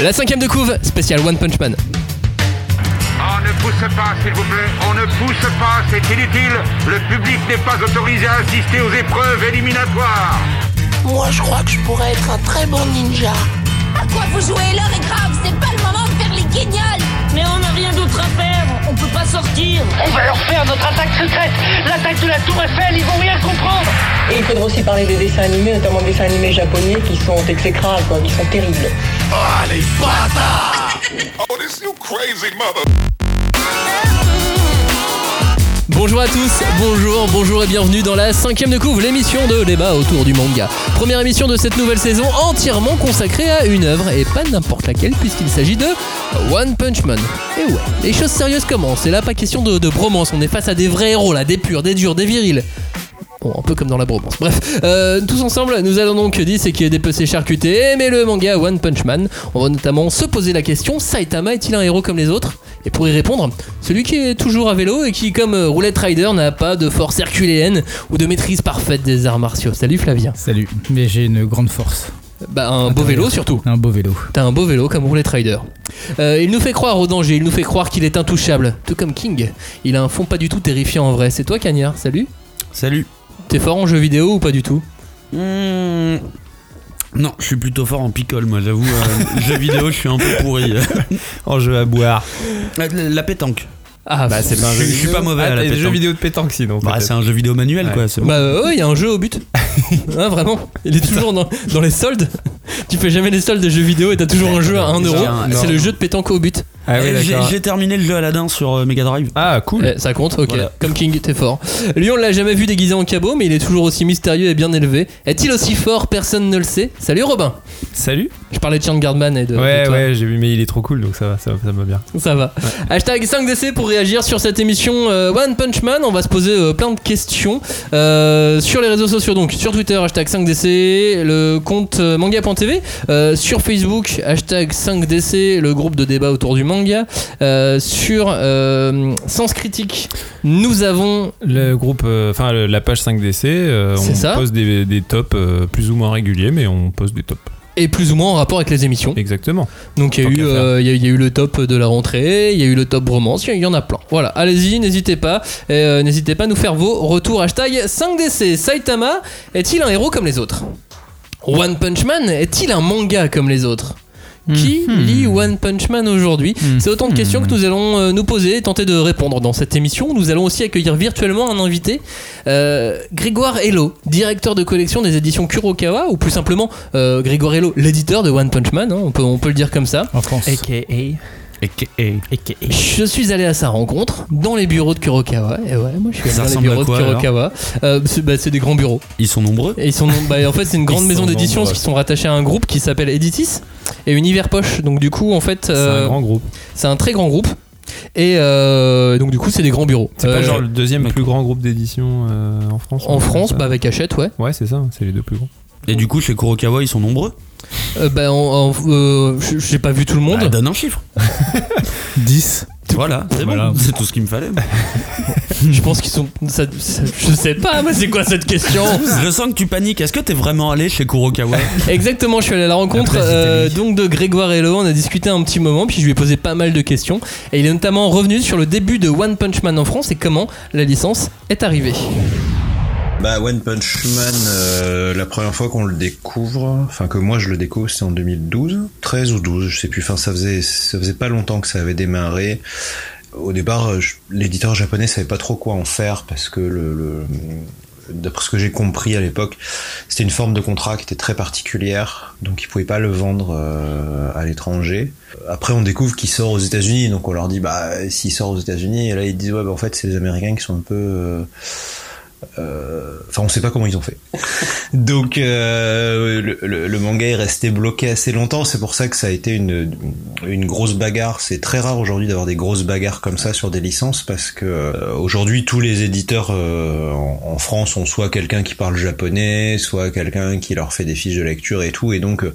La cinquième de couve, spécial One Punch Man. On ne pousse pas, s'il vous plaît. On ne pousse pas, c'est inutile. Le public n'est pas autorisé à assister aux épreuves éliminatoires. Moi, je crois que je pourrais être un très bon ninja. À quoi vous jouez? L'heure est grave, c'est pas le moment de faire les guignols Mais on n'a rien d'autre à faire, on peut pas sortir. On va leur faire notre attaque secrète. L'attaque de la Tour Eiffel, ils vont rien comprendre. Et il faudra aussi parler des dessins animés, notamment des dessins animés japonais qui sont exécrables, quoi, qui sont terribles. Oh, les bâtards. Oh, this you crazy mother Bonjour à tous, bonjour, bonjour et bienvenue dans la cinquième de couve, l'émission de débat autour du manga. Première émission de cette nouvelle saison entièrement consacrée à une œuvre et pas n'importe laquelle puisqu'il s'agit de One Punch Man. Et ouais, les choses sérieuses commencent, et là pas question de, de bromance, on est face à des vrais héros là, des purs, des durs, des virils. Bon, un peu comme dans la bromance. Bref, euh, tous ensemble, nous allons donc disséquer des PC charcutés, mais le manga One Punch Man. On va notamment se poser la question Saitama est-il un héros comme les autres? Et pour y répondre, celui qui est toujours à vélo et qui, comme euh, Roulette Rider, n'a pas de force herculéenne ou de maîtrise parfaite des arts martiaux. Salut Flavien. Salut, mais j'ai une grande force. Bah, un beau vélo surtout. Un beau vélo. T'as un beau vélo comme Roulette Rider. Euh, il nous fait croire au danger, il nous fait croire qu'il est intouchable, tout comme King. Il a un fond pas du tout terrifiant en vrai. C'est toi, Cagnard Salut. Salut. T'es fort en jeu vidéo ou pas du tout Mmh. Non, je suis plutôt fort en picole, moi, j'avoue. euh, jeux vidéo, je suis un peu pourri. En jeu à boire. La, la pétanque. Ah, Bah, c'est pas un je, jeu je suis pas mauvais Ah, à la des pétanque. jeux vidéo de pétanque sinon. Bah, c'est un jeu vidéo manuel, Ouais. quoi. c'est bon. Bah euh, ouais, il y a un jeu au but. Hein, vraiment Il est toujours dans, dans les soldes. Tu fais jamais les soldes de jeux vidéo et t'as toujours un jeu à 1 euro. J'ai un- C'est non. le jeu de pétanque au but. Ah oui, Eh, j'ai, d'accord. j'ai terminé le jeu Aladdin sur euh, Mega Drive. Ah, cool. Eh, ça compte, ok. Voilà. Comme King, t'es fort. Lui, on l'a jamais vu déguisé en cabot, mais il est toujours aussi mystérieux et bien élevé. Est-il aussi fort? Personne ne le sait. Salut Robin. Salut. Je parlais de Sean Gardman et de. Ouais, de toi. ouais, j'ai vu, mais il est trop cool, donc ça va, ça, va- ça va bien. Ça va. Hashtag 5DC pour réagir sur cette émission euh, One Punch Man. On va se poser euh, plein de questions euh, sur les réseaux sociaux. Donc sur Twitter, hashtag 5DC, le compte euh, manga.tv. euh, sur Facebook, hashtag 5DC, le groupe de débat autour du manga. Euh, sur euh, Sens Critique, nous avons. Le groupe, euh, enfin la page 5DC, euh, C'est on ça. pose des, des tops plus ou moins réguliers, mais on pose des tops. Et plus ou moins en rapport avec les émissions. Exactement. Donc il y, a eu, euh, y a- il y a eu le top de la rentrée, il y a eu le top romance, il y en a plein. Voilà, allez-y, n'hésitez pas. Euh, n'hésitez pas à nous faire vos retours. Hashtag 5DC. Saitama est-il un héros comme les autres? One Punch Man est-il un manga comme les autres? Qui Mhm. lit One Punch Man aujourd'hui C'est autant de questions que nous allons euh, nous poser et tenter de répondre dans cette émission. Nous allons aussi accueillir virtuellement un invité, euh, Grégoire Hello, directeur de collection des éditions Kurokawa, ou plus simplement euh, Grégoire Hello, l'éditeur de One Punch Man, hein, on, peut, on peut le dire comme ça. En France. AKA. AKA. Je suis allé à sa rencontre dans les bureaux de Kurokawa. Et ouais, moi je suis allé dans les bureaux quoi, de Kurokawa. Euh, c'est bah, c'est des grands bureaux. Ils sont nombreux. Et ils sont, bah, en fait, c'est une grande maison d'édition qui sont rattachés à un groupe qui s'appelle Editis et Univers Poche. Donc du coup, en fait, C'est euh, un grand groupe. c'est un très grand groupe. Et euh, donc du coup, c'est des grands bureaux. C'est Euh, pas genre le deuxième plus grand groupe d'édition euh, en France en France, bah, avec Hachette, ouais. Ouais, c'est ça, c'est les deux plus grands. Et du coup, chez Kurokawa, ils sont nombreux. Euh, bah, en- en- euh, j- j'ai pas vu tout le monde. Bah, donne un chiffre. 10. Voilà, c'est Voilà. bon. C'est tout ce qu'il me fallait. Je pense qu'ils sont. ça- ça- je sais pas, mais c'est quoi cette question Je sens que tu paniques. Est-ce que t'es vraiment allé chez Kurokawa? Exactement, je suis allé à la rencontre Après, euh, donc de Grégoire Hello. On a discuté un petit moment, puis je lui ai posé pas mal de questions. Et il est notamment revenu sur le début de One Punch Man en France et comment la licence est arrivée. Bah One Punch Man, euh, la première fois qu'on le découvre, enfin que moi je le découvre, c'est en 2012, 13 ou 12, je sais plus. Enfin ça faisait ça faisait pas longtemps que ça avait démarré. Au départ, euh, l'éditeur japonais savait pas trop quoi en faire parce que le, le- d'après ce que j'ai compris à l'époque, c'était une forme de contrat qui était très particulière, donc ils pouvaient pas le vendre euh, à l'étranger. Après, on découvre qu'il sort aux États-Unis, donc on leur dit bah s'il sort aux États-Unis, et là ils disent ouais bah en fait c'est les Américains qui sont un peu euh, euh, Enfin, on sait pas comment ils ont fait. Donc, euh, le, le- le manga est resté bloqué assez longtemps. C'est pour ça que ça a été une, une grosse bagarre. C'est très rare aujourd'hui d'avoir des grosses bagarres comme ça sur des licences parce que euh, aujourd'hui tous les éditeurs euh, en, en France ont soit quelqu'un qui parle japonais, soit quelqu'un qui leur fait des fiches de lecture et tout. Et donc, euh,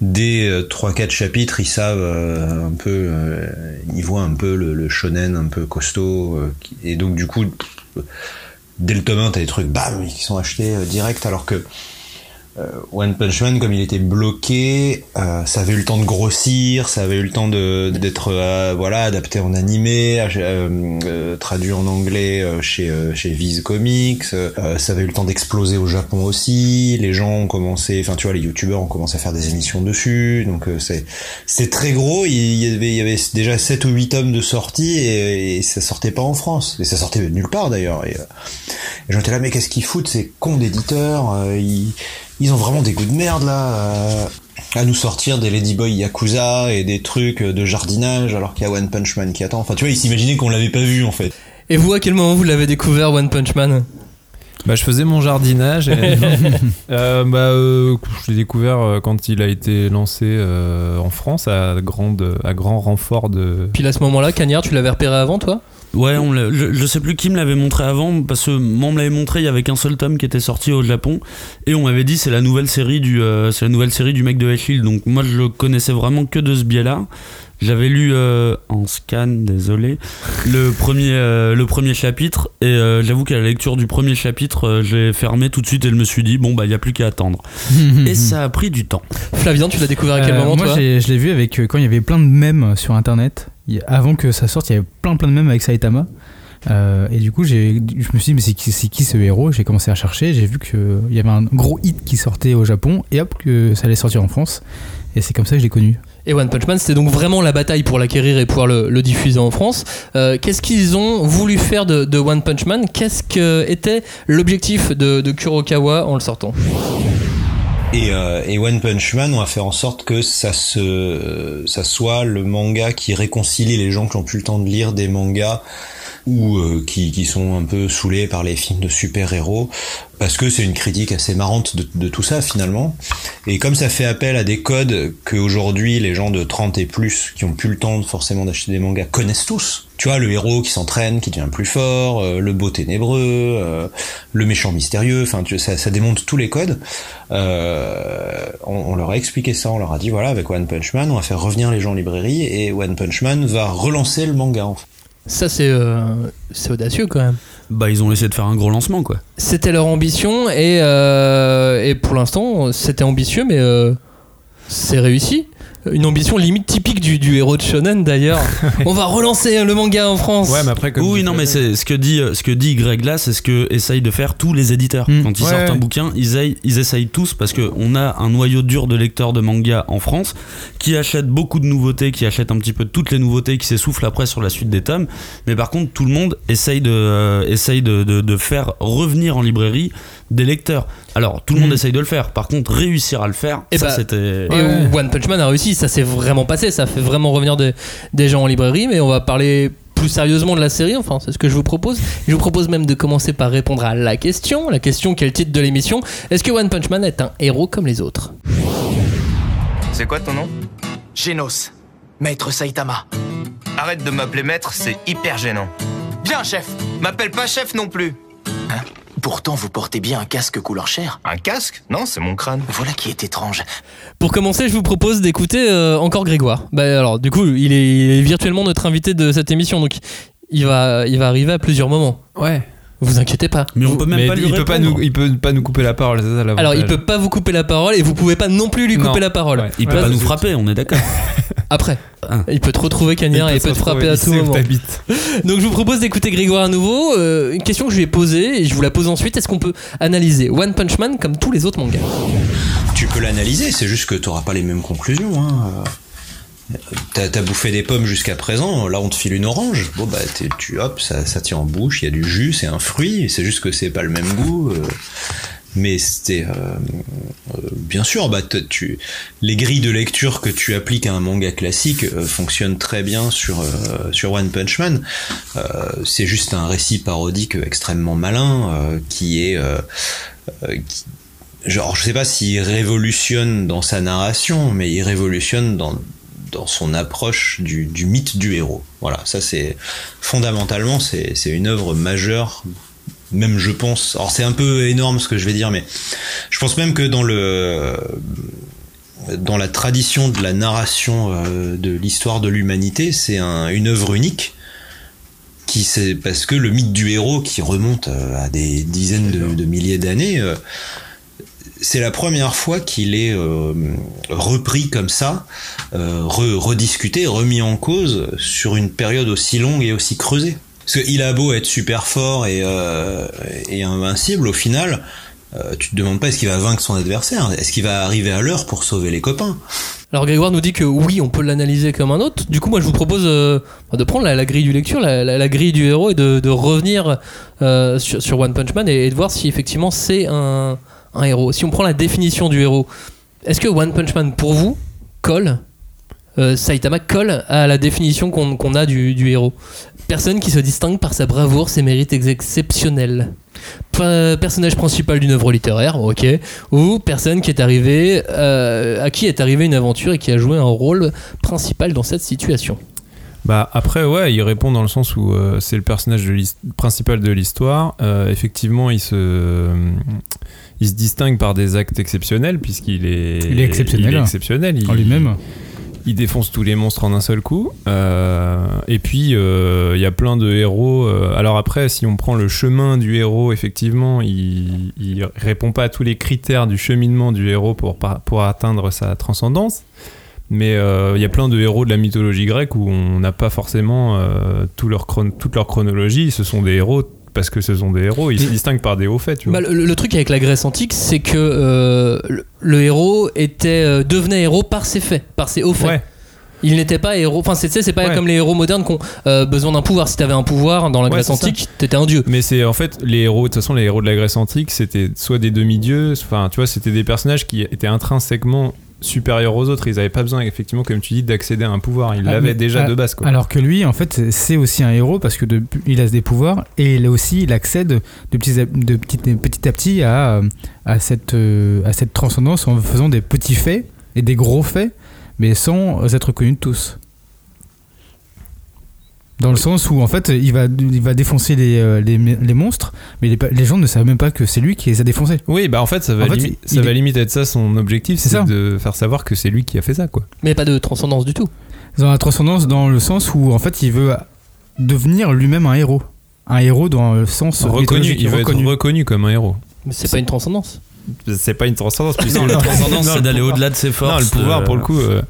dès euh, 3-4 chapitres, ils savent euh, un peu, euh, ils voient un peu le, le shonen un peu costaud. euh, et donc, du coup, dès le tome 1, t'as des trucs bam qui sont achetés euh, direct alors que One Punch Man, comme il était bloqué, euh, ça avait eu le temps de grossir, ça avait eu le temps d'être euh, voilà adapté en animé, euh, euh, traduit en anglais euh, chez chez Viz Comics, ça avait eu le temps d'exploser au Japon aussi. Les gens ont commencé, enfin tu vois, les youtubeurs ont commencé à faire des émissions dessus, donc c'est c'est très gros. Il y avait il y avait déjà 7 ou 8 tomes de sortie et, et ça sortait pas en France et ça sortait nulle part d'ailleurs. Et, et j'étais là mais qu'est-ce qu'ils foutent ces cons d'éditeurs ils ils ont vraiment des goûts de merde là euh, à nous sortir des Ladyboy Yakuza et des trucs de jardinage alors qu'il y a One Punch Man qui attend. Enfin tu vois, ils s'imaginaient qu'on l'avait pas vu en fait. Et vous, à quel moment vous l'avez découvert One Punch Man? Bah, je faisais mon jardinage. Et, euh, bah, euh, je l'ai découvert quand il a été lancé euh, en France à, grande, à grand renfort de. Puis à ce moment-là, Cagnard, tu l'avais repéré avant, toi? Ouais, on je, sais plus qui me l'avait montré avant, parce que moi on me l'avait montré, il y avait qu'un seul tome qui était sorti au Japon, et on m'avait dit c'est la nouvelle série du, euh, mec de Hill. Donc moi je le connaissais vraiment que de ce biais-là. J'avais lu euh, en scan, désolé, le premier, euh, le premier chapitre, et euh, j'avoue qu'à la lecture du premier chapitre, euh, j'ai fermé tout de suite et je me suis dit bon bah il y a plus qu'à attendre. et ça a pris du temps. Flavien, tu l'as découvert à quel moment Moi toi je l'ai vu avec quand il y avait plein de mèmes sur internet. Avant que ça sorte, il y avait plein plein de mèmes avec Saitama. Euh, et du coup, je me suis dit, mais c'est qui, qui ce héros? J'ai commencé à chercher, j'ai vu qu'il y avait un gros hit qui sortait au Japon, et hop, que ça allait sortir en France. Et c'est comme ça que je l'ai connu. Et One Punch Man, c'était donc vraiment la bataille pour l'acquérir et pouvoir le, diffuser en France. Euh, qu'est-ce qu'ils ont voulu faire de, One Punch Man? Qu'est-ce que était l'objectif de, Kurokawa en le sortant? Et, euh, et, One Punch Man, on va faire en sorte que ça se, ça soit le manga qui réconcilie les gens qui ont plus le temps de lire des mangas ou euh, qui, qui, sont un peu saoulés par les films de super-héros, parce que c'est une critique assez marrante de, de, tout ça finalement. Et comme ça fait appel à des codes que aujourd'hui les gens de 30 et plus, qui ont plus le temps forcément d'acheter des mangas, connaissent tous. Tu vois, le héros qui s'entraîne, qui devient plus fort, euh, le beau ténébreux, euh, le méchant mystérieux, enfin ça, ça démonte tous les codes. Euh, on, on, leur a expliqué ça, on leur a dit voilà, avec One Punch Man, on va faire revenir les gens en librairie et One Punch Man va relancer le manga en fait. Ça, c'est euh, audacieux quand même. Bah, ils ont essayé de faire un gros lancement, quoi. C'était leur ambition, et, euh, et pour l'instant, c'était ambitieux, mais euh, c'est réussi. Une ambition limite typique du, du héros de shonen d'ailleurs. On va relancer le manga en France. Ouais, mais après, comme oui, non, mais c'est ce que dit ce que dit Greg là, c'est ce que essayent de faire tous les éditeurs Mm. quand ils Ouais, sortent un bouquin. Ils, aillent- ils essayent tous parce que on a un noyau dur de lecteurs de manga en France qui achètent beaucoup de nouveautés, qui achètent un petit peu toutes les nouveautés, qui s'essoufflent après sur la suite des tomes. Mais par contre, tout le monde essaye de euh, essaye de, de, de faire revenir en librairie des lecteurs. Alors tout le monde Mm. essaye de le faire. Par contre, réussir à le faire, Et ça bah, c'était. Et One Punch Man a réussi, ça s'est vraiment passé, ça fait vraiment revenir des, des gens en librairie, mais on va parler plus sérieusement de la série, enfin c'est ce que je vous propose. Je vous propose même de commencer par répondre à la question, la question qui est le titre de l'émission. Est-ce que One Punch Man est un héros comme les autres? C'est quoi ton nom? Genos, maître Saitama. Arrête de m'appeler maître, c'est hyper gênant. Bien, chef. M'appelle pas chef non plus. Hein? Pourtant, vous portez bien un casque couleur chair. Un casque Non, c'est mon crâne. Voilà qui est étrange. Pour commencer, je vous propose d'écouter euh, encore Grégoire. Bah alors du coup, il est, il est virtuellement notre invité de cette émission, donc il va, il va arriver à plusieurs moments. Ouais. Vous inquiétez pas. Mais on Vous- peut même Mais pas lui il peut pas, nous, il peut pas nous couper la parole, c'est ça l'avantage. Alors il peut pas vous couper la parole et vous pouvez pas non plus lui couper Non. la parole. Ouais. Il peut Ouais, pas nous frapper, on est d'accord. Après, Ah. il peut te retrouver Cagnard et il peut te frapper à tout moment. Donc je vous propose d'écouter Grégoire à nouveau. Euh, une question que je lui ai posée et je vous la pose ensuite. Est-ce qu'on peut analyser One Punch Man comme tous les autres mangas? Tu peux l'analyser, c'est juste que t'auras pas les mêmes conclusions. Hein. T'as t'as bouffé des pommes jusqu'à présent, là on te file une orange. Bon bah tu hop, ça, ça tient en bouche, il y a du jus, c'est un fruit, c'est juste que c'est pas le même goût. euh, mais c'était euh, euh, bien sûr, bah tu les grilles de lecture que tu appliques à un manga classique fonctionnent très bien sur One Punch Man. C'est juste un récit parodique extrêmement malin qui est genre je sais pas s'il révolutionne dans sa narration, mais il révolutionne dans dans son approche du, du mythe du héros. Voilà, ça c'est fondamentalement c'est une œuvre majeure. Même je pense, alors c'est un peu énorme ce que je vais dire, mais je pense même que dans le dans la tradition de la narration euh, de l'histoire de l'humanité, c'est un, une œuvre unique qui c'est parce que le mythe du héros qui remonte euh, à des dizaines de, de milliers d'années, euh, c'est la première fois qu'il est euh, repris comme ça, euh, re- rediscuté, remis en cause sur une période aussi longue et aussi creusée. Parce qu'il a beau être super fort et, euh, invincible, au final, tu te demandes pas est-ce qu'il va vaincre son adversaire, est-ce qu'il va arriver à l'heure pour sauver les copains. Alors Grégoire nous dit que oui, on peut l'analyser comme un autre. Du coup, moi, je vous propose euh, de prendre la, grille du lecture, la, grille du héros, et de, revenir sur, One Punch Man et de voir si effectivement c'est un, un héros. Si on prend la définition du héros, est-ce que One Punch Man, pour vous, colle euh, Saitama colle à la définition qu'on a du, héros? Personne qui se distingue par sa bravoure, ses mérites ex- exceptionnels. Pe- personnage principal d'une œuvre littéraire, ok, ou personne qui est arrivé, euh, à qui est arrivée une aventure et qui a joué un rôle principal dans cette situation. Bah après ouais, il répond dans le sens où euh, c'est le personnage principal de l'histoire. Euh, effectivement, il se il se distingue par des actes exceptionnels puisqu'il est Il est exceptionnel. il est exceptionnel. Il, En lui-même. Il défonce tous les monstres en un seul coup. Euh, et puis euh, il y a plein de héros. euh, alors après, si on prend le chemin du héros, effectivement, il, il répond pas à tous les critères du cheminement du héros pour pour atteindre sa transcendance. Mais euh, il y a plein de héros de la mythologie grecque où on n'a pas forcément euh, tout leur toute leur chronologie. Ce sont des héros parce que ce sont des héros. Ils se distinguent par des hauts faits. Tu vois. Bah, le, le truc avec la Grèce antique, c'est que euh, le, le héros était, euh, devenait héros par ses faits, par ses hauts faits. Ouais. Il n'était pas héros. Enfin, c'est c'est pas Ouais. comme les héros modernes qui ont euh, besoin d'un pouvoir. Si t'avais un pouvoir dans la Grèce antique, t'étais un dieu. Mais c'est en fait les héros, de toute façon, les héros de la Grèce antique, c'était soit des demi-dieux, enfin, tu vois, c'était des personnages qui étaient intrinsèquement supérieurs aux autres. Ils n'avaient pas besoin, effectivement, comme tu dis, d'accéder à un pouvoir. Ils Ah, l'avaient déjà ah, de base, quoi. Alors que lui, en fait, c'est aussi un héros parce que de- il a des pouvoirs et il a aussi, il accède de petit, à- de petit, petit à petit à, à, cette, euh, à cette transcendance en faisant des petits faits et des gros faits, mais sans être connu de tous. Dans le sens où en fait il va, il va défoncer les, euh, les, les monstres, mais les, les gens ne savent même pas que c'est lui qui les a défoncés. Oui, bah en fait, ça va, En fait, limi- ça va est- limite être ça son objectif, C'est c'est ça. de faire savoir que c'est lui qui a fait ça, quoi. Mais pas de transcendance du tout. Dans la transcendance, dans le sens où en fait il veut devenir lui-même un héros. Un héros dans le sens Reconnu, il veut reconnu. être reconnu comme un héros. Mais c'est pas une transcendance. C'est pas une transcendance, puisque Non, la transcendance, Non, c'est le d'aller pouvoir- au-delà de ses forces. Non, le pouvoir, euh, pour le coup, euh,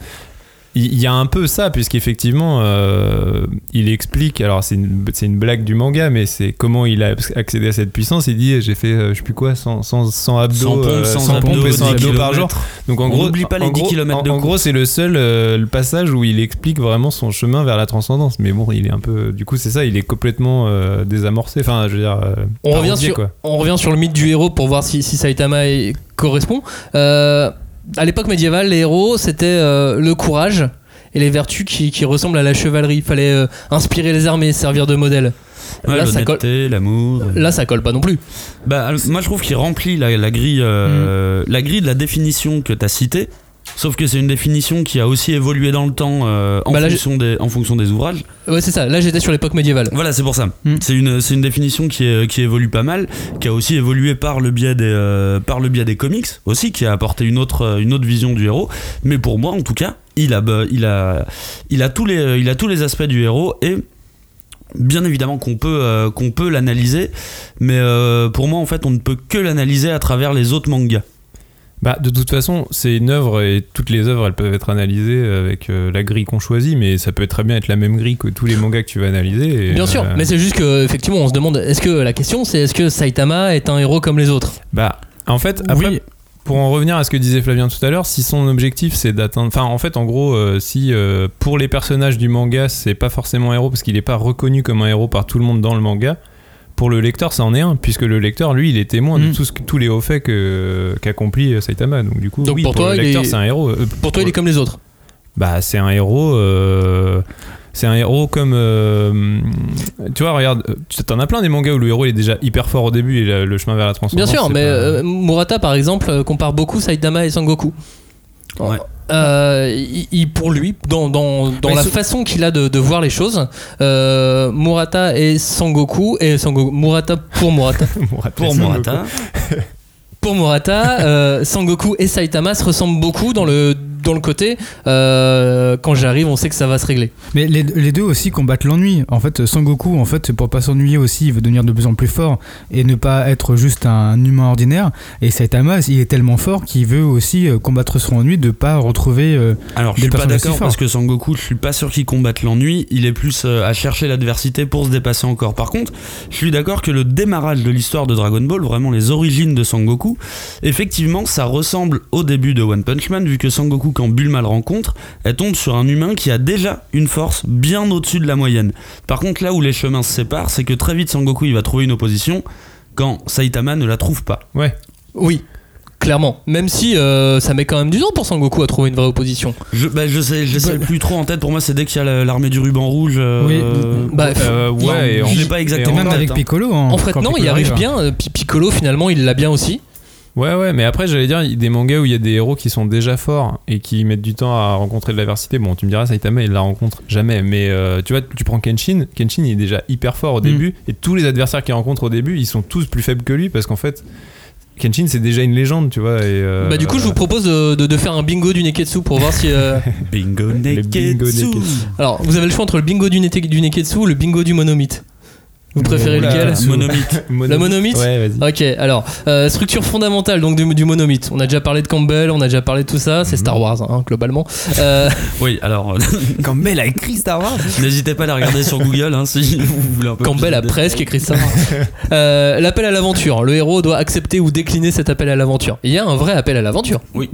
il y, a un peu ça, puisqu'effectivement, euh, il explique. Alors, c'est une, c'est une blague du manga, mais c'est comment il a accédé à cette puissance. Il dit J'ai fait, euh, je sais plus quoi, 100, 100, 100 abdos, 100 pompes, euh, 100 100 pompes abdos, et 100 10 abdos par jour. Donc, en On gros, n'oublie pas les en 10 gros, kilomètres en, gros, c'est le seul euh, le passage où il explique vraiment son chemin vers la transcendance. Mais bon, il est un peu. Du coup, c'est ça, il est complètement euh, désamorcé. Enfin, je veux dire. euh, On revient, sur, quoi. on revient sur le mythe du héros pour voir si, si Saitama correspond. Euh, à l'époque médiévale, les héros, c'était euh, le courage et les vertus qui, qui ressemblent à la chevalerie. Il fallait euh, inspirer les armées, servir de modèle. Ouais, là, ça colle, l'amour. là, ça colle pas non plus. Bah, moi, je trouve qu'il remplit la, la grille, euh, la grille de la définition que tu as citée. Sauf que c'est une définition qui a aussi évolué dans le temps euh, en, Bah, là, fonction des, en fonction des ouvrages. Ouais, c'est ça. Là, j'étais sur l'époque médiévale. Voilà, c'est pour ça. Mm. C'est une, une définition qui, est- qui évolue pas mal, qui a aussi évolué par le biais des, euh, par le biais des comics aussi, qui a apporté une autre, une autre vision du héros. Mais pour moi, en tout cas, il a, bah, il a, il a tous les, il a tous les aspects du héros et bien évidemment qu'on peut, euh, qu'on peut l'analyser, mais euh, pour moi, en fait, on ne peut que l'analyser à travers les autres mangas. Bah, de toute façon, c'est une œuvre et toutes les œuvres elles peuvent être analysées avec euh, la grille qu'on choisit, mais ça peut très bien être la même grille que tous les mangas que tu vas analyser. et, Bien sûr, euh, mais c'est juste que effectivement, on se demande est-ce que la question, c'est est-ce que Saitama est un héros comme les autres? Bah, en fait, après, Oui. pour en revenir à ce que disait Flavien tout à l'heure, si son objectif c'est d'atteindre. Enfin, en fait, en gros, euh, si euh, pour les personnages du manga, c'est pas forcément un héros parce qu'il est pas reconnu comme un héros par tout le monde dans le manga. Pour le lecteur, ça en est un, puisque le lecteur, lui, il est témoin de Mm. tout ce tous les hauts faits que- qu'accomplit euh, Saitama. Donc, du coup, Donc oui, pour pour, toi, le il lecteur, est- c'est un héros. Euh, Pour toi, il est comme les autres. Bah, c'est un héros. euh, c'est un héros comme. euh, tu vois, regarde, tu- t'en as plein des mangas où le héros il est déjà hyper fort au début et le, le chemin vers la Bien transformation. sûr, c'est mais pas- euh, Murata, par exemple, compare beaucoup Saitama et Sangoku. Ouais. Euh, il, il- pour lui, dans, dans, dans Mais la façon qu'il a de, de voir les choses, euh, Murata et Sangoku, et Sangoku, Murata pour Murata, Murata, Pour c'est Murata, pour Murata, euh, Sangoku et Saitama se ressemblent beaucoup dans le dans le côté, euh, quand j'arrive, on sait que ça va se régler. Mais les, les deux aussi combattent l'ennui. En fait, Sangoku, en fait, pour pas s'ennuyer aussi, il veut devenir de plus en plus fort et ne pas être juste un humain ordinaire. Et Saitama, il est tellement fort qu'il veut aussi euh, combattre son ennui de pas retrouver euh, Alors, je suis pas d'accord parce que Sangoku, je suis pas sûr qu'il combatte l'ennui. Il est plus euh, à chercher l'adversité pour se dépasser encore. Par contre, je suis d'accord que le démarrage de l'histoire de Dragon Ball, vraiment les origines de Sangoku, effectivement, ça ressemble au début de One Punch Man, vu que Sangoku, quand Bulma le rencontre, elle tombe sur un humain qui a déjà une force bien au-dessus de la moyenne. Par contre, là où les chemins se séparent, c'est que très vite Sangoku il va trouver une opposition quand Saitama ne la trouve pas. Ouais. Oui. Clairement, même si euh, ça met quand même du temps pour Sangoku à trouver une vraie opposition. Je, bah, je sais, je sais plus trop en tête. Pour moi, c'est dès qu'il y a la- l'armée du ruban rouge. euh, Oui. Bah, Euh, ouais, et je l'ai pas exactement. Et même tête, avec hein. Piccolo. En fait, non, il arrive arrive. bien. Pi- Piccolo, finalement, il l'a bien aussi. Ouais, ouais, mais après, j'allais dire, des mangas où il y a des héros qui sont déjà forts et qui mettent du temps à rencontrer de l'adversité. Bon, tu me diras, Saitama, il la rencontre jamais. Mais euh, tu vois, tu prends Kenshin, Kenshin, il est déjà hyper fort au début. Et tous les adversaires qu'il rencontre au début, ils sont tous plus faibles que lui parce qu'en fait, Kenshin, c'est déjà une légende, tu vois. Et, euh, Bah, du coup, je vous propose de, de- de faire un bingo du Neketsu pour voir si. euh, Bingo Neketsu. Neketsu. Alors, vous avez le choix entre le bingo du, du Neketsu ou le bingo du monomythe. Vous préférez Oula. lequel Monomythe. La monomythe Ouais, vas-y. Ok, alors, euh, structure fondamentale donc du, du monomythe. On a déjà parlé de Campbell, on a déjà parlé de tout ça, c'est Star Wars, hein, globalement. Euh, Oui, alors. Campbell a écrit Star Wars. N'hésitez pas à la regarder sur Google hein, si vous voulez un peu. Campbell plus a presque écrit ça. Euh, L'appel à l'aventure. Le héros doit accepter ou décliner cet appel à l'aventure. Il y a un vrai appel à l'aventure. Oui.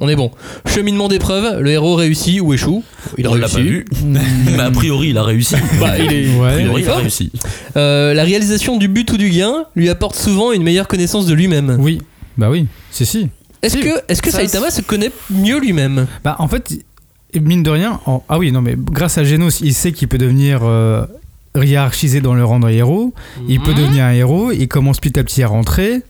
On est bon. Cheminement d'épreuve, le héros réussit ou échoue. Il a On l'a réussi. pas vu. Mais a priori, il a réussi. Bah, il est- A priori, il a réussi. Euh, la réalisation du but ou du gain lui apporte souvent une meilleure connaissance de lui-même. Oui. Bah oui. Si, si. Est-ce Si. que, est que Ça, Saitama se connaît mieux lui-même Bah en fait, mine de rien, en- ah oui, non mais grâce à Genos, il sait qu'il peut devenir euh, hiérarchisé dans le rang d'un héros. Il peut Mhm. devenir un héros. Il commence petit à petit à rentrer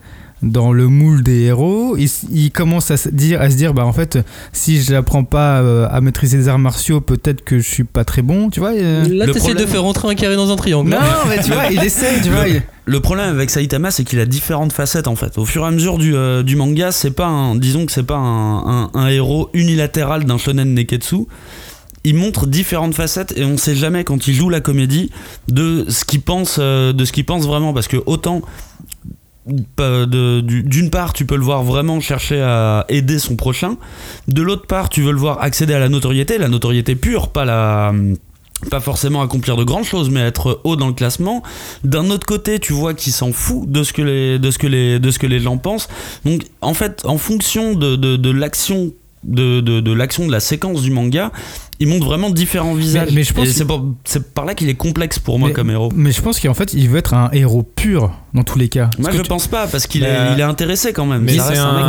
dans le moule des héros. Il, commence à se dire, à se dire, bah en fait, si je n'apprends pas euh, à maîtriser les arts martiaux, peut-être que je suis pas très bon, tu vois. euh. Là, Le t'essayes de problème- faire rentrer un carré dans un triangle. Non, mais tu vois, il essaie, tu vois. il- Le problème avec Saitama, c'est qu'il a différentes facettes en fait. Au fur et à mesure du, euh, du manga, c'est pas un, disons que c'est pas un, un- un héros unilatéral d'un shonen neketsu. Il montre différentes facettes et on sait jamais quand il joue la comédie de ce qu'il pense, euh, de ce qu'il pense vraiment parce que autant d'une part tu peux le voir vraiment chercher à aider son prochain, de l'autre part tu veux le voir accéder à la notoriété, la notoriété pure, pas la pas forcément accomplir de grandes choses, mais être haut dans le classement. D'un autre côté, tu vois qu'il s'en fout de ce que les, de de ce que les gens pensent. Donc, en fait, en fonction de l'action de la séquence du manga, il montre vraiment différents visages. mais je pense c'est par, là qu'il est complexe pour moi mais, comme héros. mais je pense qu'en fait, il veut être un héros pur dans tous les cas. Moi, Parce je tu- pense pas, parce qu'il Bah, est, il est intéressé quand même. Mais c'est un,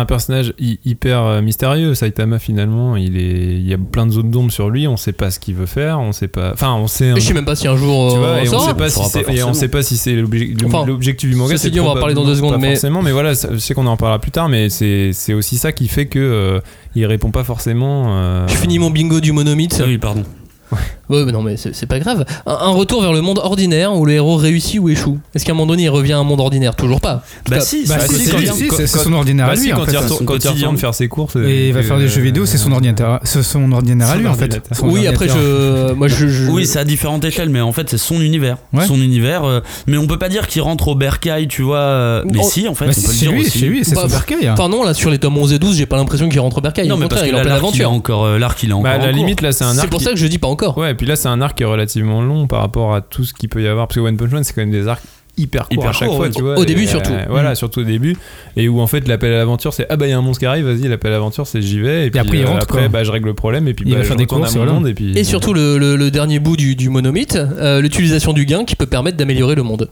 ouais, personnage hy- hyper euh, mystérieux. Saitama, finalement, il, est, il y a plein de zones d'ombre sur lui. On sait pas ce qu'il veut faire. On sait pas. Enfin, on sait. Je sais même pas si un jour. Tu euh, vois, et on sait pas si pas et on sait pas si c'est l'objectif du manga. c'est dit, on va parler dans deux secondes, forcément, mais voilà, je sais qu'on en parlera plus tard, mais c'est c'est aussi ça qui fait que euh, il répond pas forcément. euh, Je finis mon bingo du monomythe. Ah oui, pardon. Ouais, mais non, mais c'est c'est pas grave. Un, un retour vers le monde ordinaire où le héros réussit ou échoue. Est-ce qu'à un moment donné il revient à un monde ordinaire? Toujours pas. Bah si, Bah, c'est- si, c'est c'est c'est son ordinaire bah à lui quand fait. il quotidien. retourne faire ses courses. Et il va euh, faire des jeux vidéo, c'est son ordinateur, c'est son ordinaire à lui en fait. Oui, après je. Moi je. je- Oui, c'est à différentes échelles, mais en fait, c'est son univers. Son univers. euh, mais on peut pas dire qu'il rentre au bercail, tu vois. euh, mais Oh, si, en fait, Bah, on peut le dire lui, aussi. chez lui, c'est son bercail. Enfin non, là sur les tomes 11 et 12, j'ai pas l'impression qu'il rentre au bercail. Non, mais parce contraire, que il est en pleine l'arc, il est aventure. encore, euh, l'arc, il est encore. Bah, la limite, là, c'est un C'est arc. pour qui- ça que je dis pas encore. Ouais, et puis là, c'est un arc qui est relativement long par rapport à tout ce qu'il peut y avoir. Parce que One Punch Man, c'est quand même des arcs hyper courts Hyper à chaque fois, tu vois. Au et, début, euh, surtout. Voilà, Mm. surtout au début. Et où en fait, l'appel à l'aventure, c'est ah bah il y a un monstre qui arrive, vas-y, l'appel à l'aventure, c'est j'y vais. Et, puis après, il euh, rentre, après bah, je règle le problème. Et puis Il bah, va faire des courses, voilà. monde. Et, puis, Et surtout le, le- le dernier bout du, du monomythe, euh, l'utilisation du gain qui peut permettre d'améliorer le monde.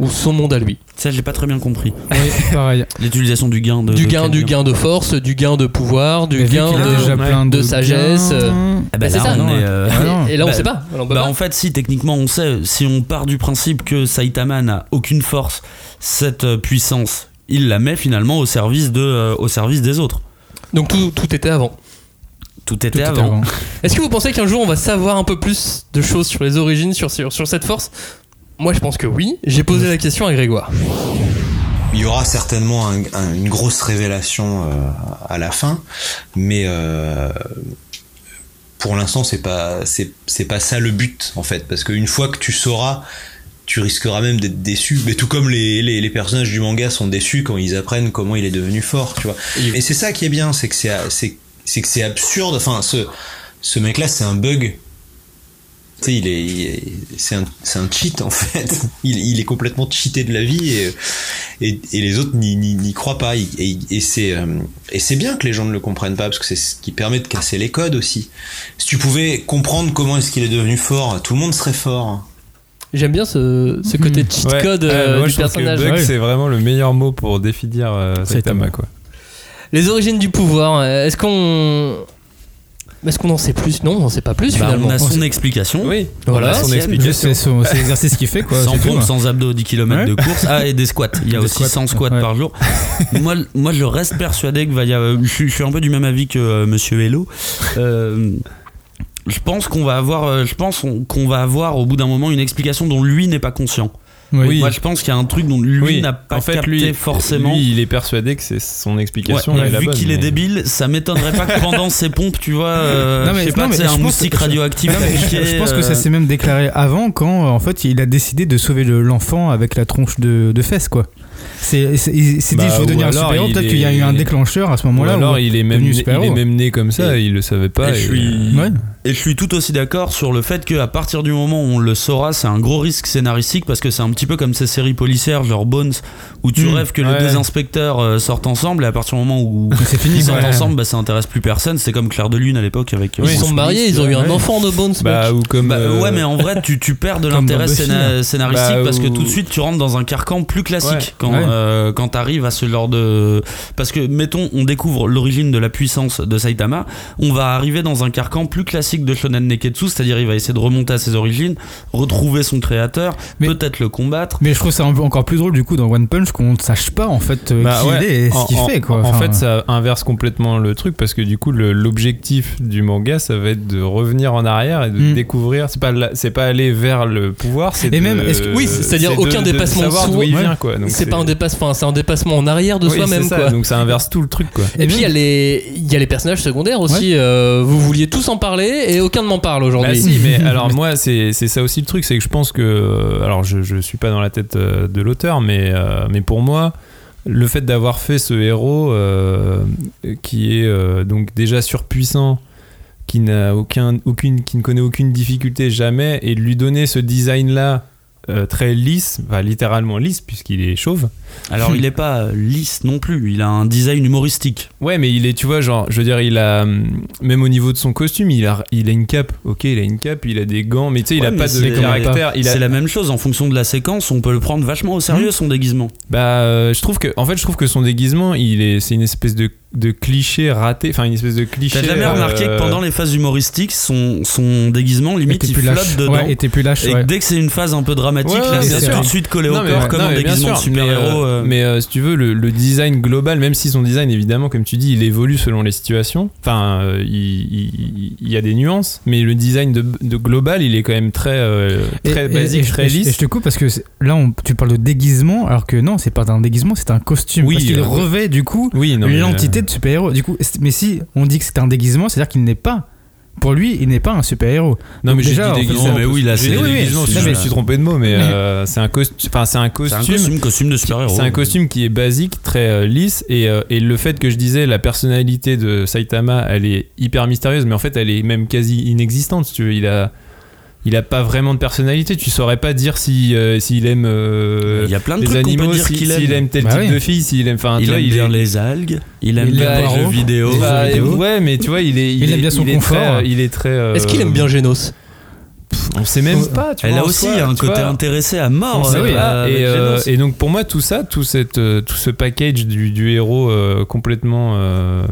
Ou son monde à lui. Ça, j'ai pas très bien compris. Oui, pareil. L'utilisation du gain de. Du de gain, quel du gain de force, du gain de pouvoir, du Mais gain de, de de sagesse. euh, Ah bah Bah, c'est ça, on est, euh, Ah. Et là on Bah, sait pas. On Bah pas. en fait si techniquement on sait si on part du principe que Saitama n'a aucune force cette euh, puissance il la met finalement au service de euh, au service des autres Donc tout, tout était avant. tout était Tout avant avant. Est-ce que vous pensez qu'un jour on va savoir un peu plus de choses sur les origines, sur, sur, sur cette force? Moi je pense que oui. J'ai posé la question à Grégoire. il y aura certainement un- un- une grosse révélation euh, à la fin, mais euh, pour l'instant c'est pas c'est c'est pas ça le but en fait, parce qu'une fois que tu sauras, tu risqueras même d'être déçu. Mais tout comme les, les, les personnages du manga sont déçus quand ils apprennent comment il est devenu fort, tu vois. Et c'est ça qui est bien, c'est que c'est c'est c'est que c'est absurde. Enfin, ce ce mec-là, c'est un bug. Tu sais, il est, c'est un, c'est un cheat en fait. Il, il est complètement cheaté de la vie et, et, et les autres n'y, n'y, n'y croient pas. Et, et, c'est, euh, et c'est bien que les gens ne le comprennent pas parce que c'est ce qui permet de casser les codes aussi. Si tu pouvais comprendre comment est-ce qu'il est devenu fort, tout le monde serait fort. J'aime bien ce, ce côté cheat Ouais. code Ouais, euh, moi, du je personnage. bug, Ouais. c'est vraiment le meilleur mot pour définir euh, Saitama, quoi. Les origines du pouvoir, euh, est-ce qu'on. Est-ce qu'on en sait plus? Non, on n'en sait pas plus Bah, finalement. on a son explication. Oui, Voilà. on a son explication. C'est l'exercice qu'il fait, quoi, Sans pompe, sans abdos, 10 km de course. Ah, et des squats. Il y a Des aussi squats, 100 squats ouais. par jour. moi, moi, je reste persuadé que va y avoir. Je, suis- je suis un peu du même avis que euh, Monsieur Hello. Euh, je pense qu'on va avoir, euh, je pense on- qu'on va avoir au bout d'un moment une explication dont lui n'est pas conscient. Oui. Moi, je pense qu'il y a un truc dont lui Oui, n'a pas en fait, capté lui, forcément. lui, il est persuadé que c'est son explication. Ouais, est la vu qu'il est débile, ça m'étonnerait pas que pendant ses pompes, tu vois, euh, Non, mais- je sais pas, c'est je un pense- moustique radioactif. Je- pense que euh, ça s'est même déclaré avant quand en fait il a décidé de sauver le- l'enfant avec la tronche de, de fesses quoi. C'est, c'est- il s'est dit Bah, je veux ou devenir un alors, super-héros. Peut-être est- qu'il y a eu un déclencheur à ce Ou moment-là. alors où il est même, né, il est même né comme ça, et il le savait pas. Et je suis, Ouais. et je suis tout aussi d'accord sur le fait qu'à partir du moment où on le saura, c'est un gros risque scénaristique parce que c'est un petit peu comme ces séries policières, genre Bones, où tu Mm. rêves que Ouais. les deux inspecteurs euh, sortent ensemble et à partir du moment où C'est fini, ils sortent ouais. ensemble, bah, ça intéresse plus personne. C'est comme Claire de Lune à l'époque avec. Ils euh, sont Bruce mariés, ils ont eu un enfant de Bones. Bah, ou comme. Bah, euh, ouais, mais en vrai, tu, tu perds de l'intérêt scénaristique Bah, parce que ou- tout de suite tu rentres dans un carcan plus classique quand. Euh, quand t'arrives à ce genre de. Parce que, mettons, on découvre l'origine de la puissance de Saitama, on va arriver dans un carcan plus classique de Shonen Neketsu, c'est-à-dire il va essayer de remonter à ses origines, retrouver son créateur, peut-être le combattre. Mais je trouve ça encore plus drôle du coup dans One Punch qu'on ne sache pas en fait euh, Bah qui ouais, il est et ce qu'il fait quoi. En Enfin, fait, ça inverse complètement le truc parce que du coup, l'objectif du manga, ça va être de revenir en arrière et de Mm. découvrir. C'est pas, c'est pas aller vers le pouvoir, c'est Et de- même, est-ce que- Oui, c'est-à-dire aucun de dépassement de savoir soi. d'où il vient, quoi. Donc C'est pas un dépassement, enfin, c'est un dépassement en arrière de Oui, soi-même quoi. Donc ça inverse tout le truc, quoi. Et puis il y, a les- il y a les personnages secondaires aussi. euh, vous vouliez tous en parler et aucun ne m'en parle aujourd'hui. Bah si, mais alors moi, c'est c'est ça aussi le truc, c'est que je pense que. Alors je, je suis pas dans la tête euh, de l'auteur, mais, euh, mais pour moi, le fait d'avoir fait ce héros euh, qui est euh, donc déjà surpuissant, qui, n'a aucun, aucune, qui ne connaît aucune difficulté jamais, et de lui donner ce design-là euh, très lisse, enfin, littéralement lisse, puisqu'il est chauve. Alors il est pas lisse non plus, il a un design humoristique. Ouais, mais il est, tu vois, genre, je veux dire, il a, hum, même au niveau de son costume, il a, il a une cape, ok, il a une cape, il a des gants, mais tu sais, il Ouais, a pas de caractère. A, C'est la même chose en fonction de la séquence, on peut le prendre vachement au sérieux son déguisement. Bah, euh, je trouve que, en fait, je trouve que son déguisement, il est, c'est une espèce de, de cliché raté, enfin une espèce de cliché. T'as jamais euh, remarqué que pendant les phases humoristiques, son, son déguisement limite était il plus flotte lâche. dedans. Ouais, était plus lâche, Et que ouais. dès que c'est une phase un peu dramatique, Ouais, là, ouais, c'est c'est tout sûr. de suite collé au Non, mais- corps comme non, un mais déguisement de sûr, mais, super-héros. euh, euh. Mais euh, si tu veux, le, le design global, même si son design, évidemment, comme tu dis, il évolue selon les situations. Enfin, euh, il, il- il y a des nuances, mais le design de, de global, il est quand même très, euh, Et- très et- basique, et je- très et lisse. Et je te coupe parce que là, on- tu parles de déguisement, alors que non, c'est pas un déguisement, c'est un costume. Oui, parce qu'il euh, revêt du coup Oui, non, mais, l'entité de super-héros. Du coup, mais si on dit que c'est un déguisement, c'est-à-dire qu'il n'est pas. Pour lui, il n'est pas un super-héros. Non, Donc mais j'ai déjà, dit en fait, déguisement. Non, mais oui, là, j'ai c'est- dit oui, oui, déguisement, oui, je me suis trompé de mot, mais euh, c'est un costume. Enfin, c'est un C'est un costume. costume, costume de super-héros. C'est un costume qui est basique, très euh, lisse, et, euh, et le fait que je disais la personnalité de Saitama, elle est hyper mystérieuse, mais en fait, elle est même quasi inexistante. Si tu veux, il a, il a pas vraiment de personnalité. Tu saurais pas dire si euh, s'il aime euh, Il y a plein de les trucs qu'on peut animaux, dire si- s'il aime. aime tel Bah type oui. de fille, s'il aime. Enfin, Il aime il bien est- les algues, il aime Il bien les jeux poireaux. vidéo. Les Bah, jeux vidéo. ouais, mais tu vois, il est, Il aime est- bien son confort. très- il est très. euh, Est-ce qu'il aime bien Genos? On sait même pas. Tu Elle vois, a aussi soi, un côté vois. intéressé à On mort. sait euh, et, euh, Genos. et donc pour moi tout ça, tout, cette, tout ce package du, du héros euh, complètement euh,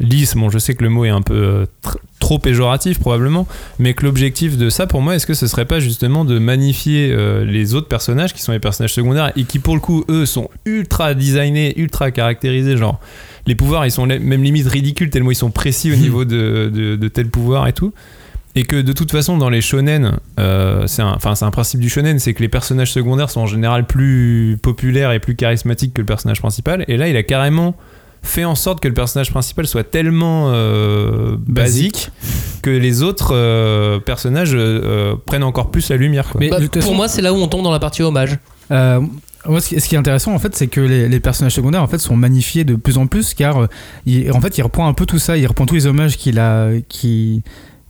lisse, bon je sais que le mot est un peu euh, tr- trop péjoratif probablement, mais que l'objectif de ça pour moi, est-ce que ce serait pas justement de magnifier euh, les autres personnages qui sont les personnages secondaires et qui pour le coup eux sont ultra designés, ultra caractérisés, genre les pouvoirs ils sont même limite ridicules tellement ils sont précis au niveau de, de, de tel pouvoir et tout. et que de toute façon dans les shonen, euh, c'est un, un principe du shonen, c'est que les personnages secondaires sont en général plus populaires et plus charismatiques que le personnage principal. Et là, il a carrément fait en sorte que le personnage principal soit tellement euh, basique, que les autres euh, personnages euh, prennent encore plus la lumière. quoi. Mais Bah, pour façon- moi, c'est là où on tombe dans la partie hommage. Euh, moi, ce qui, ce qui est intéressant, en fait, c'est que les, les personnages secondaires, en fait, sont magnifiés de plus en plus, car euh, il, en fait, il reprend un peu tout ça, il reprend tous les hommages qu'il a, qui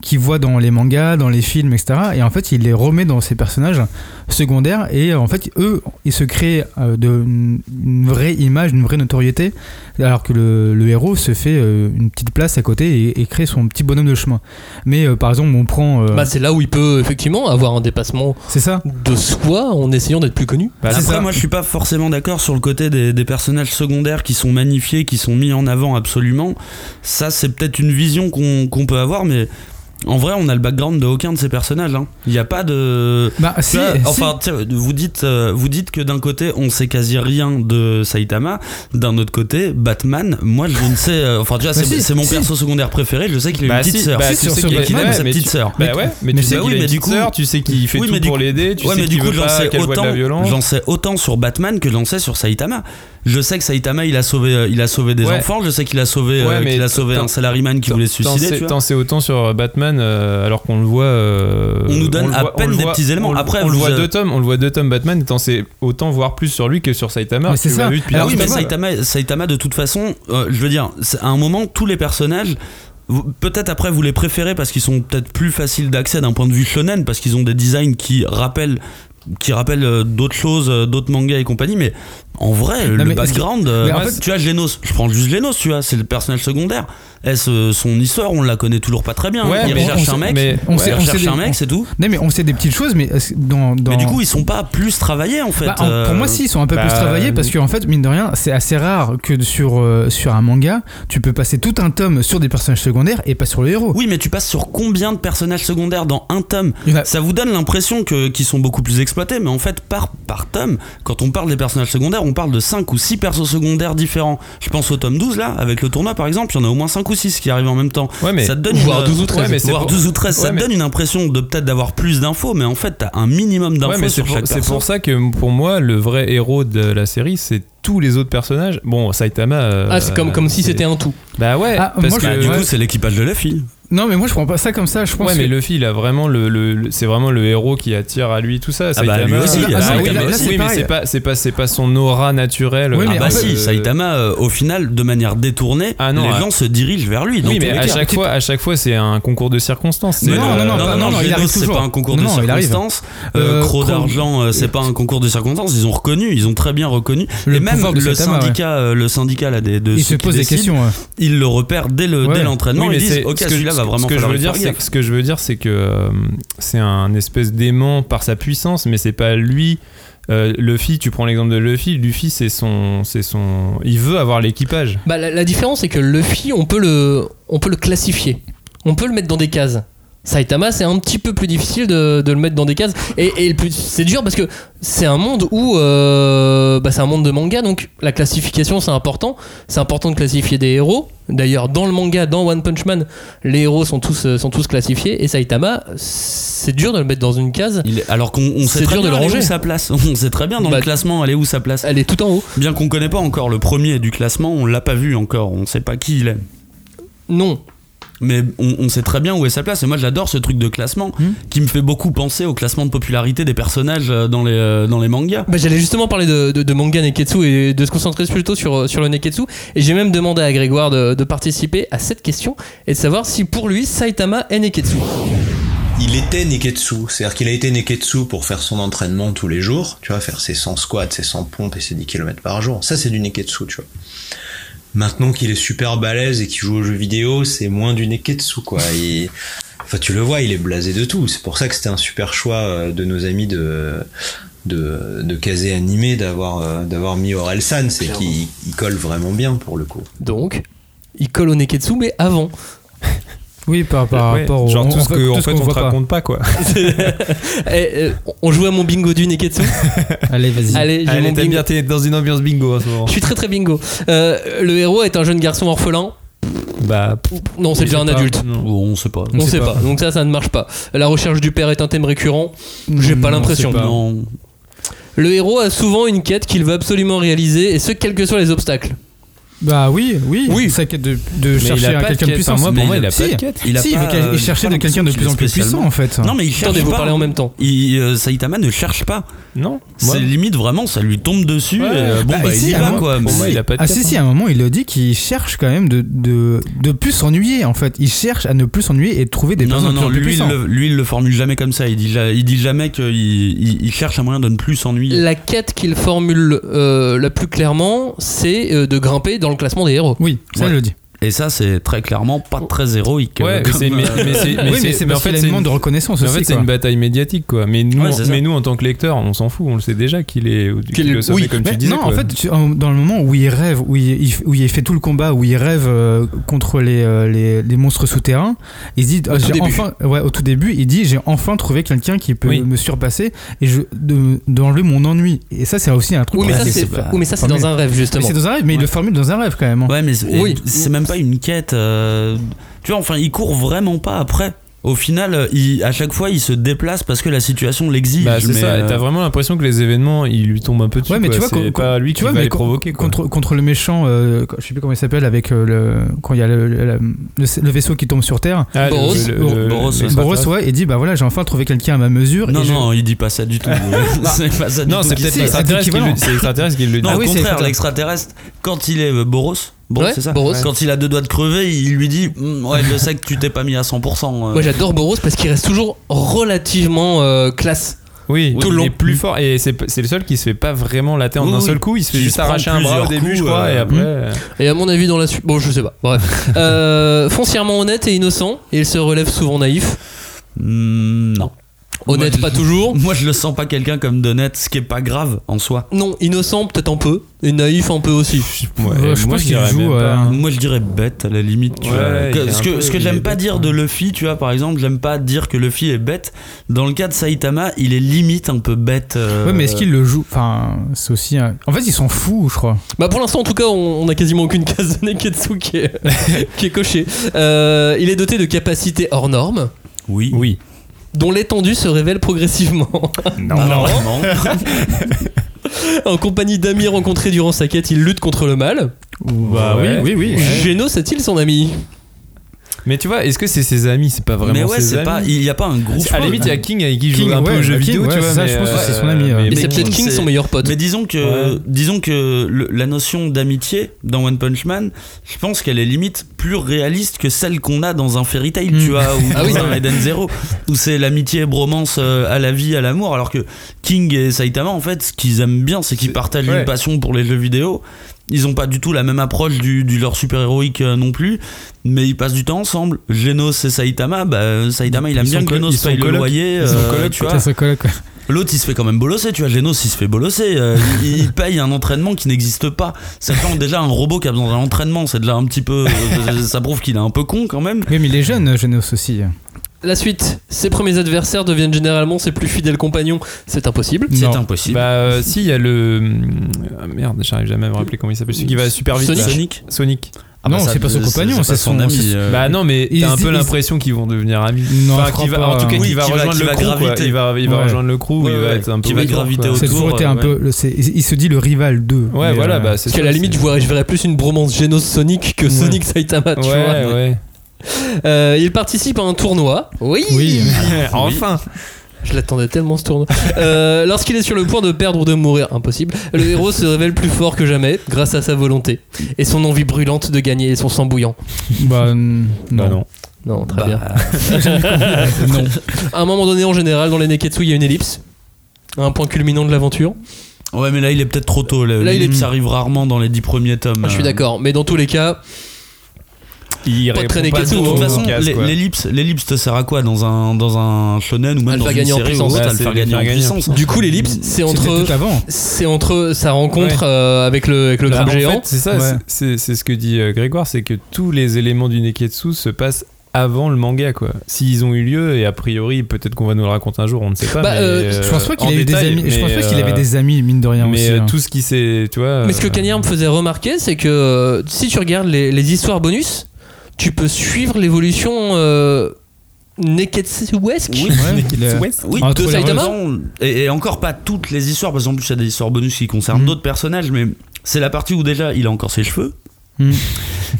qu'il voit dans les mangas, dans les films, etc. Et en fait, il les remet dans ces personnages secondaires. Et euh, en fait, eux, ils se créent euh, de, une, vraie image, une vraie notoriété, alors que le, le héros se fait euh, une petite place à côté et, et crée son petit bonhomme de chemin. Mais euh, par exemple, on prend. euh, Bah, c'est là où il peut effectivement avoir un dépassement c'est ça. de soi en essayant d'être plus connu. Bah, c'est Après, ça. moi, je suis pas forcément d'accord sur le côté des, des personnages secondaires qui sont magnifiés, qui sont mis en avant absolument. Ça, c'est peut-être une vision qu'on qu'on peut avoir, mais en vrai, on a le background de aucun de ces personnages. hein. Il n'y a pas de. Bah, si, enfin, vous dites, euh, vous dites que d'un côté, on sait quasi rien de Saitama, d'un autre côté, Batman, moi, je ne sais. euh, enfin, tu vois, Bah, c'est si, mon si. perso secondaire préféré. Je sais qu'il a Bah une petite si, sœur. bah, Si, tu sais ce qu'il aime sa mais petite sœur. Bah ouais, mais, mais tu sais bah oui, qu'il a mais une du petite coup- sœur, tu sais qu'il fait Oui, tout pour l'aider, tu sais mais qu'il du coup, veut pas sais qu'elle voit de autant, la violence. j'en sais autant sur Batman que j'en sais sur Saitama. Je sais que Saitama, il a sauvé, euh, il a sauvé des Ouais. enfants. Je sais qu'il a sauvé, euh, Ouais, mais qu'il a sauvé un salariman qui voulait se suicider. sais- tu vois. T'en sais autant sur Batman euh, alors qu'on le voit. euh, On nous donne à voit- peine des voit- petits éléments. on le- Après, on le voit deux tomes, on le voit deux tomes Batman, et t'en sais autant voir plus sur lui que sur Saitama. C'est ça. l'as vu depuis Alors Ah oui, mais Saitama- de toute façon, euh, je veux dire, c'est- à un moment, tous les personnages. Peut-être après vous les préférez parce qu'ils sont peut-être plus faciles d'accès d'un point de vue shonen parce qu'ils ont des designs qui rappellent qui rappellent euh, d'autres choses, euh, d'autres mangas et compagnie, mais en vrai, Non, le mais background, euh, mais en ouais, fait- tu vois, Genos, je prends juste Genos, tu vois, c'est le personnage secondaire. Est-ce euh, son histoire, on la connaît toujours pas très bien. Ouais, il mais recherche on un mec, mais- on sait- on recherche sait un mec, c'est tout. Non, mais on sait des petites choses, mais dans, dans... Mais du coup, ils sont pas plus travaillés en fait. Bah, en- euh, pour moi, si, ils sont un peu bah, plus travaillés parce qu'en fait, mine de rien, c'est assez rare que sur, euh, sur un manga, tu peux passer tout un tome sur des personnages secondaires et pas sur le héros. Oui, mais tu passes sur combien de personnages secondaires dans un tome? En a- Ça vous donne l'impression que qu'ils sont beaucoup plus exploités, mais en fait, par, par tome, quand on parle des personnages secondaires, on parle de 5 ou 6 persos secondaires différents. Je pense au tome 12 là, avec le tournoi par exemple, il y en a au moins 5 ou 6 qui arrivent en même temps. Ouais, mais ça te donne voire une- 12 ou 13. Ouais, mais c'est voire pour- 12 ou 13, ça te mais- donne une impression de peut-être d'avoir plus d'infos, mais en fait, t'as un minimum d'infos sur pour, chaque c'est pour ça que pour moi, le vrai héros de la série, c'est tous les autres personnages. Bon, Saitama. euh, Ah, c'est comme, comme si c'était un tout. Bah ouais, Ah, parce moi, que Bah, du ouais. coup, c'est l'équipage de Luffy. Non, mais moi, je prends pas ça comme ça. Je pense Ouais, mais que- Luffy, il a vraiment le, le- le- c'est vraiment le héros qui attire à lui tout ça. Ah bah, lui aussi, ah, il a oui, Saitama mais- aussi. oui, mais c'est pas, c'est pas, c'est pas son aura naturelle. Oui, Ah mais bah en fait, si, euh, Saitama, euh, au final, de manière détournée, Ah non, les ah. gens se dirigent vers lui. dans Oui, mais à chaque fois, à chaque fois, c'est un concours de circonstances. Non, non, non, non, pas- non, non, non, il c'est pas un concours Non, de circonstances. Euh, Euh, Croc d'argent, euh, c'est pas un concours de circonstances. Ils ont reconnu, ils ont très bien reconnu. Le Et même le syndicat, euh, le syndicat là, des, de Il se pose des questions. Ils le repèrent dès le Ouais. dès l'entraînement. Ils disent, c'est- ok, celui-là ce va que- vraiment ce que je falloir veux lui dire, faire c'est gaffe. ce que je veux dire, c'est que euh, c'est un espèce d'aimant par sa puissance, mais c'est pas lui. Euh, Luffy, tu prends l'exemple de Luffy. Luffy, c'est son, c'est son, il veut avoir l'équipage. Bah, la, la différence, c'est que Luffy, on peut, le, on peut le classifier. On peut le mettre dans des cases. Saitama, c'est un petit peu plus difficile de, de le mettre dans des cases. Et, c'est dur parce que c'est un monde où. euh, bah, c'est un monde de manga, donc la classification, c'est important. C'est important de classifier des héros. D'ailleurs, dans le manga, dans One Punch Man, les héros sont tous, euh, sont tous classifiés. Et Saitama, c'est dur de le mettre dans une case. Il est- alors qu'on on sait très dur de bien le ranger. où sa place. On sait très bien dans Bah, le classement, elle est où sa place. Elle est tout en haut. Bien qu'on connaît pas encore le premier du classement, on l'a pas vu encore. On sait pas qui il est. Non. Mais on, on sait très bien où est sa place. Et moi, j'adore ce truc de classement Hmm. qui me fait beaucoup penser au classement de popularité des personnages euh, dans les, euh, dans les mangas. Bah, J'allais justement parler de, de- de manga Neketsu et de se concentrer plutôt sur, sur le Neketsu. Et j'ai même demandé à Grégoire de, de participer à cette question et de savoir si pour lui Saitama est Neketsu. Il était Neketsu, c'est-à-dire qu'il a été Neketsu pour faire son entraînement tous les jours, tu vois, faire ses 100 squats, ses 100 pompes et ses 10 km par jour. Ça, c'est du Neketsu, tu vois. Maintenant qu'il est super balèze et qu'il joue aux jeux vidéo, c'est moins du Neketsu, quoi. Il- Enfin, tu le vois, il est blasé de tout. C'est pour ça que c'était un super choix euh, de nos amis de de, de Kazé animé d'avoir euh, d'avoir mis Orelsan, c'est qu'il il colle vraiment bien pour le coup. Donc, il colle au Neketsu, mais avant. Oui, par, par Ouais, rapport au. genre tout ce que en fait qu'on on te pas. raconte pas quoi. Eh, euh, on joue à mon bingo du Neketsu Allez, vas-y. Allez, j'ai Allez, t'aimes bingo. bien, t'es dans une ambiance bingo en ce moment. Je suis très très bingo. Euh, le héros est un jeune garçon orphelin. Bah, Non, c'est déjà un adulte. Bon, on sait pas. On, sait pas. Donc ça, ça ne marche pas. La recherche du père est un thème récurrent. J'ai pas l'impression. Le héros a souvent une quête qu'il veut absolument réaliser, et ce, quels que soient les obstacles. Bah oui, oui. Oui. Sa quête de, de chercher quelqu'un de puissant. Moi, pour Mais moi, il a pas de quête. Il a si, euh, il cherchait de quelqu'un de plus en plus puissant en fait. Non, mais il cherche Attendez, vous parlez en même temps. Il, euh, Saitama ne cherche pas. Non. C'est limite vraiment, ça lui tombe dessus. Ouais. et, euh, bon, Bah, bah, si, il y va quoi. Pour mais- moi, il a pas de Ah si si, hein. à un moment il a dit qu'il cherche quand même de, de, de plus s'ennuyer en fait. Il cherche à ne plus s'ennuyer et de trouver des non, personnes non, non, plus lui, il puissantes. le, lui, il le formule jamais comme ça. Il dit, ja- il dit jamais qu'il il, il cherche un moyen de ne plus s'ennuyer. La quête qu'il formule euh, la plus clairement, c'est euh, de grimper dans le classement des héros. Oui, ça Ouais. il le dit. Et ça, c'est très clairement pas très héroïque. Ouais, euh, mais c'est- oui, mais c'est mais en fait, c'est une de reconnaissance Mais en aussi. fait, c'est une bataille médiatique, quoi. Mais nous, Ouais, mais nous, en tant que lecteurs, on s'en fout. On le sait déjà qu'il est, qu'il est au sommet, oui, comme Mais tu disais. non, en fait, tu- dans le moment où il rêve, où il, où il fait tout le combat, où il rêve euh, contre les, euh, les, les monstres souterrains, il se dit, début. enfin, ouais, au tout début, il dit, j'ai enfin trouvé quelqu'un qui peut Oui. me surpasser et je de- d'enlever mon ennui. Et ça, c'est aussi un truc. Oui, mais ça, a- c'est dans un rêve, justement. c'est dans un rêve, mais il le formule dans un rêve quand même. hein. Ouais, mais c'est même pas une quête. euh, tu vois, enfin, il court vraiment pas après. Au final, il, à chaque fois, il se déplace parce que la situation l'exige. Bah, c'est ça. euh, T'as vraiment l'impression que les événements, ils lui tombent un peu dessus. Ouais, mais tu vois, c'est pas lui tu qui vois, va mais les con- provoquer. quoi. Contre, contre le méchant, euh, je sais plus comment il s'appelle, avec euh, le quand il y a le, le- le- le vaisseau qui tombe sur Terre. Ah, Boros. le- le- Boros, le- ouais. Boros, ouais, et dit bah voilà, j'ai enfin trouvé quelqu'un à ma mesure. Non, et je- non, il dit pas ça du tout. c'est pas ça du Non, tout c'est peut-être l'extraterrestre qui le- dit. Non, Ah au oui, c'est contraire, l'extraterrestre. quand il est euh, Boros, Boros, Ouais, c'est ça Boros. Quand il a deux doigts de crever, il lui dit Hum, Ouais, je sais que tu t'es pas mis à 100%. euh. Moi, j'adore Boros parce qu'il reste toujours relativement euh, classe. Oui, Tout il le long. est plus fort et c'est c'est le seul qui se fait pas vraiment latter en Oui, un oui. seul coup. Il se fait juste se arracher un bras au début, je coups, crois, euh, et après. euh, Et à mon avis, dans la suite. Bon, je sais pas. Bref. Euh, foncièrement honnête et innocent, et il se relève souvent naïf. Hum, non. Honnête, Moi, pas je- toujours. Moi, je le sens pas quelqu'un comme d'honnête, ce qui est pas grave en soi. Non, innocent, peut-être un peu. Et naïf, un peu aussi. ouais, Ouais, je moi, pense qu'il dirais joue, même pas. Moi, je dirais bête à la limite. Tu Ouais, vois. ce que, peu- ce que j'aime pas bête, dire hein. de Luffy, tu vois, par exemple, j'aime pas dire que Luffy est bête. Dans le cas de Saitama, il est limite un peu bête. euh, Ouais, mais est-ce qu'il le joue? Enfin, c'est aussi. un- En fait, ils s'en fout, je crois. Bah pour l'instant en tout cas on, on a quasiment aucune case de Neketsu qui est, qui est cochée. Euh, il est doté de capacités hors normes Oui. Oui. Dont l'étendue se révèle progressivement. Normalement. en compagnie d'amis rencontrés durant sa quête, il lutte contre le mal. Bah Ouais. oui, oui, oui. Genos est-il son ami? Mais tu vois, est-ce que c'est ses amis? C'est pas vraiment mais ouais, ses c'est amis. pas. Il y a pas un groupe. À la limite, il y a King avec qui King, joue un peu aux jeux vidéo, ouais, tu vois. c'est ça, mais, je pense que c'est euh, son ami. Mais, Mais c'est peut-être King, c'est- son meilleur pote. Mais disons que, Ouais. disons que le- la notion d'amitié dans One Punch Man, je pense qu'elle est limite plus réaliste que celle qu'on a dans un Fairy Tail, tu Mm. vois, ou Ah dans oui. un Eden Zero, où c'est l'amitié bromance euh, à la vie, à l'amour, alors que King et Saitama, en fait, ce qu'ils aiment bien, c'est qu'ils partagent ouais. une passion pour les jeux vidéo. Ils ont pas du tout la même approche du, du leur super héroïque euh, non plus, mais ils passent du temps ensemble. Genos et Saitama, bah, Saitama il aime bien que Genos paye le loyer, euh. L'autre il se fait quand même bolosser, tu vois. Genos il se fait bolosser. euh, il, il paye un entraînement qui n'existe pas. Sachant déjà un robot qui a besoin d'un entraînement, c'est déjà un petit peu. euh, ça prouve qu'il est un peu con quand même. Oui, mais il est jeune, Genos aussi. La suite, ses premiers adversaires deviennent généralement ses plus fidèles compagnons. C'est impossible. C'est impossible. Bah, euh, si, il y a le. Ah, merde, j'arrive jamais à me rappeler comment il s'appelle. Celui qui va super vite. Sonic. là. Sonic Sonic. Ah bah non, ça, c'est pas son compagnon, c'est son ami. euh, Bah non, mais il t'as un se peu l'impression qu'ils vont devenir amis. Non, Enfin, je crois qu'il va, pas. en tout cas, Oui, qu'il va qui va- rejoindre qui le va crew. quoi. graviter. Il va, il va Ouais. rejoindre le crew. Ouais, il va ouais. être un peu. Qui va autour, graviter quoi. autour. C'est toujours été un ouais. peu. le- c'est- Il se dit le rival d'eux. Ouais, Mais, voilà, euh, bah c'est Parce qu'à ça, la limite, c'est- je verrais, je verrais plus une bromance Genos Sonic que Ouais. Sonic Saitama, tu vois. Ouais, ouais. Euh, il participe à un tournoi. Oui. Oui. Enfin. Je l'attendais tellement ce tournoi. Euh, Lorsqu'il est sur le point de perdre ou de mourir, impossible, le héros se révèle plus fort que jamais grâce à sa volonté et son envie brûlante de gagner et son sang bouillant. Bah, Bah non. non. Non, très Bah, bien. non. À un moment donné, en général, dans les Neketsu, il y a une ellipse. Un point culminant de l'aventure. Ouais, mais là il est peut-être trop tôt. Là, Là, il est- ça arrive rarement dans les dix premiers tomes. Ah, je suis euh. d'accord, mais dans tous les cas, Il Pas pas Ketsu, De toute façon, l'ellipse, l'ellipse te sert à quoi dans un dans un shonen ou même dans une gagner en série ou puissance. autre, Bah, faire gagner en puissance. du coup, l'ellipse, c'est entre, c'est entre sa rencontre Ouais. euh, avec le, avec le Bah, crabe en géant. fait, c'est ça, c'est- ce que dit euh, Grégoire, c'est que tous les éléments du Neketsu se passent avant le manga, quoi. S'ils ont eu lieu, et a priori, peut-être qu'on va nous le raconter un jour, on ne sait pas. Bah, mais, euh, Je pense pas qu'il en ait eu des détail, amis. Je pense mais, pas qu'il avait des amis, mine de rien Mais aussi. euh, hein. tout ce qui s'est, tu vois. Mais ce que Cagnard me faisait remarquer, c'est que si tu regardes les, les histoires bonus, tu peux suivre l'évolution euh, Neketsuesque Oui, oui de Saitama raison. Et, et encore pas toutes les histoires, parce qu'en plus il y a des histoires bonus qui concernent Mm. d'autres personnages, mais c'est la partie où déjà il a encore ses cheveux, Mm.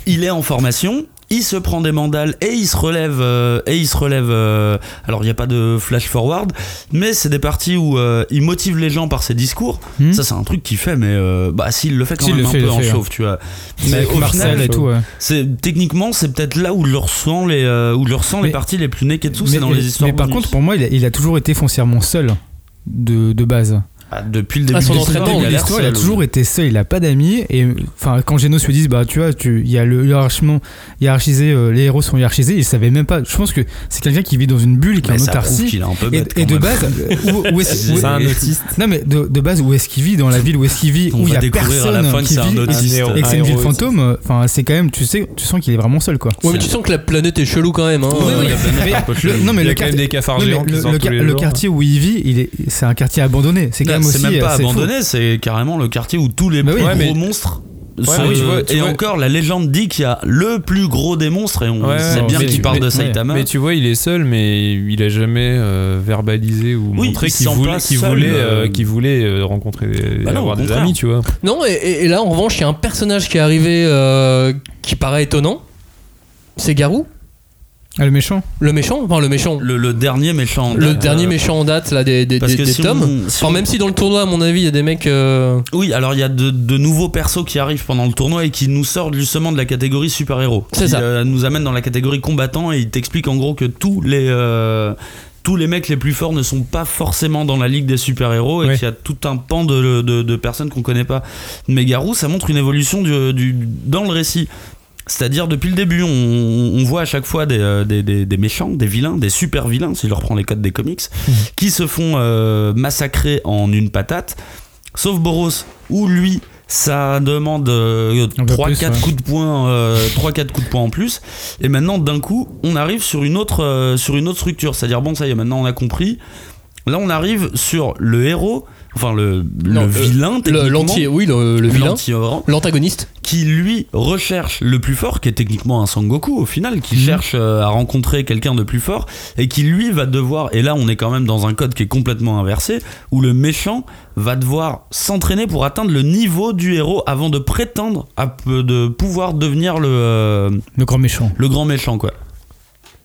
il est en formation, il se prend des mandales et il se relève, euh, et il se relève. euh, alors il n'y a pas de flash forward, mais c'est des parties où euh, il motive les gens par ses discours. Mm. Ça c'est un truc qu'il fait, mais euh, bah s'il le fait quand S'il même un fait, peu en fait, chauve, hein. tu vois. Mais Mais au Marcel final, et tout, ouais. c'est techniquement c'est peut-être là où le ressens les, euh, où le ressens les Mais- parties les plus neketsu, Mais, c'est dans les histoires. mais par bonus. contre, pour moi, il a, il a toujours été foncièrement seul de, de base. Ah, depuis le début Ah, son de entraînement, l'histoire, Depuis il l'histoire, il a toujours été seul, il a pas d'amis. Et enfin, quand Genos lui dit, bah tu vois, tu- il y a le hiérarchement hiérarchisé, euh, les héros sont hiérarchisés, il savait même pas. Je pense que c'est quelqu'un qui vit dans une bulle, qui est en autarcie. qu'il est un peu Et, bête, et quand de base, où, où est-ce C'est où- un autiste. Non mais de, de base, où est-ce qu'il vit dans la ville Où est-ce qu'il vit On Où il y va a découvrir à personne la fin qui un autiste. et que c'est une Un ville fantôme. Enfin, c'est quand même, tu sais, tu sens qu'il est vraiment seul quoi. Ouais, mais tu sens que la planète est chelou quand même. Hein. Est non mais Il y a le quand même quartier- des cafards géants le, quartier où il vit, il est, c'est un quartier abandonné. C'est quand C'est même pas fou. abandonné, c'est carrément le quartier où tous les Bah oui. plus mais- gros monstres. Ouais, vois- tu et vois- encore, la légende dit qu'il y a le plus gros des monstres, et on Ouais, sait bien qu'il parle de Saitama. Mais tu vois, il est seul, mais il a jamais euh, verbalisé ou Oui, montré il qu'il voulait, seul, voulait, euh, euh, euh, rencontrer des, Bah non, avoir au des contraire. amis, tu vois. Non, et, et- et là en revanche, il y a un personnage qui est arrivé euh, qui paraît étonnant. C'est Garou, Ah, le méchant. le méchant, enfin le méchant. le, le dernier méchant. en Le date, dernier euh, méchant en date là des, des, parce des- que des si tomes. on- si Enfin, on- même si dans le tournoi, à mon avis, il y a des mecs. euh, Oui, alors il y a de, de nouveaux persos qui arrivent pendant le tournoi et qui nous sortent justement de la catégorie super-héros. C'est ça. euh, nous amènent dans la catégorie combattant et ils t'expliquent en gros que tous les. euh, tous les mecs les plus forts ne sont pas forcément dans la ligue des super-héros et Ouais. qu'il y a tout un pan de, de- de personnes qu'on connaît pas. Mais Garou, ça montre une évolution du, du- dans le récit. C'est-à-dire, depuis le début, on, on voit à chaque fois des, euh, des, des- des méchants, des vilains, des super vilains, si je reprends les codes des comics, qui se font euh, massacrer en une patate. Sauf Boros, où lui, ça demande Un peu 3-4 plus, ouais. coups de poing, euh, 3-4 coups de poing en plus. Et maintenant, d'un coup, on arrive sur une autre, euh, sur une autre structure. C'est-à-dire, bon, ça y est, maintenant on a compris. Là, on arrive sur le héros, enfin le, non, euh, vilain, le- techniquement, l'anti, oui, le, le vilain, l'antagoniste. qui lui recherche le plus fort, qui est techniquement un Sangoku au final, qui Mhm. cherche euh, à rencontrer quelqu'un de plus fort, et qui lui va devoir, et là on est quand même dans un code qui est complètement inversé, où le méchant va devoir s'entraîner pour atteindre le niveau du héros avant de prétendre à de pouvoir devenir le, euh, Le grand méchant. le grand méchant quoi.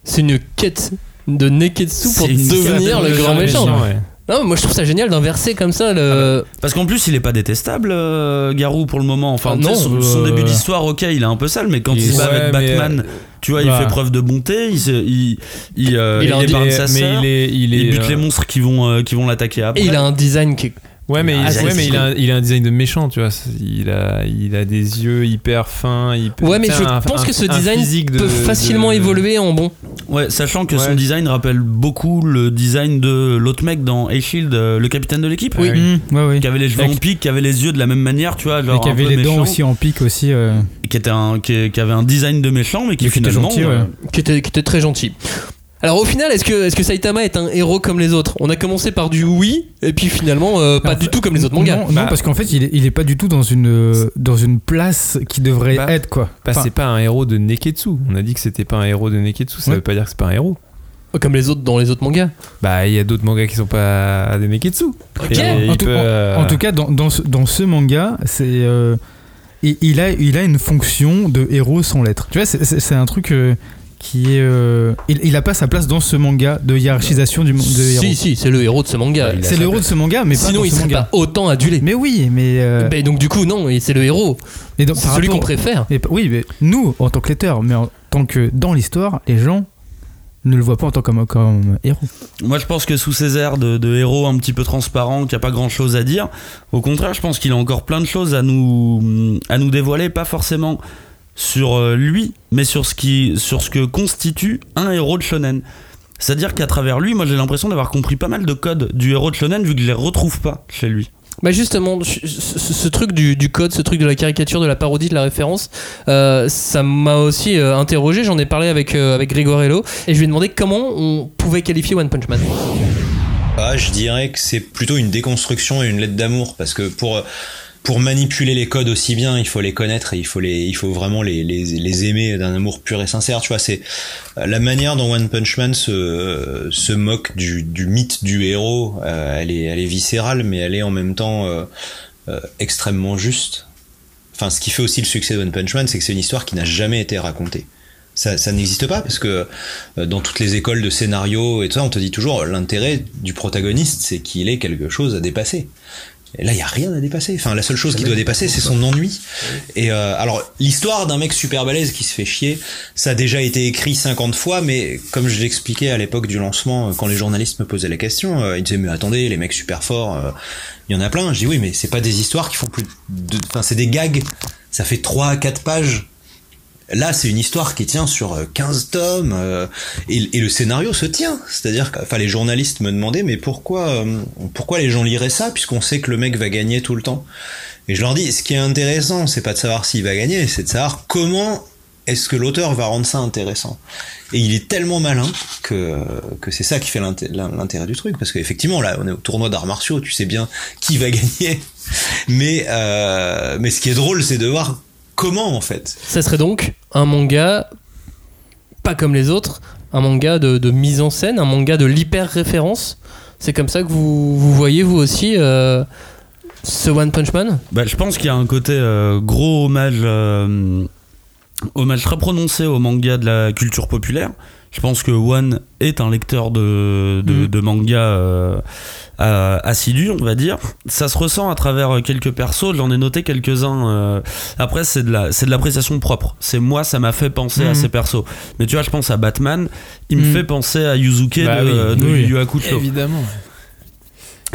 C'est une quête de Neketsu pour devenir le grand méchant, méchant. ouais. Non, moi je trouve ça génial d'inverser comme ça le. Parce qu'en plus, il est pas détestable, euh, Garou, pour le moment. Enfin, Ah, non, son, son euh, début d'histoire, ok, il est un peu sale, mais quand Il il, est- se bat ouais, avec Batman, tu vois, il bah. fait preuve de bonté, il, se- il, il, euh, Il épargne sa mais sœur, il est, il est, bute euh, les monstres qui vont, euh, qui vont l'attaquer après. Et il a un design qui est. Ouais, mais, Ah, il, c'est- ouais, mais il, c'est- a, un- il a un design de méchant, tu vois. Il a, il a des yeux hyper fins. Hyper, Ouais, mais je un- pense un- que ce design de- peut facilement de- évoluer en bon. Ouais, sachant que son design rappelle beaucoup le design de l'autre mec dans A-Shield, euh, le capitaine de l'équipe. Oui. Mmh, ouais, ouais. Qui avait les cheveux Avec- en pique, qui avait les yeux de la même manière, tu vois, genre Et qui avait les dents aussi en pique aussi. euh. qui était un, qui, qui avait un design de méchant, mais qui Mais qui était finalement, gentil, ouais. euh, qui était, qui était très gentil. Alors au final, est-ce que, est que Saitama est un héros comme les autres? On a commencé par du oui, et puis finalement euh, pas du tout comme les autres mangas. Non, non, Bah- parce qu'en fait, il est, il est pas du tout dans une, dans une place qui devrait Bah, être quoi. Bah, Enfin, c'est pas un héros de Neketsu. On a dit que c'était pas un héros de Neketsu. Ça Ouais. veut pas dire que c'est pas un héros. Comme les autres dans les autres mangas. Bah, il y a d'autres mangas qui sont pas des Neketsu. Ok. Et en, il tout, peut, en- euh, en tout cas, dans, dans ce, dans ce manga, c'est euh, il, il a, il a une fonction de héros sans lettres. Tu vois, c'est un truc euh, qui est. euh, il, il a pas sa place dans ce manga de hiérarchisation du, de héros. Si, si, c'est le héros de ce manga. a C'est le héros de ce manga, mais pas Sinon, dans il serait manga. pas autant adulé. Mais oui, mais. euh, Ben, donc du coup, non, et c'est le héros. et donc, C'est par celui qu'on préfère. et- oui, mais nous, en tant que lecteurs, mais en tant que dans l'histoire, les gens ne le voient pas en tant que comme, comme héros. Moi, je pense que sous ces airs de, de héros un petit peu transparent, qui a pas grand chose à dire, au contraire, je pense qu'il a encore plein de choses à nous, à nous dévoiler, pas forcément sur euh, lui, mais sur ce, qui, sur ce que constitue un héros de shonen. C'est-à-dire qu'à travers lui, moi j'ai l'impression d'avoir compris pas mal de codes du héros de shonen vu que je les retrouve pas chez lui. Bah justement, ce, truc du, du code, ce truc de la caricature, de la parodie, de la référence, euh, ça m'a aussi euh, interrogé. J'en ai parlé avec, euh, avec et je lui ai demandé comment on pouvait qualifier One Punch Man. Ah, je dirais que c'est plutôt une déconstruction et une lettre d'amour parce que pour pour manipuler les codes aussi bien, il faut les connaître et il faut les, il faut vraiment les, les, les aimer d'un amour pur et sincère. Tu vois, c'est euh, la manière dont One Punch Man se, se moque du, du mythe du héros. euh, elle est, elle est viscérale, mais elle est en même temps euh, euh, extrêmement juste. Enfin, ce qui fait aussi le succès de One Punch Man, c'est que c'est une histoire qui n'a jamais été racontée. Ça, ça n'existe pas parce que euh, dans toutes les écoles de scénario et tout ça, on te dit toujours l'intérêt du protagoniste, c'est qu'il ait quelque chose à dépasser. Et là, il y a rien à dépasser. Enfin, la seule chose qui doit dépasser, c'est son ennui. Et euh, alors, l'histoire d'un mec super balèze qui se fait chier, ça a déjà été écrit 50 fois, mais comme je l'expliquais à l'époque du lancement, euh, quand les journalistes me posaient la question, euh, ils disaient mais attendez, les mecs super forts, euh, il y en a plein. Je dis oui, mais c'est pas des histoires qui font plus de, enfin, c'est des gags. Ça fait 3 à 4 pages. Là, c'est une histoire qui tient sur euh, 15 tomes euh, et, le scénario se tient. C'est-à-dire que enfin, les journalistes me demandaient mais pourquoi euh, pourquoi les gens liraient ça puisqu'on sait que le mec va gagner tout le temps? Et je leur dis ce qui est intéressant, c'est pas de savoir s'il va gagner, c'est de savoir comment est-ce que l'auteur va rendre ça intéressant. Et il est tellement malin que que c'est ça qui fait l'inté- l'intérêt du truc parce qu'effectivement là on est au tournoi d'arts martiaux, tu sais bien qui va gagner. Mais euh, mais ce qui est drôle c'est de voir comment en fait? Ça serait donc un manga pas comme les autres, un manga de, de mise en scène, un manga de l'hyper-référence. C'est comme ça que vous, vous voyez, vous aussi, euh, ce One Punch Man? Bah, je pense qu'il y a un côté euh, gros hommage, euh, hommage très prononcé au manga de la culture populaire. Je pense que One est un lecteur de, de, Mm. de manga euh, assidu, on va dire. Ça se ressent à travers quelques persos. J'en ai noté quelques-uns. euh. Après, c'est de la, c'est de l'appréciation propre. C'est moi, ça m'a fait penser à Mhm. ces persos. Mais tu vois, je pense à Batman. Il me Mhm. fait penser à Yuzuke Bah de, oui. de Oui. Yu Yu Hakusho. Évidemment.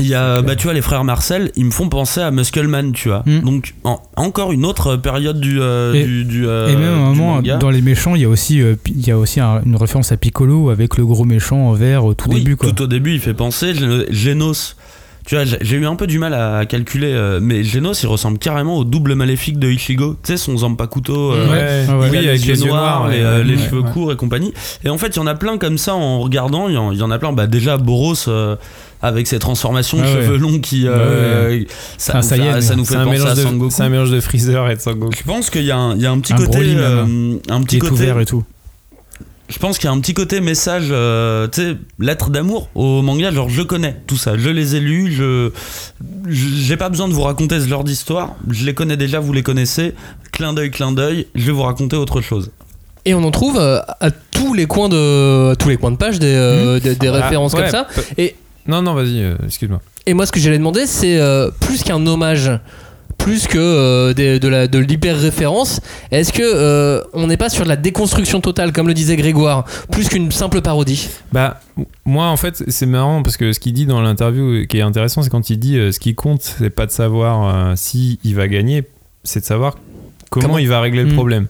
Il y a, bah, tu vois, les frères Marcel, ils me font penser à Muscleman, tu vois. Mm. Donc, en- encore une autre période du. euh, Et- du, du, euh, Et même à un du moment, manga. dans les méchants, il y a aussi, euh, pi- il y a aussi un- une référence à Piccolo avec le gros méchant en vert au tout Oui, début. Quoi. Tout au début, il fait penser. Genos. Tu vois, j'ai eu un peu du mal à calculer, euh, mais Genos, il ressemble carrément au double maléfique de Ichigo. Tu sais, son Zampakuto. euh, Ouais, Ah ouais. oui, les avec les yeux noirs, noirs, les, ouais. euh, les cheveux courts et compagnie. Et en fait, il y en a plein comme ça en regardant. Il y y en a plein. Bah, déjà, Boros. euh, avec ses transformations de Ah ouais. cheveux longs qui euh, ça, Un nous fait, ça nous fait penser à mélange de, Sangoku c'est un mélange de Freezer et de Sangoku. je pense qu'il y, a un- il y a un petit Un côté Broly euh, un petit côté vert et tout. Je pense qu'il y a un petit côté message, euh, tu sais, lettre d'amour au manga. Genre, je connais tout ça, je les ai lus, je, j'ai pas besoin de vous raconter ce genre d'histoire. Je les connais déjà, vous les connaissez. Clin d'œil, clin d'œil. Je vais vous raconter autre chose. Et on en trouve euh, à tous les coins de, à tous les coins de page des, euh, des, des Ah, références ouais, comme ça. Et, Non, non, vas-y, euh, excuse-moi. et moi, ce que j'allais demander, c'est euh, plus qu'un hommage, plus que euh, des- de, la, de l'hyper-référence, est-ce que euh, on n'est pas sur de la déconstruction totale, comme le disait Grégoire, plus qu'une simple parodie? Bah, moi, en fait, c'est marrant parce que ce qu'il dit dans l'interview euh, qui est intéressant, c'est quand il dit ce qui compte, c'est pas de savoir si il va gagner, c'est de savoir comment, Comment il va régler le Mm. problème.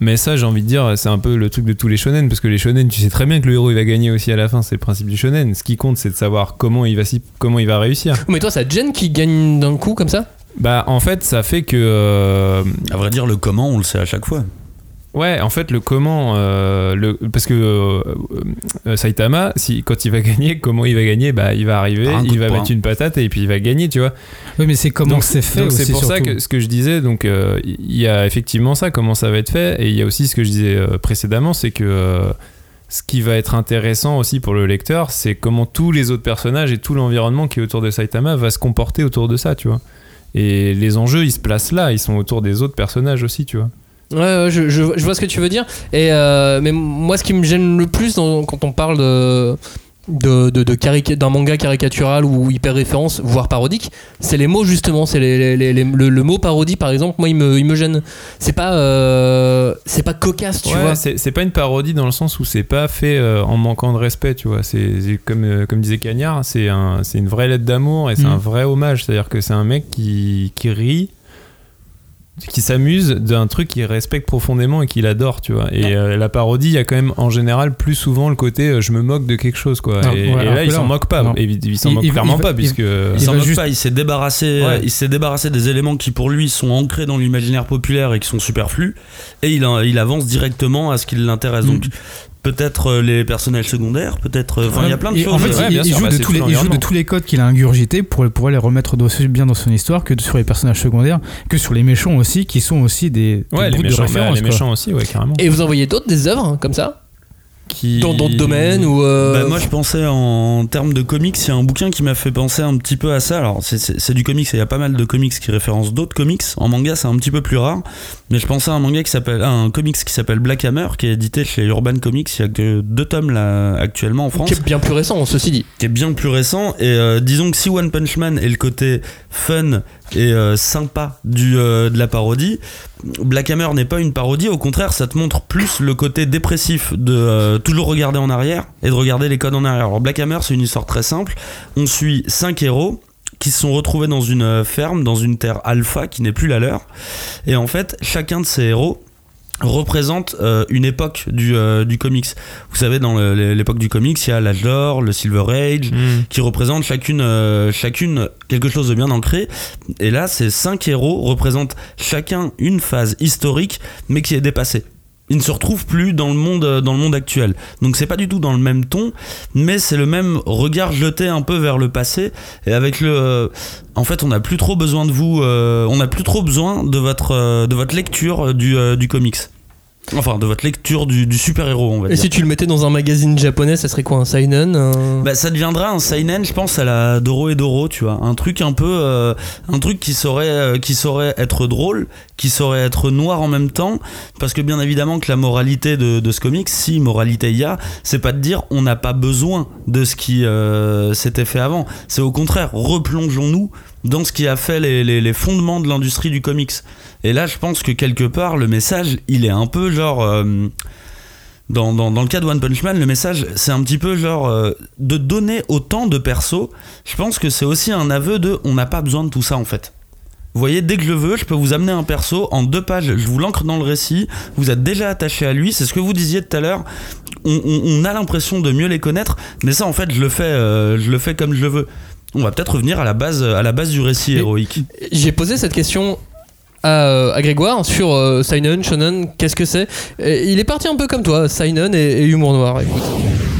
Mais ça, j'ai envie de dire, c'est un peu le truc de tous les shonen, parce que les shonen, tu sais très bien que le héros il va gagner aussi à la fin, c'est le principe du shonen. Ce qui compte, c'est de savoir comment il va, comment il va réussir. Mais toi, ça te gêne qui gagne d'un coup comme ça? Bah, en fait, ça fait que. euh, À vrai dire, le comment, on le sait à chaque fois. Ouais, en fait, le comment, euh, le, parce que euh, euh, Saitama, si, quand il va gagner, comment il va gagner Bah, il va arriver, Par un coup il de va poing. mettre une patate et puis il va gagner, tu vois. Oui, mais c'est comment Donc, c'est fait donc aussi. c'est pour ça surtout. que ce que je disais, donc euh, il y a effectivement ça, comment ça va être fait, et il y a aussi ce que je disais euh, précédemment, c'est que euh, ce qui va être intéressant aussi pour le lecteur, c'est comment tous les autres personnages et tout l'environnement qui est autour de Saitama va se comporter autour de ça, tu vois. Et les enjeux, ils se placent là, ils sont autour des autres personnages aussi, tu vois. Ouais, je, je- vois ce que tu veux dire. Et euh, mais moi, ce qui me gêne le plus quand on parle de de, de, d'un manga caricatural ou hyper référence, voire parodique, c'est les mots justement. C'est les, les- les- les- le, le mot parodie, par exemple, moi, il me, il me gêne. C'est pas euh, c'est pas cocasse, tu Ouais, vois. c'est c'est pas une parodie dans le sens où c'est pas fait euh, en manquant de respect, tu vois. C'est c'est comme, euh, comme disait Cagnard, c'est un, c'est une vraie lettre d'amour et c'est Mm. un vrai hommage. C'est-à-dire que c'est un mec qui, qui rit, qui s'amuse d'un truc qu'il respecte profondément et qu'il adore, tu vois. Et euh, la parodie, il y a quand même en général plus souvent le côté euh, je me moque de quelque chose, quoi. Non, et, là, il s'en moque pas. non. Et il, il s'en moque il- clairement il- pas, il- puisque. Il s'en moque juste- pas, il s'est débarrassé, Ouais. il s'est débarrassé des éléments qui pour lui sont ancrés dans l'imaginaire populaire et qui sont superflus, et il avance directement à ce qui l'intéresse. Mm. Donc peut-être euh, les personnages secondaires, peut-être. euh, Enfin, il y a plein de Et choses. En fait, Ouais, il, bien il sûr, joue bah, de tous les, tout il joue de l'environnement. tous les codes qu'il a ingurgités pour pouvoir les remettre d'aussi bien dans son histoire que sur les personnages secondaires, que sur les méchants aussi, qui sont aussi des, des Ouais, les de méchants, bah, référence. les quoi. méchants aussi, ouais, carrément. Et vous en voyez d'autres des œuvres hein, comme ça Qui... Dans d'autres domaines ou. euh, Bah, moi, je pensais en termes de comics, il y a un bouquin qui m'a fait penser un petit peu à ça. Alors, c'est du comics, et il y a pas mal de comics qui référencent d'autres comics. En manga, c'est un petit peu plus rare. Mais je pensais à un manga qui s'appelle, un comics qui s'appelle Black Hammer, qui est édité chez Urban Comics. Il y a que deux tomes là actuellement en France. Qui est bien plus récent, ceci dit. Qui est bien plus récent. Et euh, disons que si One Punch Man est le côté fun et euh, sympa du, euh, de la parodie, Black Hammer n'est pas une parodie, au contraire, ça te montre plus le côté dépressif de toujours regarder en arrière et de regarder les codes en arrière. Alors Black Hammer, c'est une histoire très simple. On suit cinq héros qui se sont retrouvés dans une euh, ferme, dans une terre alpha qui n'est plus la leur. Et en fait, chacun de ces héros représente euh, une époque du, euh, du comics. Vous savez, dans l'époque du comics, il y a l'âge d'or, le Silver Age, Mm. qui représentent chacune, euh, chacune quelque chose de bien ancré. Et là, ces cinq héros représentent chacun une phase historique, mais qui est dépassée. Ils ne se retrouvent plus dans le monde, euh, dans le monde actuel. Donc c'est pas du tout dans le même ton, mais c'est le même regard jeté un peu vers le passé. Et avec le, euh, en fait, on n'a plus trop besoin de vous, euh, on n'a plus trop besoin de votre, euh, de votre lecture du, euh, du comics. Enfin, de votre lecture du, du super-héros, on va Et dire. si tu le mettais dans un magazine japonais, ça serait quoi Un seinen un- Bah, ça deviendra un seinen, je pense à la Doro et Doro, tu vois, un truc un peu, euh, un truc qui saurait, euh, qui saurait être drôle, qui saurait être noir en même temps, parce que bien évidemment que la moralité de, de ce comic, si moralité il y a, c'est pas de dire on n'a pas besoin de ce qui euh, s'était fait avant, c'est au contraire replongeons-nous dans ce qui a fait les, les- fondements de l'industrie du comics. Et là, je pense que quelque part le message, il est un peu genre euh, dans, dans, dans le cas de One Punch Man, le message, c'est un petit peu genre euh, de donner autant de persos. Je pense que c'est aussi un aveu de on n'a pas besoin de tout ça en fait. Vous voyez, dès que je veux, je peux vous amener un perso en deux pages, je vous l'ancre dans le récit, vous êtes déjà attaché à lui, c'est ce que vous disiez tout à l'heure. On, on- on a l'impression de mieux les connaître, mais ça en fait, je le fais, euh, je le fais comme je le veux. On va peut-être revenir à la base, à la base du récit héroïque. J'ai posé cette question à, euh, à Grégoire sur euh, Seinen, Shonen, qu'est-ce que c'est? Il est parti un peu comme toi, Seinen et, et humour noir. Écoute.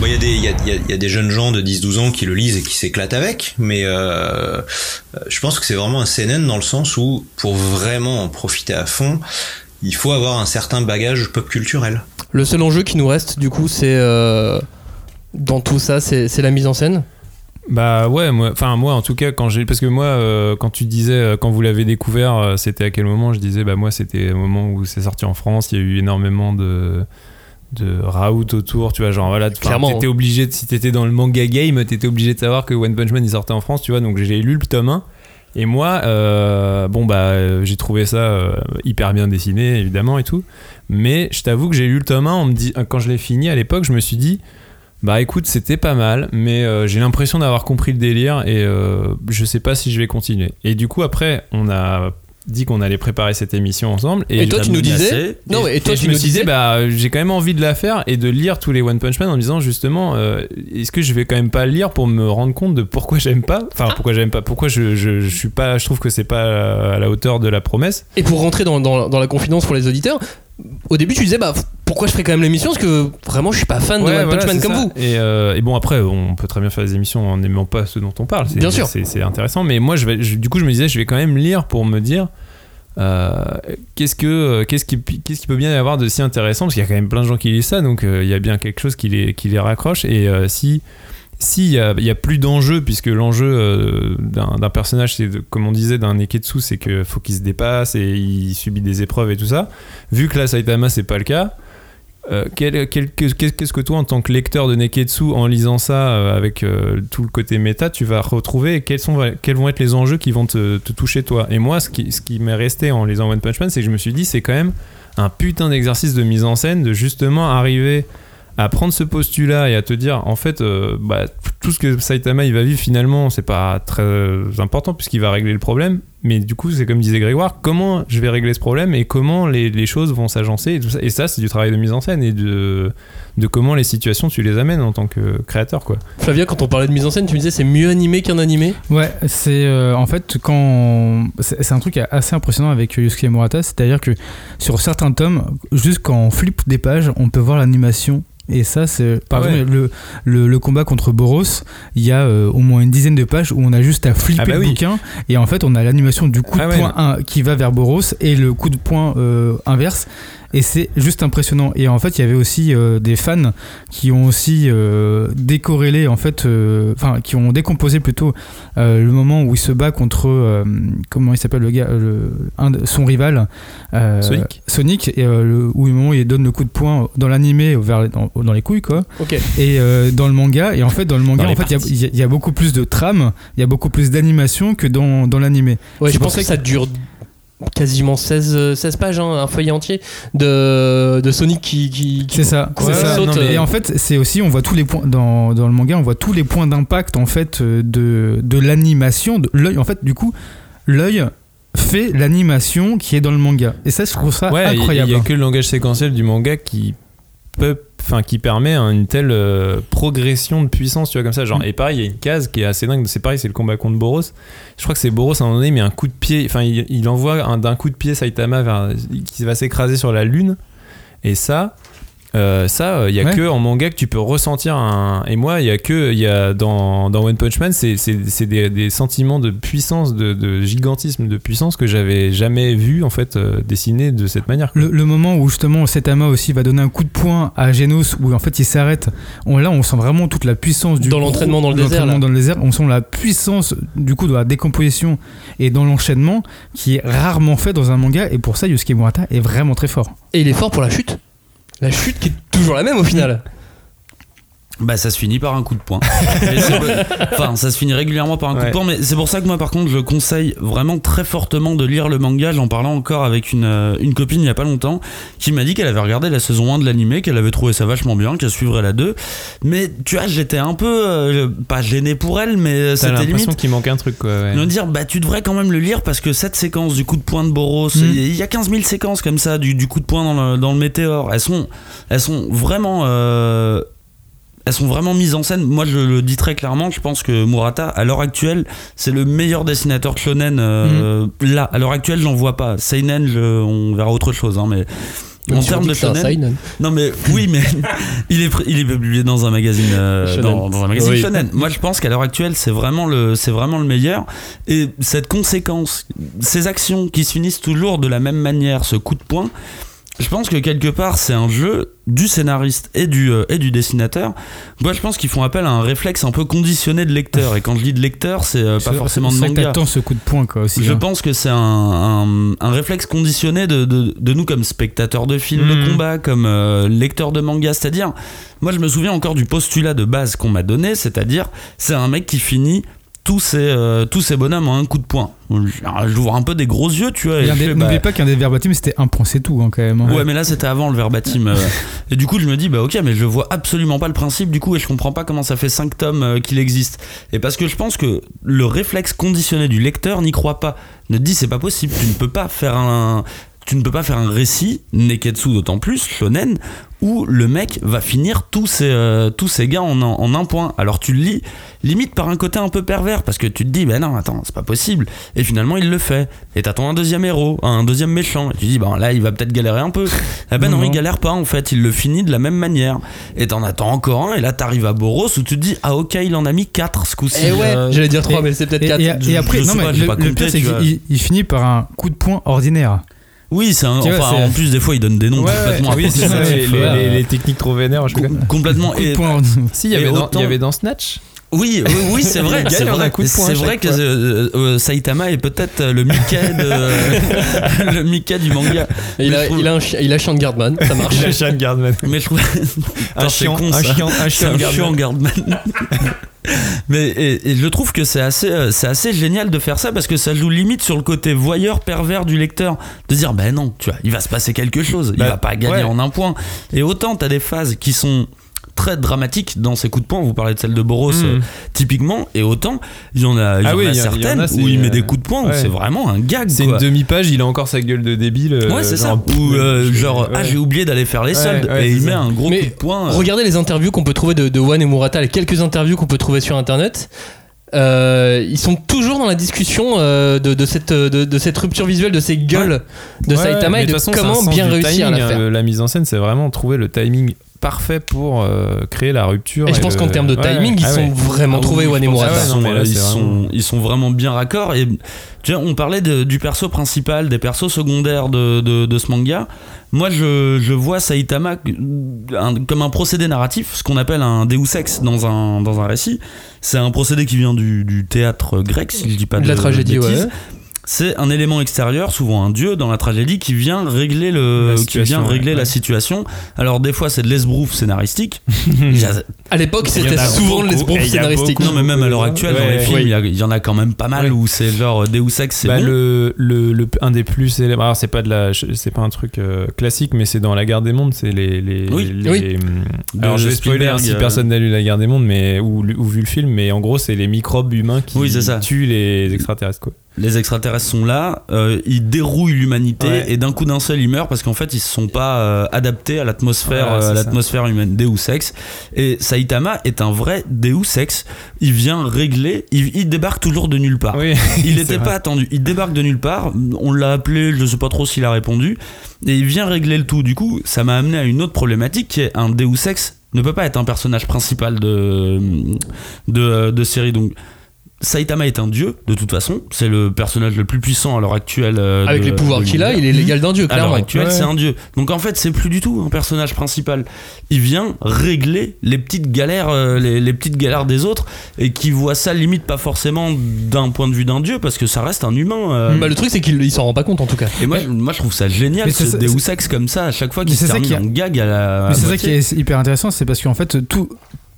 Bon, il y, a des- il y, a, il y a- il y a des jeunes gens de 10-12 ans qui le lisent et qui s'éclatent avec, mais euh, je pense que c'est vraiment un CNN dans le sens où, pour vraiment en profiter à fond, il faut avoir un certain bagage pop culturel. Le seul enjeu qui nous reste, du coup, c'est euh, dans tout ça, c'est c'est la mise en scène? Bah ouais, enfin moi en tout cas quand j'ai parce que moi euh, quand tu disais euh, quand vous l'avez découvert, euh, c'était à quel moment Je disais bah moi c'était au moment où c'est sorti en France, il y a eu énormément de de raout autour, tu vois, genre voilà, Clairement. t'étais obligé de, si t'étais dans le manga game, t'étais obligé de savoir que One Punch Man il sortait en France, tu vois, donc j'ai lu le tome 1 et moi, euh, bon bah j'ai trouvé ça euh, hyper bien dessiné évidemment et tout, mais je t'avoue que j'ai lu le tome 1, on me dit, quand je l'ai fini à l'époque, je me suis dit bah écoute, c'était pas mal, mais euh, j'ai l'impression d'avoir compris le délire et euh, je sais pas si je vais continuer. Et du coup, après, on a dit qu'on allait préparer cette émission ensemble. Et toi, tu nous disais-. Non, et toi, tu me nous disais- bah j'ai quand même envie de la faire et de lire tous les One Punch Man en me disant justement, euh, est-ce que je vais quand même pas le lire pour me rendre compte de pourquoi j'aime pas, enfin pourquoi j'aime pas, pourquoi je, je, je suis pas, je trouve que c'est pas à la hauteur de la promesse? Et pour rentrer dans, dans- dans la confidence pour les auditeurs, au début, tu disais, bah pourquoi je ferais quand même l'émission? Parce que vraiment, je suis pas fan de One voilà, Punch Man comme ça. vous. Et, euh, et bon, après, on peut très bien faire des émissions en n'aimant pas ce dont on parle. C'est- Bien sûr. C'est intéressant. Mais moi, je vais, je- du coup, je me disais, je vais quand même lire pour me dire. euh, qu'est-ce que qu'est-ce qui qu'est-ce qui peut bien y avoir de si intéressant? Parce qu'il y a quand même plein de gens qui lisent ça donc euh, il y a bien quelque chose qui les qui les raccroche et euh, si s'il y a, il y a plus d'enjeu puisque l'enjeu euh, d'un personnage c'est comme on disait d'un Neketsu c'est que faut qu'il se dépasse et il subit des épreuves et tout ça. Vu que là Saitama c'est pas le cas euh, Qu'est-ce que toi, en tant que lecteur de Neketsu, en lisant ça euh, avec tout le côté méta, tu vas retrouver et quels, sont, quels vont être les enjeux qui vont te, te toucher toi? Et moi, ce qui, ce qui m'est resté en lisant One Punch Man, c'est que je me suis dit, c'est quand même un putain d'exercice de mise en scène, de justement arriver à prendre ce postulat et à te dire, en fait, euh, bah, tout ce que Saitama il va vivre finalement, c'est pas très important puisqu'il va régler le problème. Mais du coup, c'est comme disait Grégoire, comment je vais régler ce problème et comment les, les choses vont s'agencer et tout ça. Et ça, c'est du travail de mise en scène et de, de comment les situations tu les amènes en tant que créateur, quoi. Flavia, quand on parlait de mise en scène, tu me disais c'est mieux animé qu'un animé? Ouais, c'est euh, en fait quand c'est c'est un truc assez impressionnant avec Yusuke Murata, c'est-à-dire que sur certains tomes, juste quand on flippe des pages, on peut voir l'animation Et ça, c'est. Par Ah ouais. exemple, le, le, le combat contre Boros, il y a euh, au moins une dizaine de pages où on a juste à flipper Ah bah le oui. bouquin. Et en fait, on a l'animation du coup Ah de ouais. poing un- qui va vers Boros et le coup de poing euh, inverse. Et c'est juste impressionnant. Et en fait, il y avait aussi euh, des fans qui ont aussi euh, décorrélé, en fait, euh, enfin, qui ont décomposé plutôt euh, le moment où il se bat contre, comment il s'appelle le gars, le, un son rival, Sonic. Sonic, et, le, où le moment où il donne le coup de poing dans l'animé vers dans, dans les couilles, quoi. Et dans le manga, et en fait, dans le manga, Dans en fait, il y a- y, y beaucoup plus de trame, il y a beaucoup plus d'animation que dans, dans l'animé. Ouais, je pensais que ça dure quasiment 16, euh, 16 pages, hein, un feuillet entier de, de Sonic qui, qui, qui C'est ça, ça. saute, Non, mais- euh, Et en fait, c'est aussi, on voit tous les points dans, dans le manga, on voit tous les points d'impact en fait euh, de, de l'animation, de l'œil. En fait, du coup, l'œil fait l'animation qui est dans le manga. Et ça, je trouve ça Ouais, incroyable. il y a que le langage séquentiel du manga qui peut enfin qui permet une telle euh, progression de puissance tu vois comme ça. Genre Mm. et pareil il y a une case qui est assez dingue. C'est pareil c'est le combat contre Boros. Je crois que c'est Boros à un moment donné met un coup de pied enfin il, il envoie un- d'un coup de pied Saitama vers qui va s'écraser sur la lune. Et ça euh, ça euh, il y a Ouais. que en manga que tu peux ressentir un et moi il y a que il y a dans, dans One Punch Man c'est c'est- c'est des, des sentiments de puissance de, de gigantisme de puissance que j'avais jamais vu en fait euh, dessinés de cette manière. Le, le moment où justement Setama aussi va donner un coup de poing à Genos où en fait il s'arrête, on, là on sent vraiment toute la puissance du Dans l'entraînement dans le désert, là. dans le désert, on sent la puissance du coup de la décomposition et dans l'enchaînement qui est rarement fait dans un manga et pour ça Yusuke Murata est vraiment très fort. Et il est fort pour la chute? La chute qui est toujours la même au final. Bah ça se finit par un coup de poing. Enfin ça se finit régulièrement par un coup de poing, mais c'est pour ça que moi par contre je conseille vraiment très fortement de lire le manga. J'en parlais encore avec une, euh, une copine il y a pas longtemps qui m'a dit qu'elle avait regardé la saison 1 de l'animé, qu'elle avait trouvé ça vachement bien, qu'elle suivrait la 2. Mais tu vois j'étais un peu, euh, pas gêné pour elle, mais T'as c'était l'impression limite qu'il manque un truc quoi. ouais. de dire bah tu devrais quand même le lire parce que cette séquence du coup de poing de Boros Mm. il y a 15 000 séquences comme ça du, du coup de poing dans le, dans le météore elles sont elles sont vraiment euh, elles sont vraiment mises en scène moi je le dis très clairement je pense que Murata à l'heure actuelle c'est le meilleur dessinateur shonen euh, là à l'heure actuelle j'en vois pas seinen je- on verra autre chose hein, mais en termes de shonen seinen. non mais oui mais il est il est publié dans un magazine euh, dans, dans un magazine Oui. shonen. Moi je pense qu'à l'heure actuelle c'est vraiment le c'est vraiment le meilleur et cette conséquence ces actions qui se finissent toujours de la même manière ce coup de poing je pense que quelque part c'est un jeu du scénariste et du, euh, et du dessinateur. Moi je pense qu'ils font appel à un réflexe un peu conditionné de lecteur. Et quand je dis de lecteur, c'est euh, pas forcément de manga. t'attends ce coup de poing quoi aussi. Je hein. pense que c'est un, un- un réflexe conditionné de, de- de nous comme spectateurs de films de Mhm. combat, comme euh, lecteurs de manga. C'est-à-dire, moi je me souviens encore du postulat de base qu'on m'a donné, c'est-à-dire c'est un mec qui finit tous ses, euh, tous ses bonhommes en un coup de poing. J'ouvre un peu des gros yeux, tu vois. N'oubliez bah, pas qu'un des verbatim c'était un point c'est tout hein, quand même. hein. Ouais, mais là c'était avant le verbatim. euh. et du coup, je me dis, bah ok, mais je vois absolument pas le principe du coup, et je comprends pas comment ça fait 5 tomes euh, qu'il existe. Et parce que je pense que le réflexe conditionné du lecteur n'y croit pas. Ne te dit, c'est pas possible, tu ne peux pas faire un. Tu ne peux pas faire un récit, Neketsu d'autant plus, shonen, où le mec va finir tous ses, euh, tous ses gars en, un- en un point. Alors tu le lis, limite par un côté un peu pervers, parce que tu te dis, ben non, attends, c'est pas possible. Et finalement, il le fait. Et t'attends un deuxième héros, un deuxième méchant. Et tu dis, ben là, il va peut-être galérer un peu. Eh ben non, Non, il galère pas, en fait. Il le finit de la même manière. Et t'en attends encore un, et là, t'arrives à Boros, où tu te dis, ah ok, il en a mis 4 ce coup-ci. Et ouais, Euh, j'allais dire 3, et- mais c'est peut-être Et, 4. et- et après, je non sais mais pas, le, pas le compté, pire c'est qu'il il finit par un coup de poing ordinaire. Oui, c'est un. Vois, Enfin, en plus, des fois, il donne des noms Ouais, complètement oui, ça, les, approximatifs, les- les- les techniques trop vénères. Je com- complètement. Et-. Si, il y avait dans Snatch. Oui, oui, oui, c'est vrai. Le C'est vrai, c'est vrai que euh, euh, Saitama est peut-être le Mickey, de, le Mickey du manga. Il, a, je trouve- il, a un chi- il a Sean Gardman, ça marche. Il a Sean Gardman. Mais je trouve. Un chiant, con, un ça. chiant, un C'est chiant un Gardman. chiant Gardman. Mais et, et je trouve que c'est assez, euh, c'est assez génial de faire ça parce que ça joue limite sur le côté voyeur pervers du lecteur. De dire, ben non, tu vois, il va se passer quelque chose, il Bah, va pas gagner ouais. en un point. Et autant t'as des phases qui sont très dramatiques dans ces coups de poing, vous parlez de celle de Boros Mm. euh, typiquement, et autant il y en a, il y Ah en oui, a il y a- il y en certaines a, où il met euh, des coups de poing ouais. c'est vraiment un gag. C'est une demi-page, il a encore sa gueule de débile. euh, Ouais, c'est ça. genre, Ou euh, genre, ah, j'ai oublié d'aller faire les soldes, ouais, et il met ça. un gros Mais coup de poing. euh, Regardez les interviews qu'on peut trouver de, de One et Murata, les quelques interviews qu'on peut trouver sur internet. Euh, ils sont toujours dans la discussion euh, de, de cette, de, de cette rupture visuelle, de ces gueules de Ouais, Saitama et de toute façon, comment bien réussir à la hein. faire. La mise en scène, c'est vraiment trouver le timing parfait pour euh, créer la rupture. Et je pense le- qu'en termes de Ouais, timing, ils ah sont ouais. vraiment Ah trouvés One et Murata. ils, sont, vraiment- ils sont vraiment bien raccords. Et tu vois, on parlait de- du perso principal, des persos secondaires de, de, de ce manga. Moi, je, je vois Saitama un- comme un procédé narratif, ce qu'on appelle un Deus Ex dans un, dans un récit. C'est un procédé qui vient du, du théâtre grec, si je dis pas de, De la tragédie, bêtises. ouais. C'est un élément extérieur, souvent un dieu dans la tragédie, qui vient régler le, La qui situation, vient régler ouais. la situation. Alors des fois, c'est de l'esbrouf scénaristique. À l'époque, c'était souvent beaucoup, les et esbroufs il y a scénaristiques. beaucoup. Non, mais même à l'heure actuelle, dans les films, oui. il y en a quand même pas mal où c'est genre Deus Ex, c'est Bah, bon. le, le, le- un des plus célèbres. Alors c'est pas de la, c'est pas un truc euh, classique, mais c'est dans la Guerre des Mondes. C'est les, les, Oui. les- Oui. hum, De alors je vais spoiler Spielberg, hein, si euh, personne n'a lu la Guerre des Mondes, mais ou, ou vu le film, mais en gros c'est les microbes humains qui Oui, tuent les extraterrestres. Quoi. Les extraterrestres sont là, euh, ils dérouillent l'humanité Ouais. et d'un coup d'un seul ils meurent parce qu'en fait ils se sont pas euh, adaptés à l'atmosphère euh, à ça. l'atmosphère humaine. Deus Ex. Et Saitama est un vrai Deus Ex. Il vient régler il, il débarque toujours de nulle part. Oui, il n'était pas attendu. Il débarque de nulle part. On l'a appelé je sais pas trop s'il a répondu. Et il vient régler le tout. Du coup ça m'a amené à une autre problématique qui est un Deus Ex ne peut pas être un personnage principal de de, de série. Donc Saitama est un dieu, de toute façon. C'est le personnage le plus puissant à l'heure actuelle. euh, Avec de- les pouvoirs qu'il a, il est l'égal d'un dieu, À l'heure clairement. actuelle, Ouais. c'est un dieu. Donc en fait, c'est plus du tout un personnage principal. Il vient régler les petites galères, euh, les, les petites galères des autres, et qui voit ça limite pas forcément d'un point de vue d'un dieu, parce que ça reste un humain. euh. Bah, le truc, c'est qu'il il s'en rend pas compte en tout cas. Et moi, je- moi, je trouve ça génial, c'est ce ça- Deus Ex comme ça, à chaque fois qu'il se c'est ça termine qui en gag à la. Mais c'est ça qui est hyper intéressant, c'est parce qu'en fait, tout,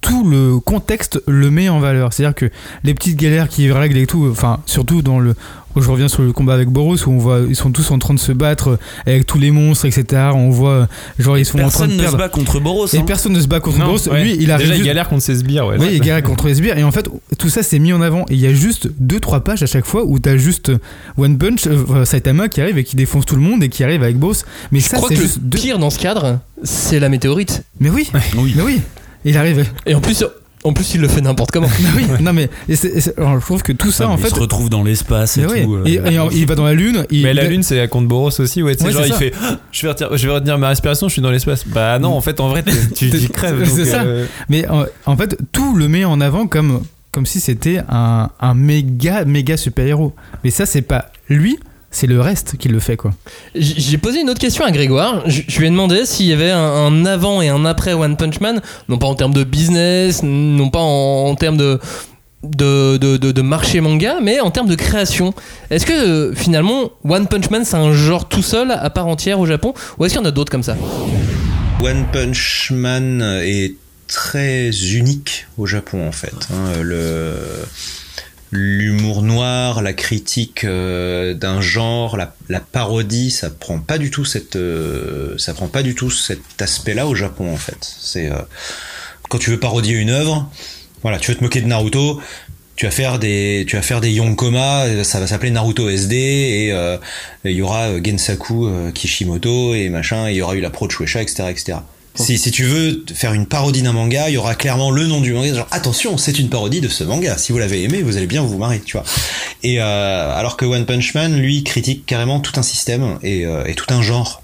tout le contexte le met en valeur. C'est-à-dire que les petites galères qui règlent et tout, enfin, surtout dans le. Je reviens sur le combat avec Boros où on voit ils sont tous en train de se battre avec tous les monstres etc. On voit genre ils sont en train Personne de ne se bat contre Boros. Et hein. personne ne se bat contre Non, Boros. ouais. Lui il arrive Déjà, il galère contre ses sbires. Ouais, oui, il galère contre les sbires. Et en fait, tout ça, c'est mis en avant. Et il y a juste 2-3 pages à chaque fois où t'as juste One Punch, euh, Saitama qui arrive et qui défonce tout le monde et qui arrive avec Boss. Mais Je ça, crois c'est que juste le deux. pire dans ce cadre, c'est la météorite. Mais oui, Oui. mais oui. Il arrive. Et en plus, en plus il le fait n'importe comment. Mais oui, non mais et c'est- et c'est- alors, je trouve que tout ça Ah, en fait. il se retrouve dans l'espace et oui. tout. euh. Et- et il va dans la lune. il- Mais la il- lune, c'est contre Boros aussi. Ouais, Ouais, genre, c'est il fait Ah, je vais, retenir, je vais retenir ma respiration, je suis dans l'espace. Bah non, en fait, en vrai, t'es- tu, tu crèves. C'est donc, ça. euh, Mais en, en fait, tout le met en avant comme comme si c'était un, un méga méga super héros. Mais ça, c'est pas lui. C'est le reste qui le fait quoi. J'ai posé une autre question à Grégoire. Je lui ai demandé s'il y avait un, avant et un après One Punch Man, non pas en termes de business, non pas en, en termes de, de, de, de- de marché manga, mais en termes de création. Est-ce que euh, finalement One Punch Man c'est un genre tout seul à part entière au Japon, ou est-ce qu'il y en a d'autres comme ça? One Punch Man est très unique au Japon en fait. hein. Le l'humour noir, la critique euh, d'un genre, la, la parodie, ça prend pas du tout cette, euh, ça prend pas du tout cet aspect-là au Japon en fait. C'est euh, quand tu veux parodier une œuvre, voilà, tu veux te moquer de Naruto, tu vas faire des, tu vas faire des yonkoma, ça va s'appeler Naruto SD et il y aura Gensaku Kishimoto et machin, il y aura eu la pro de Shueisha, etc., etc. Si, si tu veux faire une parodie d'un manga, il y aura clairement le nom du manga. Genre attention, c'est une parodie de ce manga. Si vous l'avez aimé, vous allez bien vous marrer, tu vois. Et euh, alors que One Punch Man, lui, critique carrément tout un système et, euh, et tout un genre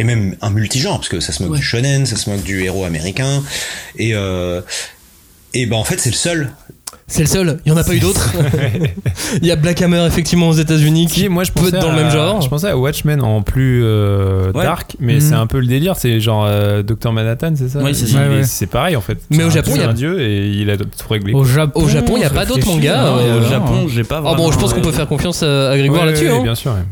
et même un multigenre parce que ça se moque Ouais. du shonen, ça se moque du héros américain et euh, et ben en fait c'est le seul. C'est le seul, il n'y en a pas eu d'autres. il y a Black Hammer effectivement aux États-unis qui moi, je peut être dans le à- même genre. Je pensais à Watchmen en plus euh, Ouais. dark, mais Mhm. c'est un peu le délire. C'est genre euh, Dr Manhattan, c'est ça Oui, c'est ça. Ouais, pareil en fait. Mais au Japon, il y a- un dieu et il a tout réglé. Au Japon, Au Japon, il y a pas d'autres mangas, ouais, au euh, Japon, j'ai pas Ah bon, je pense qu'on peut faire confiance à, Grégoire Ouais, là-dessus. hein. bien sûr. ouais.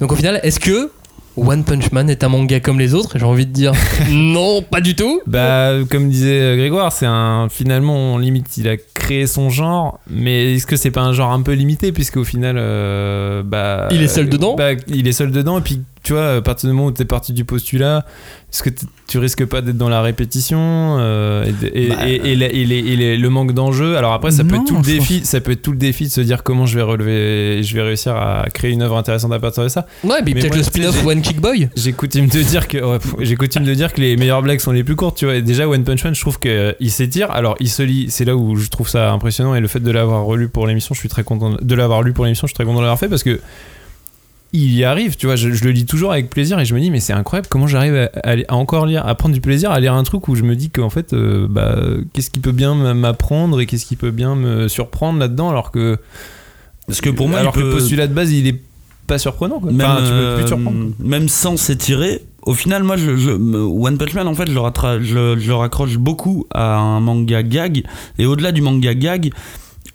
Donc au final, est-ce que One Punch Man est un manga comme les autres J'ai envie de dire non, pas du tout. Bah, comme disait euh, Grégoire, c'est un finalement limite il a créé son genre, mais est-ce que c'est pas un genre un peu limité puisque au final, euh, bah, Il est seul dedans Bah, il est seul dedans et puis tu vois, à partir du moment où t'es parti du postulat, est-ce que tu risques pas d'être dans la répétition euh, et, et- Bah, et- et la- et les- et les- le manque d'enjeu Alors après, ça peut être tout le défi, ça peut être tout le défi de se dire comment je vais relever, je vais réussir à créer une œuvre intéressante à partir de ça. Ouais, mais, Mais peut-être le tu spin-off One Kick Boy. J'ai coutume de dire que ouais, pff, j'ai coutume de dire que les meilleures blagues sont les plus courtes, tu vois. Déjà One Punch Man, je trouve que euh, il s'étire. Alors il se lit, c'est là où je trouve ça impressionnant et le fait de l'avoir relu pour l'émission, je suis très content de l'avoir lu pour l'émission, je suis très content de l'avoir fait parce que il y arrive, tu vois. Je, je le lis toujours avec plaisir et je me dis, mais c'est incroyable comment j'arrive à, à- à encore lire, à prendre du plaisir à lire un truc où je me dis qu'en fait, euh, bah, qu'est-ce qui peut bien m'apprendre et qu'est-ce qui peut bien me surprendre là-dedans, alors que. Parce que pour moi, alors que le postulat de base, il est pas surprenant, quoi. Même, Enfin, tu peux plus euh, surprendre. même sans s'étirer, au final, moi, je, je- One Punch Man, en fait, je le, rattra- je, je le raccroche beaucoup à un manga gag, et au-delà du manga gag,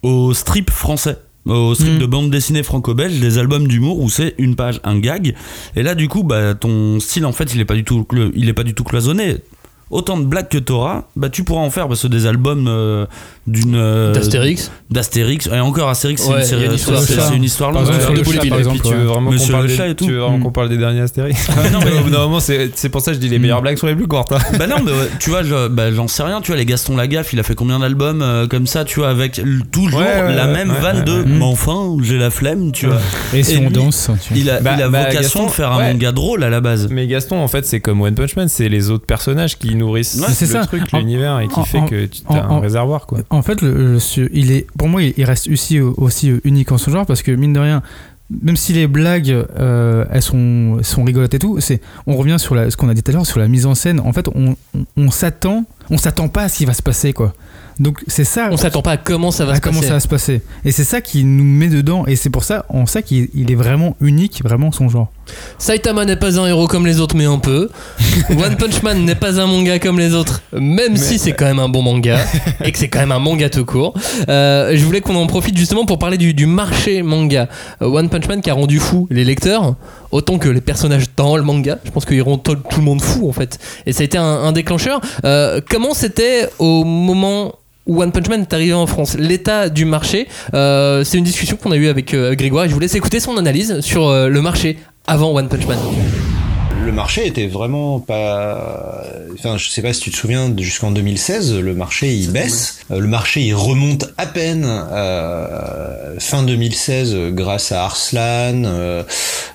au strip français. Au strip de bande dessinée franco-belge, des albums d'humour où c'est une page, un gag. Et là, du coup, bah, ton style, en fait, il est pas du tout, clo- il est pas du tout cloisonné. Autant de blagues que t'auras, bah, tu pourras en faire parce que des albums euh, d'une. euh, D'Astérix. D'Astérix. Et encore, Astérix, c'est Ouais, une, une histoire. une histoire Par longue. exemple, sur le Ouais. chat, par exemple, tu veux vraiment qu'on parle, le des- chat et tout. tu veux vraiment Mm. qu'on parle des derniers Astérix non, mais- Au bout d'un moment, c'est pour ça que je dis les meilleures blagues sont les plus courtes. hein. Bah non, mais ouais, tu vois, je- bah, j'en sais rien. Tu vois, les Gaston Lagaffe, il a fait combien d'albums euh, comme ça, tu vois, avec toujours Ouais, ouais, la ouais, même vanne de. Mais enfin, j'ai la flemme, tu vois. Et si on danse tu vois. Il a, Bah, bah, vocation Gaston, de faire un manga drôle à la base. Mais Gaston, en fait, c'est comme One Punch Man, c'est les autres personnages qui nourrissent Ouais, c'est le ça. truc, l'univers, et qui en- fait en- que tu en- as un réservoir, quoi. En fait, le, le- ce- il est, pour moi, il reste aussi, aussi unique en son genre parce que mine de rien, même si les blagues, euh, elles sont, sont rigolotes et tout, c'est, on revient sur la, ce qu'on a dit tout à l'heure sur la mise en scène. En fait, on, on, on s'attend, on s'attend pas à ce qui va se passer, quoi. Donc c'est ça. On s'attend pas à comment ça va à se comment passer. ça va se passer. Et c'est ça qui nous met dedans. Et c'est pour ça, en ça qu'il il est vraiment unique, vraiment son genre. Saitama n'est pas un héros comme les autres, mais un peu. One Punch Man n'est pas un manga comme les autres, même si c'est quand même un bon manga et que c'est quand même un manga tout court. Euh, je voulais qu'on en profite justement pour parler du, du marché manga. Euh, One Punch Man qui a rendu fou les lecteurs, autant que les personnages dans le manga. Je pense qu'ils rendent tout, le monde fou en fait. Et ça a été un, un déclencheur. Euh, comment c'était au moment One Punch Man est arrivé en France, l'état du marché, euh, c'est une discussion qu'on a eue avec euh, Grégoire et je vous laisse écouter son analyse sur euh, le marché avant One Punch Man. Le marché était vraiment pas. Enfin, je sais pas si tu te souviens, jusqu'en 2016, le marché il baisse. Euh, Le marché il remonte à peine euh, fin 2016 euh, grâce à Arslan, euh,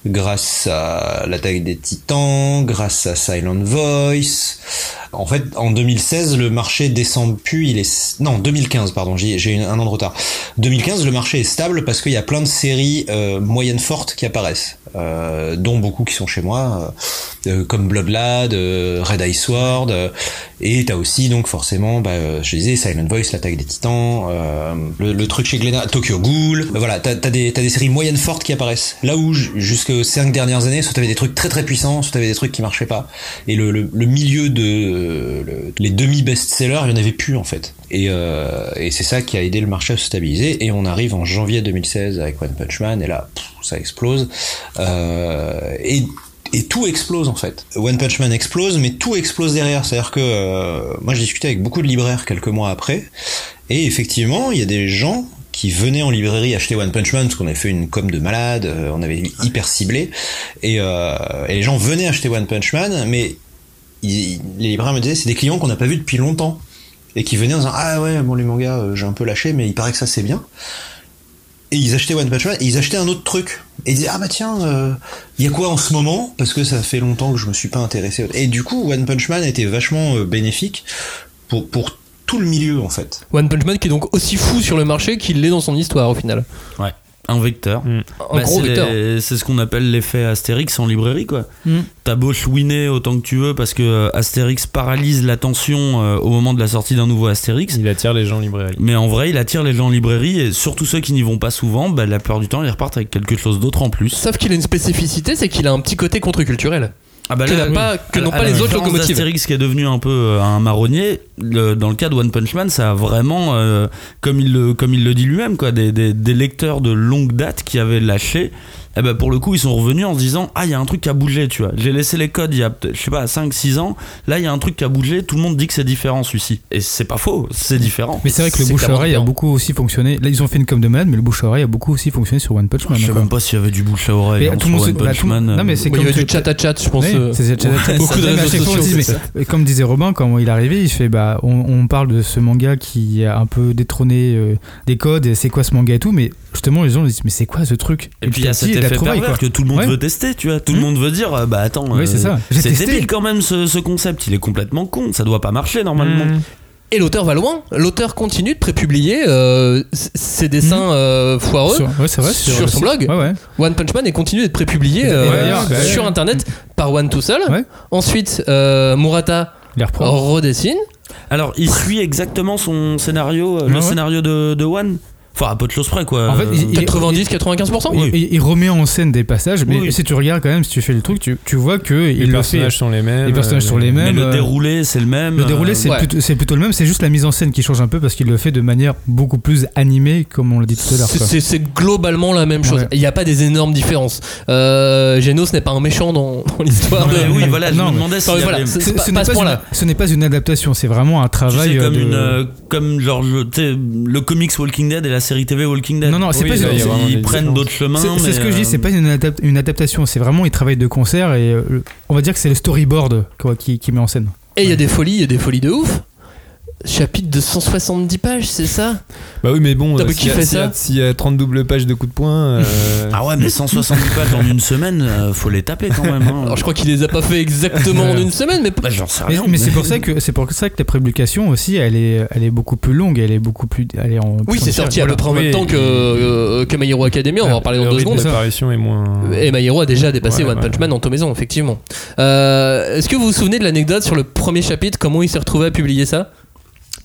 grâce à l'attaque des Titans, grâce à Silent Voice. En fait, en 2016, le marché descend plus. Il est non 2015, pardon. J'ai un an de retard. 2015, le marché est stable parce qu'il y a plein de séries euh, moyennes fortes qui apparaissent, euh, dont beaucoup qui sont chez moi, euh, euh, comme Bloodlad, euh, Red Eye Sword, euh, et t'as aussi donc forcément, bah, je disais Silent Voice, l'attaque des Titans, le, le truc chez Glénat, Tokyo Ghoul. Voilà, t'as des des séries moyennes fortes qui apparaissent. Là où j- jusque ces cinq dernières années, soit t'avais des trucs très très puissants, soit t'avais des trucs qui marchaient pas. Et le, le, le milieu de le- les demi best-sellers, il y en avait plus en fait. Et, euh, et c'est ça qui a aidé le marché à se stabiliser. Et on arrive en janvier 2016 avec One Punch Man, et là, pff, ça explose. Euh, et, et tout explose en fait. One Punch Man explose, mais tout explose derrière. C'est-à-dire que euh, moi, j'ai discuté avec beaucoup de libraires quelques mois après, et effectivement, il y a des gens qui venaient en librairie acheter One Punch Man parce qu'on avait fait une com de malade, on avait hyper ciblé, et, euh, et les gens venaient acheter One Punch Man, mais ils- les libraires me disaient c'est des clients qu'on n'a pas vus depuis longtemps. Et qui venaient en disant ah ouais bon les mangas euh, j'ai un peu lâché mais il paraît que ça c'est bien. Et ils achetaient One Punch Man et ils achetaient un autre truc. Et ils disaient ah bah tiens euh, il y a quoi en ce moment? Parce que ça fait longtemps que je me suis pas intéressé. Et du coup One Punch Man était vachement euh, bénéfique pour pour tout le milieu en fait. One Punch Man qui est donc aussi fou sur le marché qu'il l'est dans son histoire au final. Ouais. Un vecteur. Un Bah, gros c'est vecteur. les- C'est ce qu'on appelle l'effet Astérix en librairie, quoi. Mm. T'as beau chouiner autant que tu veux parce que euh, Astérix paralyse l'attention euh, au moment de la sortie d'un nouveau Astérix. Il attire les gens en librairie. Mais en vrai, il attire les gens en librairie et surtout ceux qui n'y vont pas souvent, bah, la plupart du temps, ils repartent avec quelque chose d'autre en plus. Sauf qu'il a une spécificité, c'est qu'il a un petit côté contre-culturel. Ah bah que pas- que n'ont pas les autres locomotives. d'Astérix qui est devenu un peu euh, un marronnier, le- dans le cas de One Punch Man, ça a vraiment, euh, comme, il le, comme il le dit lui-même, quoi, des, des, des lecteurs de longue date qui avaient lâché. Et ben pour le coup, ils sont revenus en se disant Ah, il y a un truc qui a bougé, tu vois. J'ai laissé les codes il y a, je sais pas, 5-6 ans. Là, il y a un truc qui a bougé. Tout le monde dit que c'est différent, celui-ci. Et c'est pas faux, c'est différent. Mais c'est vrai que le bouche à oreille a beaucoup aussi fonctionné. Là, ils ont fait une com de malade, mais le bouche à oreille a beaucoup aussi fonctionné sur One Punch Man. Je sais même pas s'il y avait du bouche à oreille. Mais tout le monde sur One bah, Punch tout- Man. non, mais c'est Oui, il y comme avait du chat à chat, je pense. Oui, euh, c'est beaucoup de Comme disait Robin, quand il est arrivé, il fait bah, on, on parle de ce manga qui a un peu détrôné euh, des codes, et c'est quoi ce manga et tout, mais justement, les gens disent, mais c'est quoi ce truc Et puis il y a cet effet pervers quoi. que tout le monde Ouais. veut tester, tu vois. Tout le monde veut dire, euh, bah attends, Oui, c'est ça. J'ai c'est testé. débile quand même ce, ce concept. Il est complètement con. Ça doit pas marcher normalement. Mm. Et l'auteur va loin. L'auteur continue de prépublier euh, ses dessins euh, foireux Sur- ouais, c'est vrai, sur, sur- son blog. Ouais, ouais. One Punch Man est continue d'être prépublié euh, sur ouais. internet par One tout seul. Ouais. Ensuite, euh, Murata redessine. Alors, il suit exactement son scénario, euh, le scénario de, de One. Enfin, à peu de choses près, quoi. En fait, il- il- 90-95%. Oui. Il, il remet en scène des passages, mais Oui. si tu regardes quand même, si tu fais le truc, tu, tu vois que Les il le fait. personnages sont les mêmes. Les personnages euh, sont les Mais mêmes. le euh, déroulé, c'est le même. Le déroulé, c'est ouais. plutôt, c'est plutôt le même, c'est juste la mise en scène qui change un peu parce qu'il le fait de manière beaucoup plus animée, comme on l'a dit tout à l'heure. C'est-. C'est c'est globalement la même chose. Ouais. Il n'y a pas des énormes différences. Euh, Genos n'est pas un méchant dans, dans l'histoire. De- oui, voilà, je Non, me mais- demandais si. Voilà, c'est- Ce- n'est pas une- ce n'est pas une adaptation, c'est vraiment un travail. sais, comme une, euh, genre le comics Walking Dead et la série TV Walking Dead. Non, non, c'est Oui, pas là, une- Ils, prennent d'autres chemins. C'est c'est ce que je dis, euh, c'est pas une, adap- une adaptation, c'est vraiment il travaille de concert et euh, on va dire que c'est le storyboard quoi, qui, qui met en scène. Et il y a des folies, il y a des folies de ouf. Chapitre de 170 pages, c'est ça? Bah oui, mais bon, euh, s'il y s'il y a- ça? s'il y a 30 doubles pages de coups de poing. euh, Ah ouais, mais 170 pages en une semaine, euh, faut les taper quand même. hein. Alors je crois qu'il les a pas fait exactement en une semaine, mais Bah, j'en sais Mais, rien. mais c'est pour ça que c'est pour ça que la publication aussi, elle est, elle est beaucoup plus longue, elle est beaucoup plus, elle est en. oui, c'est sorti à peu près en même temps que, euh, que My Hero Academia, on va en parler dans le deux secondes. est moins. Et My Hero a déjà dépassé Ouais, One ouais. Punch Man en tomaison, effectivement. Euh, Est-ce que vous vous souvenez de l'anecdote sur le premier chapitre Comment il s'est retrouvé à publier ça?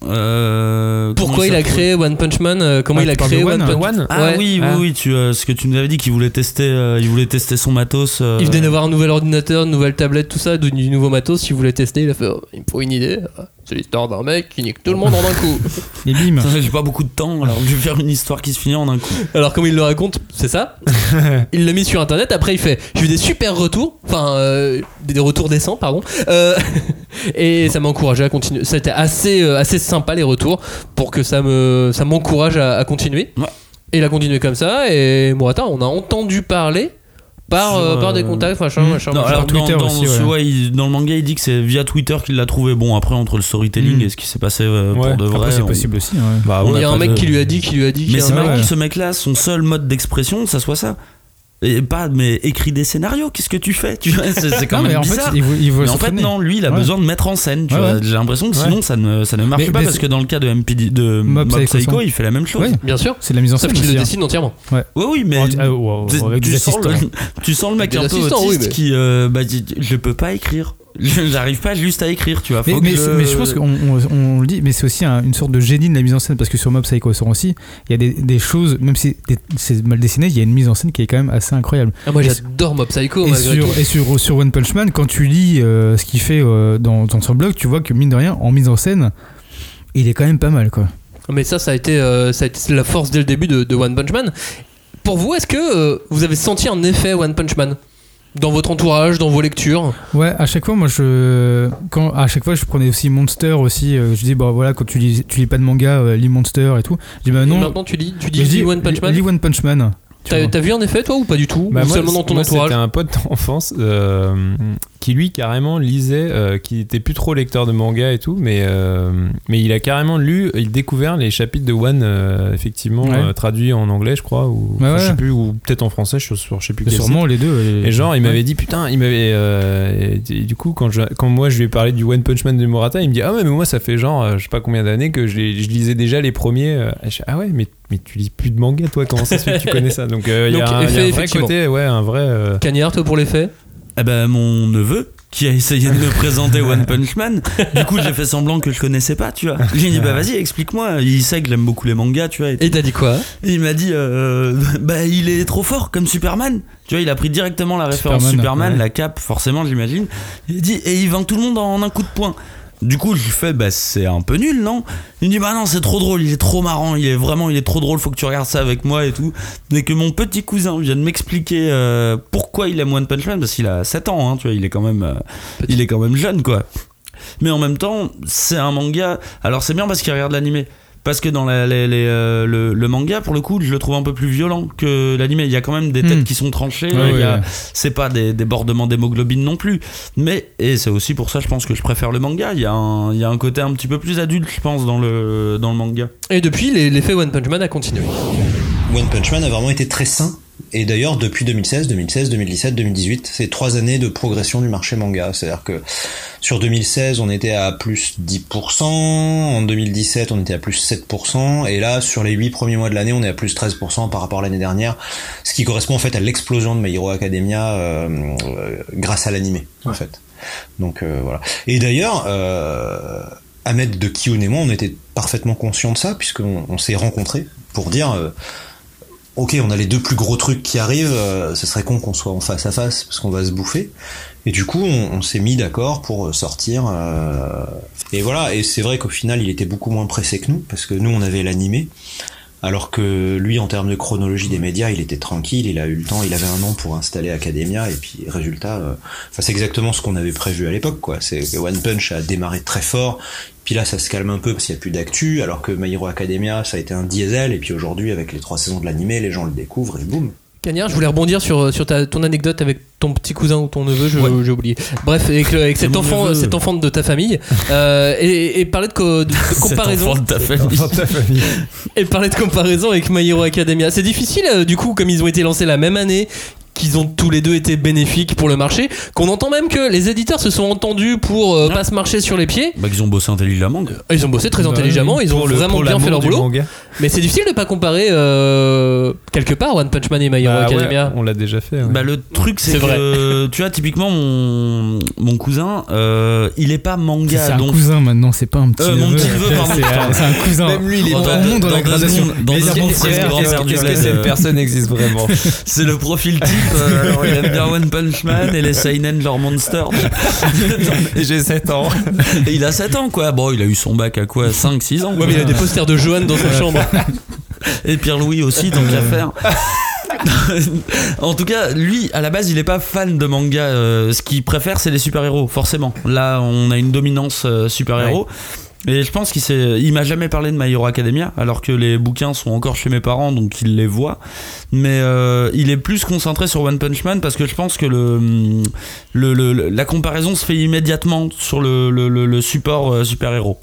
Euh, Pourquoi il a créé One Punch Man euh, Comment Ah, il a créé One, One, Punch One Ah Ouais. oui, oui, Ah. oui, tu, euh, ce que tu nous avais dit, qu'il voulait tester, euh, il voulait tester son matos. Il venait d'avoir un nouvel ordinateur, une nouvelle tablette, tout ça, du, du nouveau matos. Il voulait tester, il a fait oh, Il me faut une idée. C'est l'histoire d'un mec qui nique tout le monde en un coup. Et bim. J'ai pas beaucoup de temps, alors je vais faire une histoire qui se finit en un coup. Alors, comme il le raconte, c'est ça. il l'a mis sur internet. Après, il fait J'ai eu des super retours. Enfin, euh, des, des retours décents, pardon. Euh, et ça m'a encouragé à continuer. C'était assez, euh, assez sympa les retours pour que ça me ça m'encourage à, à continuer. Ouais. Et il a continué comme ça. Et Murata, on a entendu parler par, Sur, euh, par des euh, contacts, machin, hmm. machin. Non, machin. alors dans, Twitter dans, aussi, ce- ouais. il- dans le manga, il dit que c'est via Twitter qu'il l'a trouvé. Bon, après, entre le storytelling Mm. et ce qui s'est passé euh, Ouais, pour de vrai. Après, c'est possible aussi. ouais. Bah, on il y a un mec de- qui lui a dit, qui lui a dit. Mais qu'il y a c'est un- marrant que ce mec-là, son seul mode d'expression, ça soit ça. Et pas, mais écrit des scénarios, qu'est-ce que tu fais tu C'est c'est quand Non, mais même en fait, bizarre. il veut, il veut mais en fait, non, lui, il a Ouais. besoin de mettre en scène. tu Ouais, vois. ouais. J'ai l'impression que Ouais. sinon, ça ne, ça ne marche Mais- pas mais parce que dans le cas de MPD, de Mob Mob, Psycho Psycho, 100. il fait la même chose. Ouais. Bien sûr. C'est de la mise en Sauf scène. qu'il le hein. dessine entièrement. Oui, oui, mais. Ouais, tu- sens le, assistants. tu sens le mec un peu autiste mais- qui. euh, bah, dit, je peux pas écrire. J'arrive pas juste à écrire, tu vois. Mais, Faut mais, que c'est- mais je pense qu'on on, on le dit, mais c'est aussi un- une sorte de génie de la mise en scène parce que sur Mob Psycho 100 aussi, il y a des, des choses, même si c'est mal dessiné, il y a une mise en scène qui est quand même assez incroyable. Ah, moi j'adore Mob Psycho Et sur, et sur, sur One Punch Man, quand tu lis euh, ce qu'il fait euh, dans, dans son blog, tu vois que mine de rien, en mise en scène, il est quand même pas mal quoi. Mais ça, ça a été, euh, ça a été la force dès le début de, de One Punch Man. Pour vous, est-ce que euh, vous avez senti un effet One Punch Man? Dans votre entourage, dans vos lectures Ouais, à chaque fois, moi, je, quand, à chaque fois, je prenais aussi Monster aussi. euh, je dis, bah voilà, quand tu lis, tu lis pas de manga, euh, lis Monster et tout. Je dis, bah Et non. maintenant, tu dis, tu dis lis One Punch Man Lis One Punch Man. T'as vu un effet toi ou pas du tout Bah Ou moi, seulement dans ton moi, entourage C'était un pote d'enfance euh, qui lui carrément lisait, euh, qui était plus trop lecteur de manga et tout, mais euh, mais il a carrément lu, il découvert les chapitres de One euh, effectivement Ouais. traduits en anglais, je crois, ou Ouais, je sais plus, ou peut-être en français, je sur, je sais plus. Quel sûrement les deux. les- Et genre, il m'avait dit putain, il m'avait du coup quand je, quand moi je lui ai parlé du One Punch Man de Murata, il me dit ah ouais mais moi ça fait genre je sais pas combien d'années que je, les- je lisais déjà les premiers. je ah ouais mais mais tu lis plus de manga toi comment ça se fait que tu connais ça? Donc il y a un, y a un vrai côté ouais un vrai Cagnard, toi pour l'effet Eh ben, mon neveu qui a essayé de me présenter One Punch Man. Du coup, j'ai fait semblant que je connaissais pas, tu vois. J'ai dit, bah vas-y, explique-moi. Il sait que j'aime beaucoup les mangas, tu vois. Et, t'as dit quoi? Et il m'a dit, euh, bah il est trop fort comme Superman. Tu vois, il a pris directement la référence Superman, Superman, ouais. la cape, forcément, j'imagine. Il a dit, et il vainc tout le monde en un coup de poing. Du coup, je lui fais, bah c'est un peu nul, non? Il me dit, bah non, c'est trop drôle, il est trop marrant, il est vraiment, il est trop drôle, faut que tu regardes ça avec moi et tout. Et que mon petit cousin vient de m'expliquer euh, pourquoi il aime One Punch Man, parce qu'il a 7 ans, hein, tu vois, il est quand même, euh, il est quand même jeune, quoi. Mais en même temps, c'est un manga. Alors c'est bien parce qu'il regarde l'animé. Parce que dans la- les- les, euh, le, le manga, pour le coup, je le trouve un peu plus violent que l'animé. Il y a quand même des têtes Hmm. qui sont tranchées. Ouais, il y a- ouais. C'est pas des débordements d'hémoglobine non plus. Mais, et c'est aussi pour ça, je pense que je préfère le manga. Il y, a un, il y a un côté un petit peu plus adulte, je pense, dans le, dans le manga. Et depuis, l'effet One Punch Man a continué. One Punch Man a vraiment été très sain Et d'ailleurs, depuis 2016, 2016, 2017, 2018, c'est trois années de progression du marché manga. C'est-à-dire que sur 2016, on était à plus 10%, en 2017, on était à plus 7%, et là, sur les huit premiers mois de l'année, on est à plus 13% par rapport à l'année dernière, ce qui correspond en fait à l'explosion de My Hero Academia euh, euh, grâce à l'animé, en fait. Donc euh, voilà. Et d'ailleurs, euh, Ahmed de Kiyun et moi, on était parfaitement conscients de ça, puisqu'on on s'est rencontrés pour dire... ok, on a les deux plus gros trucs qui arrivent, euh, ce serait con qu'on soit en face à face parce qu'on va se bouffer. Et du coup, on, s'est mis d'accord pour sortir. euh, et voilà, et c'est vrai qu'au final, il était beaucoup moins pressé que nous parce que nous, on avait l'animé. Alors que lui, en termes de chronologie des médias, il était tranquille, il a eu le temps, il avait un an pour installer Academia, et puis résultat, euh, c'est exactement ce qu'on avait prévu à l'époque, quoi. C'est One Punch a démarré très fort, puis là, ça se calme un peu parce qu'il n'y a plus d'actu, alors que My Hero Academia, ça a été un diesel, et puis aujourd'hui, avec les trois saisons de l'animé, les gens le découvrent, et boum. Cagnard, je voulais rebondir sur, sur ta, ton anecdote avec ton petit cousin ou ton neveu, je- j'ai oublié. Bref, avec, avec cet, mon enfant, neveu. cet enfant de ta famille, euh, et, et parler de, co- de- de Cet comparaison. enfant de ta famille. et parler de comparaison avec My Hero Academia. C'est difficile, euh, du coup, comme ils ont été lancés la même année, qu'ils ont tous les deux été bénéfiques pour le marché, qu'on entend même que les éditeurs se sont entendus pour euh, pas se marcher sur les pieds. Bah, ils ont bossé intelligemment. Ils ont bossé très Bah intelligemment, ils ont le- vraiment bien fait leur boulot. manga. Mais c'est difficile de pas comparer euh, quelque part One Punch Man et My Hero Bah ouais, Academia. on l'a déjà fait. ouais. Bah, le truc, c'est vrai. que, tu vois, typiquement, mon, mon cousin, euh, il est pas manga. C'est un donc, cousin maintenant, c'est pas un petit Euh, mon neveu. petit neveu, pardon. C'est un- C'est un cousin. Même lui, il est On pas- monte dans la dans gradation. dans Mais deux est-ce que- le cette personne existe vraiment? C'est le profil type. Euh, alors, il aime bien One Punch Man et les Seinen leur Monster. Et j'ai 7 ans. Et il a 7 ans, quoi. Bon, il a eu son bac à quoi? 5-6 ans. Ouais, mais il a des posters de Johan dans sa chambre. Et Pierre-Louis aussi, tant qu'à faire. en tout cas, lui, à la base, il est pas fan de manga. euh, ce qu'il préfère, c'est les super-héros, forcément. Là, on a une dominance euh, super-héros. Et je pense qu'il s'est, il m'a jamais parlé de My Hero Academia, alors que les bouquins sont encore chez mes parents, donc il les voit. Mais euh, il est plus concentré sur One Punch Man parce que je pense que le, la comparaison se fait immédiatement sur le, le, support euh, super-héros.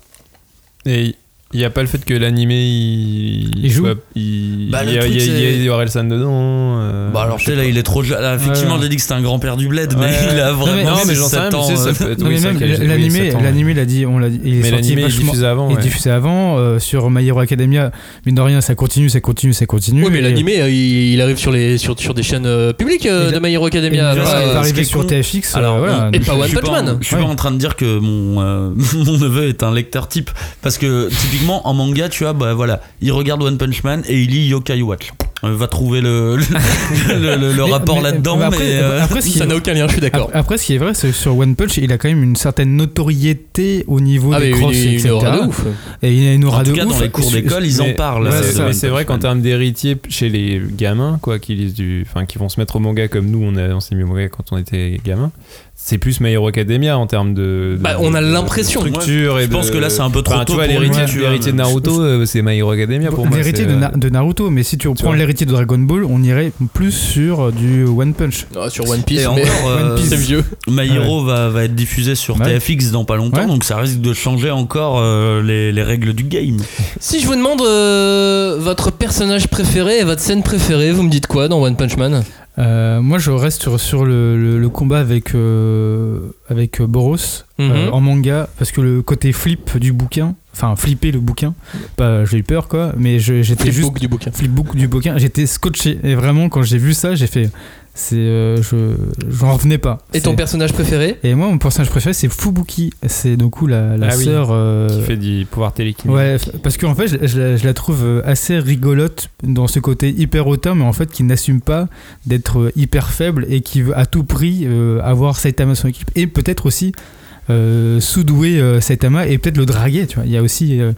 Et il n'y a pas le fait que l'animé il, Il joue il, Bah, y a, y a- il y a c'est- Orelsan dedans. euh, Bah alors je tu sais là il est trop. Là, effectivement Ouais. j'ai dit que c'était un grand-père du bled, mais il a Non, vraiment mais j'en sais 7 rien, mais ans. tu sais, euh. ça peut être- Non, oui, l'animé, 7 ans, l'animé, il a dit, on l'a dit, il est Mais sorti l'animé est vachement- diffusé avant, il est ouais. diffusé avant euh, sur My Hero Academia. Mine de rien, ça continue, ça continue, ça continue. Oui, mais l'animé, il, arrive sur, les, sur, sur des chaînes publiques de My Hero Academia. il est sur con. TFX. Alors, et pas One Punch Man. Je suis pas en train de dire que mon, mon neveu est un lecteur type. Parce que typiquement en manga, tu vois, bah voilà, il regarde One Punch Man et il lit Yokai Watch. Euh, va trouver le, le, le- le- le Mais- rapport mais- là-dedans. mais Mais, après- euh, après, ce qui ça est- n'a aucun lien, je suis d'accord. Après, après, ce qui est vrai, c'est que sur One Punch, il a quand même une certaine notoriété au niveau Ah, des crosses, une etc. aura de ouf. Et il a une aura en tout de cas, ouf. dans les cours d'école, ils en parlent. Ouais, euh, c'est- vrai qu'en termes d'héritier chez les gamins, quoi, qui lisent du, enfin, qui vont se mettre au manga comme nous, on, a, on s'est mis au manga quand on était gamin. C'est plus My Hero Academia en termes de, de- Bah, on a de- l'impression, structure. ouais. et Je pense de- que là, c'est un peu trop Enfin, tôt tu vois, pour l'héritier, de Naruto, euh, c'est My Hero Academia pour moi. L'héritier de, euh, Na- de Naruto, mais si tu reprends l'héritier de Dragon Ball, on irait plus sur du One Punch. Ah, sur One Piece, Et mais encore, euh, One Piece, c'est vieux. My Hero va, va être diffusé sur Ouais. TFX dans pas longtemps, Ouais. donc ça risque de changer encore euh, les, les règles du game. Si je vous demande euh, votre personnage préféré et votre scène préférée, vous me dites quoi dans One Punch Man? Euh, moi, je reste sur, sur le, le- le combat avec, euh, avec Boros Mhm. euh, en manga, parce que le côté flip du bouquin, enfin flipper le bouquin, pas, j'ai eu peur quoi, mais j'étais juste. Flipbook du bouquin. Flipbook du bouquin, j'étais scotché. Et vraiment, quand j'ai vu ça, j'ai fait. C'est, euh, je, j'en revenais pas. Et ton personnage préféré? Et moi, mon personnage préféré, c'est Fubuki. C'est du coup la, la Ah oui, sœur. euh, qui fait du pouvoir télékinétique. Ouais, parce qu'en fait, je, je la- je la trouve euh, assez rigolote dans ce côté hyper hautain, mais en fait, qui n'assume pas d'être hyper faible et qui veut à tout prix euh, avoir Saitama dans son équipe. Et peut-être aussi euh, sous-douer euh, Saitama et peut-être le draguer, tu vois. Il y a aussi. euh,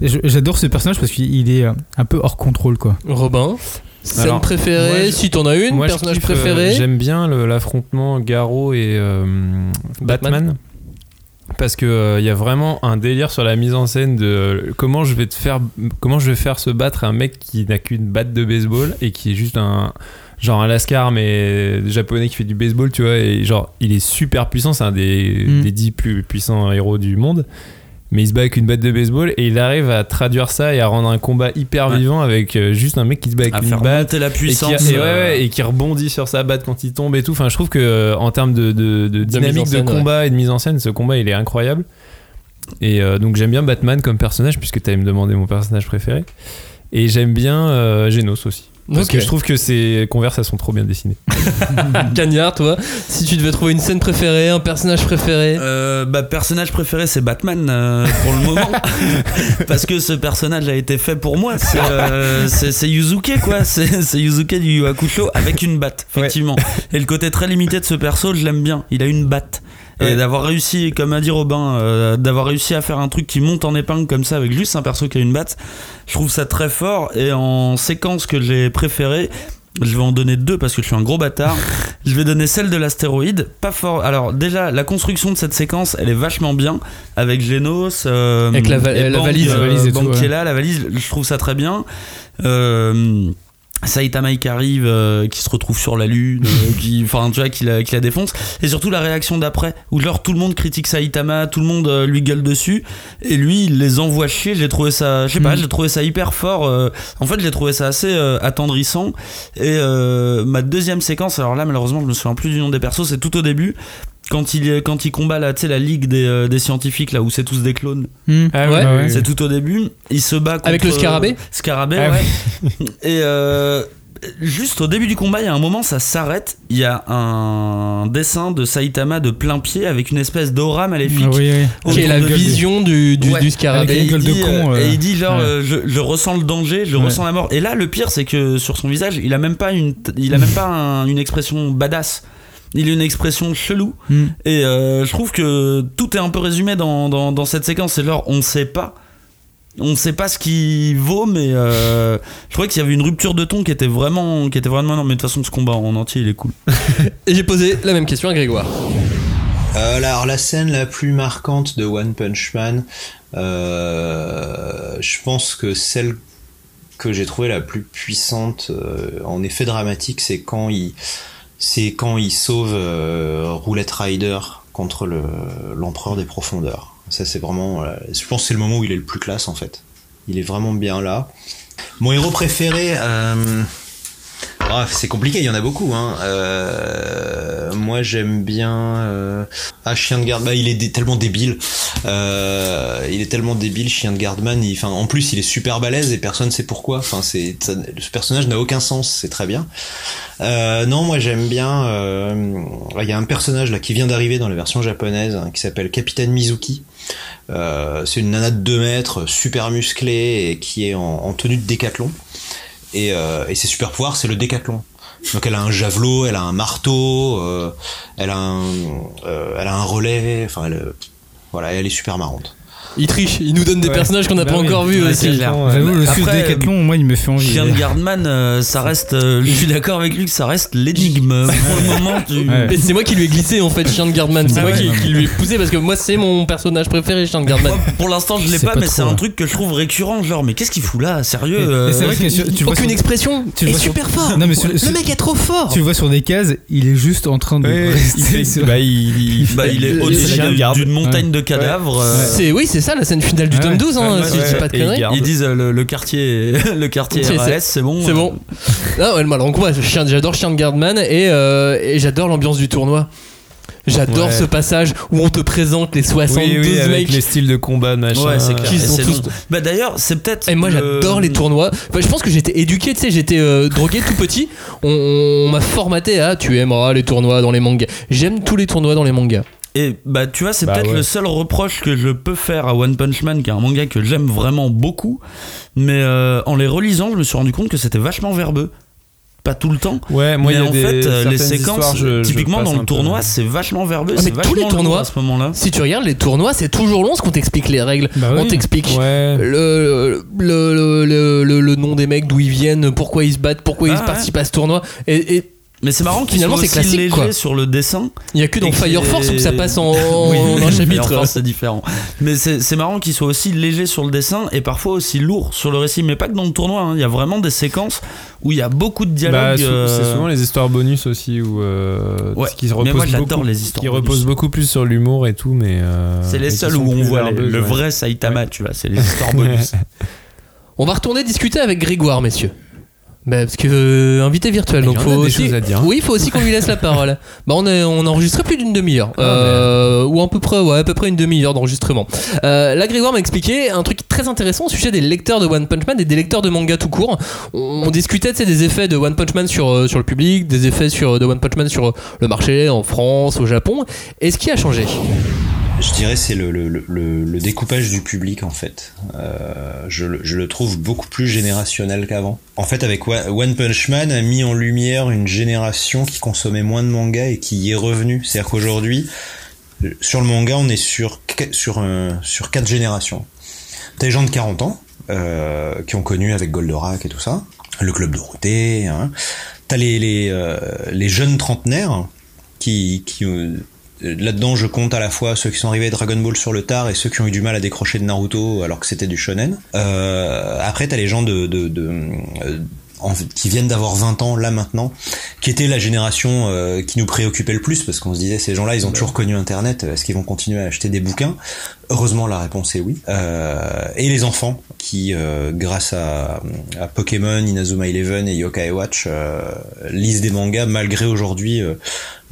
J'adore ce personnage parce qu'il est un peu hors contrôle, quoi. Robin? Scène Alors, préférée, moi, je- si t'en as une, Moi, personnage kiffe, euh, préféré J'aime bien l'affrontement Garo et euh, Batman. Batman. Parce que euh, il y a vraiment un délire sur la mise en scène de euh, comment je vais te faire comment je vais faire se battre un mec qui n'a qu'une batte de baseball et qui est juste un genre un lascar mais japonais qui fait du baseball tu vois et genre il est super puissant c'est un des, Mm. des 10 plus puissants héros du monde mais il se bat avec une batte de baseball et il arrive à traduire ça et à rendre un combat hyper Ouais. vivant avec euh, juste un mec qui se bat avec À une faire batte la et qui, puissance. et ouais, euh, ouais, et qui rebondit sur sa batte quand il tombe et tout. Enfin, je trouve que euh, en termes de, dynamique de, scène, combat et de mise en scène, ce combat il est incroyable. Et euh, donc j'aime bien Batman comme personnage puisque tu allais me demander mon personnage préféré. Et j'aime bien euh, Genos aussi. Parce Ok. que je trouve que ces converses elles sont trop bien dessinées. Cagnard, toi, si tu devais trouver une scène préférée, un personnage préféré. Euh, bah, personnage préféré, c'est Batman euh, pour le moment. Parce que ce personnage a été fait pour moi. C'est euh, Yuzuke, quoi. C'est Yuzuke du Hakusho avec une batte, effectivement. Et le côté très limité de ce perso, je l'aime bien. Il a une batte. Et d'avoir réussi, comme a dit Robin, euh, d'avoir réussi à faire un truc qui monte en épingle comme ça avec juste un perso qui a une batte, je trouve ça très fort. Et en séquence que j'ai préférée, je vais en donner deux parce que je suis un gros bâtard. Je vais donner celle de l'astéroïde. Pas fort. Alors déjà, la construction de cette séquence, elle est vachement bien avec Genos, euh, Avec la va- et la Bang, valise. euh, La valise et Bang tout, qui ouais. est là, la valise. Je trouve ça très bien. Euh, Saitama qui arrive, euh, qui se retrouve sur la lune, euh, qui, enfin tu vois, qui la, qui la défonce, et surtout la réaction d'après, où genre tout le monde critique Saitama, tout le monde euh, lui gueule dessus, et lui il les envoie chier. J'ai trouvé ça, je sais pas, Mm. j'ai trouvé ça hyper fort. euh, en fait, j'ai trouvé ça assez euh, attendrissant. Et euh, ma deuxième séquence, alors là malheureusement je me souviens plus du nom des persos, c'est tout au début. Quand il, quand il combat la, tu sais, la ligue des, euh, des scientifiques là où c'est tous des clones, Hmm. Ah Ouais. ouais. c'est tout au début. Il se bat contre, Avec le scarabée Scarabée, Ah ouais. Et euh, juste au début du combat, il y a un moment, ça s'arrête. Il y a un dessin de Saitama de plein pied avec une espèce d'aura maléfique. Ah oui, Qui est la vision du, du, Ouais. du Et scarabée. Avec il, gueule de dit, con, euh, euh. et il dit genre Ouais. euh, je, je ressens le danger, je Ouais. ressens la mort. Et là le pire c'est que sur son visage il a même pas une il a même pas un- une expression badass. Il a une expression chelou Hmm. et euh, je trouve que tout est un peu résumé dans, dans, dans cette séquence. C'est genre on sait pas on sait pas ce qu'il vaut mais euh, je crois qu'il y avait une rupture de ton qui était vraiment qui était vraiment non mais de toute façon ce combat en entier il est cool. Et j'ai posé la même question à Grégoire. Euh, alors la scène la plus marquante de One Punch Man, euh, je pense que celle que j'ai trouvée la plus puissante euh, en effet dramatique, c'est quand il, c'est quand il sauve euh, Roulette Rider contre le l'empereur des profondeurs. Ça c'est vraiment, euh, je pense que c'est le moment où il est le plus classe en fait. Il est vraiment bien là. Mon héros préféré. Euh, ah, c'est compliqué, il y en a beaucoup. Hein. Euh, moi, j'aime bien. Euh... Ah, Chien de garde. Bah, il est tellement débile. Euh, il est tellement débile, Chien de. Enfin, en plus, il est super balèze et personne sait pourquoi. Enfin, ce personnage n'a aucun sens. C'est très bien. Euh, non, moi, j'aime bien. Il y a un personnage là qui vient d'arriver dans la version japonaise hein, qui s'appelle Capitaine Mizuki. C'est une nana de 2 mètres, super musclée et qui est en tenue de décathlon. Et, euh, et ses super pouvoirs, c'est le décathlon. Donc elle a un javelot, elle a un marteau, euh, elle a un, euh, elle a un relais. Enfin, voilà, elle est super marrante. Il triche, il nous donne des Ouais. personnages qu'on n'a Bah pas oui. encore vus aussi. clair. J'avoue, le Après, Décathlon, moi, il me fait envie. Chien de Gardman, euh, ça reste. euh, je suis d'accord avec lui que ça reste l'énigme. Pour le moment, tu. Ouais. Mais c'est moi qui lui ai glissé en fait, Chien de Gardman. C'est Ah moi ouais. qui, qui lui ai poussé parce que moi c'est mon personnage préféré, Chien de Gardman. Moi, pour l'instant, je l'ai pas, pas mais c'est un truc que je trouve récurrent. Genre, mais qu'est-ce qu'il fout là Sérieux euh, c'est vrai que sur- tu le vois Aucune expression. tu le est vois sur- super fort. Non, mais sur- le mec est trop fort. Tu le vois sur des cases, il est juste en train de. Il, bah, Bah, il est au-dessus le chien de d'une- garde. d'une montagne de cadavres. euh, C'est oui, c'est ça la scène finale du Ouais. tome 12 hein, Ouais, si je dis pas de conneries. Ils disent euh, le, le quartier, le quartier C'est- RAS, c'est bon. C'est bon. Ah ouais, chien- j'adore Chien de Gardman et, euh, et j'adore l'ambiance du tournoi. J'adore Ouais. ce passage où on te présente les 72 oui, oui, avec mecs. les styles de combat, machin. Ouais, c'est clair. Sont c'est tous- bon. Bah d'ailleurs, c'est peut-être. Et moi le- j'adore les tournois. Enfin, je pense que j'étais éduqué, tu sais, j'étais euh, drogué tout petit. On, on m'a formaté à tu aimeras les tournois dans les mangas. J'aime tous les tournois dans les mangas. Et bah tu vois, c'est Bah peut-être ouais. le seul reproche que je peux faire à One Punch Man, qui est un manga que j'aime vraiment beaucoup. Mais euh, en les relisant, je me suis rendu compte que c'était vachement verbeux. Pas tout le temps. Ouais, moi, il y mais a en des, fait, euh, les séquences, je- typiquement dans le tournoi, c'est vachement verbeux. Ah, mais c'est tous vachement les tournois- à ce moment-là. Si tu regardes les tournois, c'est toujours long ce qu'on t'explique les règles. Bah oui. On t'explique Ouais. le, le, le, le, le- le nom des mecs, d'où ils viennent, pourquoi ils se battent, pourquoi Ah ils ouais. participent à ce tournoi. Et, et Mais c'est marrant qu'il Finalement, soit c'est aussi classique, léger quoi. sur le dessin. Il y a que dans Fire Force où ça passe en, Oui, en un Fire chapitre. Force, c'est différent. Mais c'est marrant qu'il soit aussi léger sur le dessin et parfois aussi lourd sur le récit. Mais pas que dans le tournoi. hein. Il y a vraiment des séquences où il y a beaucoup de Bah, dialogues. euh, C'est souvent les histoires bonus aussi où euh, Ouais, qui se mais moi, reposent j'adore beaucoup, les histoires qui bonus. reposent beaucoup plus sur l'humour et tout, mais euh, C'est les qui seuls où on voit les- le vrai Saitama, tu vois. C'est les histoires bonus. On va retourner discuter avec Grégoire, messieurs. Bah, parce que euh, invité virtuel, y donc a faut aussi. à dire. Oui, il faut aussi qu'on lui laisse la parole. Bah, on, est, on a enregistré plus d'une demi-heure, Ah, Euh, ou à peu près, ouais, à peu près une demi-heure d'enregistrement. Euh, là, Grégoire m'a expliqué un truc très intéressant au sujet des lecteurs de One Punch Man et des lecteurs de manga tout court. On, on discutait des effets de One Punch Man sur, euh, sur le public, des effets sur, de One Punch Man sur le marché en France, au Japon. Et ce qui a changé? Je dirais c'est le, découpage du public en fait. Euh, je, le- trouve beaucoup plus générationnel qu'avant. En fait, avec One Punch Man a mis en lumière une génération qui consommait moins de manga et qui y est revenue. C'est-à-dire qu'aujourd'hui, euh, sur le manga, on est sur sur un, sur quatre générations. T'as les gens de 40 ans euh, qui ont connu avec Goldorak et tout ça, le club Dorothée. Hein. T'as les les, euh, les jeunes trentenaires qui qui euh, Là-dedans, je compte à la fois ceux qui sont arrivés à Dragon Ball sur le tard et ceux qui ont eu du mal à décrocher de Naruto alors que c'était du shonen. Euh, après, t'as les gens de, de, de euh, qui viennent d'avoir 20 ans là maintenant, qui était la génération euh, qui nous préoccupait le plus parce qu'on se disait ces gens-là, ils ont toujours connu Internet, est-ce qu'ils vont continuer à acheter des bouquins? Heureusement, la réponse est oui. Euh, et les enfants qui, euh, grâce à, à Pokémon, Inazuma Eleven et Yokai Watch, euh, lisent des mangas malgré aujourd'hui euh,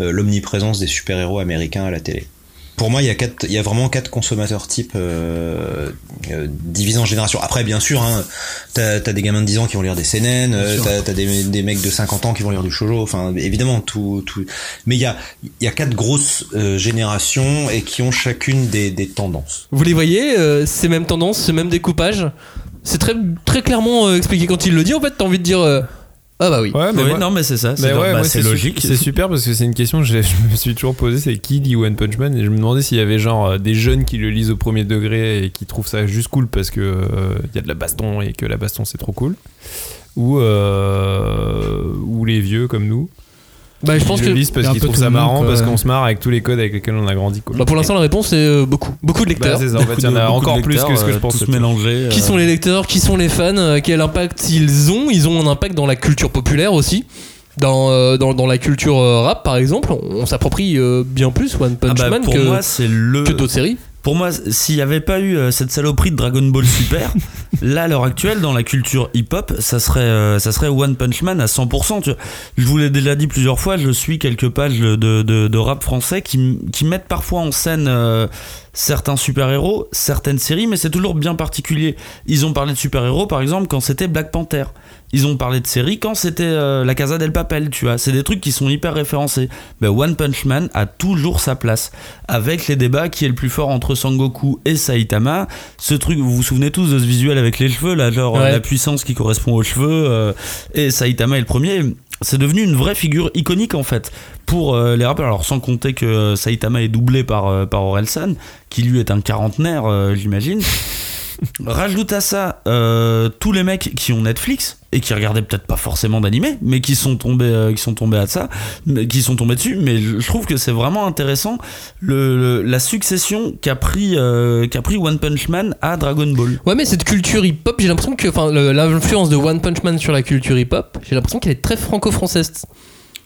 euh, l'omniprésence des super-héros américains à la télé. Pour moi, il y a quatre, il y a vraiment quatre consommateurs types euh, euh, divisés en générations. Après, bien sûr, hein, t'as as des gamins de 10 ans qui vont lire des CNN, euh, t'as t'as des, des mecs de 50 ans qui vont lire du shoujo. Enfin, évidemment, tout, tout. Mais il y a, il y a quatre grosses euh, générations et qui ont chacune des, des tendances. Vous les voyez, euh, ces mêmes tendances, ce même découpage? C'est très, très clairement euh, expliqué quand il le dit. En fait, t'as envie de dire euh, Ah bah oui. Ouais, mais Oui, moi- non, mais c'est ça. C'est Mais dans- ouais, bah, moi, c'est su- logique. C'est super parce que c'est une question que je, je me suis toujours posée c'est qui lit One Punch Man? Et je me demandais s'il y avait genre euh, des jeunes qui le lisent au premier degré et qui trouvent ça juste cool parce que euh, il y a de la baston et que la baston c'est trop cool. Ou, euh, ou les vieux comme nous. Bah, je pense le lisent parce qu'ils trouvent ça marrant quoi. parce qu'on se marre avec tous les codes avec lesquels on a grandi. Quoi. Bah, pour l'instant, la réponse c'est euh, beaucoup. Beaucoup de lecteurs. Bah, ça, en fait, il y en a encore plus que ce que je pensais. Tous mélangés. Qui euh, sont les lecteurs Qui sont les fans euh, Quel impact ils ont? Ils ont un impact dans la culture populaire aussi. Dans, euh, dans, dans la culture euh, rap par exemple, on, on s'approprie euh, bien plus One Punch Ah bah, Man pour que, moi, c'est le. que d'autres séries. Pour moi, s'il n'y avait pas eu euh, cette saloperie de Dragon Ball Super, là, à l'heure actuelle, dans la culture hip-hop, ça serait, euh, ça serait One Punch Man à 100%. Tu vois. Je vous l'ai déjà dit plusieurs fois, je suis quelques pages de, de, de rap français qui, qui mettent parfois en scène euh, certains super-héros, certaines séries, mais c'est toujours bien particulier. Ils ont parlé de super-héros, par exemple, quand c'était Black Panther. Ils ont parlé de séries quand c'était euh, La Casa del Papel, tu vois. C'est des trucs qui sont hyper référencés. Ben, One Punch Man a toujours sa place. Avec les débats qui est le plus fort entre Sangoku et Saitama. Ce truc, vous vous souvenez tous de ce visuel avec les cheveux, là, genre euh, Ouais. la puissance qui correspond aux cheveux. euh, et Saitama est le premier. C'est devenu une vraie figure iconique en fait pour euh, les rappeurs. Alors sans compter que euh, Saitama est doublé par, euh, par Orelsan, qui lui est un quarantenaire, j'imagine. Rajoute à ça euh, tous les mecs qui ont Netflix et qui regardaient peut-être pas forcément d'animé, mais qui sont tombés, euh, qui sont tombés à ça, mais qui sont tombés dessus. Mais je trouve que c'est vraiment intéressant la succession qu'a pris, euh, pris One Punch Man à Dragon Ball. Ouais, mais cette culture hip-hop, j'ai l'impression que enfin, l'influence de One Punch Man sur la culture hip-hop, j'ai l'impression qu'elle est très franco-française.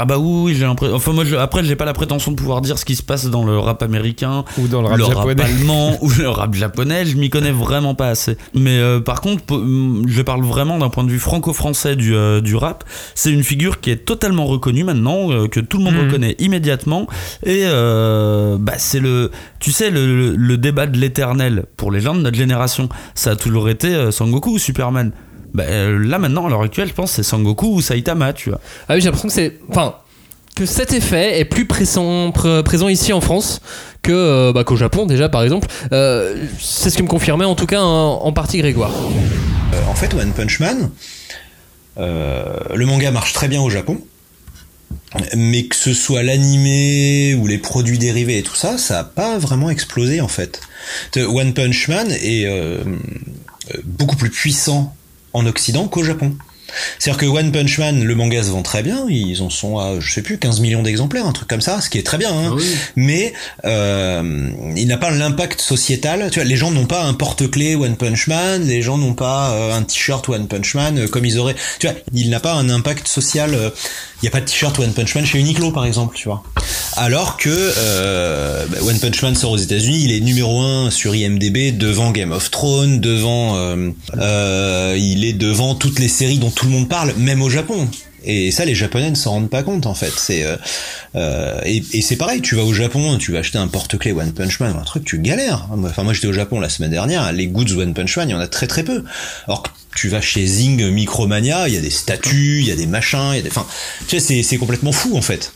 Ah bah oui, j'ai l'impression. Enfin moi, je- après, j'ai pas la prétention de pouvoir dire ce qui se passe dans le rap américain Ou dans le rap japonais. allemand ou le rap japonais. Je m'y connais vraiment pas assez. Mais euh, par contre, hum, je parle vraiment d'un point de vue franco-français du, euh, du rap. C'est une figure qui est totalement reconnue maintenant, euh, que tout le monde Mhm. reconnaît immédiatement. Et euh, bah c'est le, tu sais, le, le- le débat de l'éternel pour les gens de notre génération. Ça a toujours été Sangoku ou Superman. Bah, euh, là maintenant, à l'heure actuelle, je pense que c'est Sangoku ou Saitama, tu vois. Ah oui, j'ai l'impression que c'est. Enfin. Que cet effet est plus présent, pr- présent ici en France que euh, bah, qu'au Japon déjà par exemple. Euh, c'est ce que me confirmait en tout cas en, en partie Grégoire. Euh, en fait, One Punch Man, euh, le manga marche très bien au Japon, mais que ce soit l'animé ou les produits dérivés et tout ça, ça n'a pas vraiment explosé en fait. The One Punch Man est beaucoup plus puissant en Occident qu'au Japon. C'est-à-dire que One Punch Man, le manga se vend très bien, ils en sont à, je sais plus, 15 millions d'exemplaires, un truc comme ça, ce qui est très bien, hein. mais euh, il n'a pas l'impact sociétal. Tu vois, les gens n'ont pas un porte-clés One Punch Man, les gens n'ont pas euh, un t-shirt One Punch Man euh, comme ils auraient. Tu vois, il n'a pas un impact social. euh, Il n'y a pas de t-shirt One Punch Man chez Uniqlo par exemple, tu vois. Alors que euh, bah, One Punch Man sort aux États-Unis, il est numéro un sur IMDb devant Game of Thrones, devant, il est devant toutes les séries dont tout le monde parle, même au Japon. Et ça, les Japonais ne s'en rendent pas compte en fait. C'est euh, euh, et, et c'est pareil. Tu vas au Japon, tu vas acheter un porte-clés One Punch Man, un truc, tu galères. Enfin, moi, j'étais au Japon la semaine dernière. Les goods One Punch Man, il y en a très très peu. Alors que tu vas chez Zing Micromania, il y a des statues, il y a des machins, il y a des. Enfin, tu sais, c'est complètement fou en fait.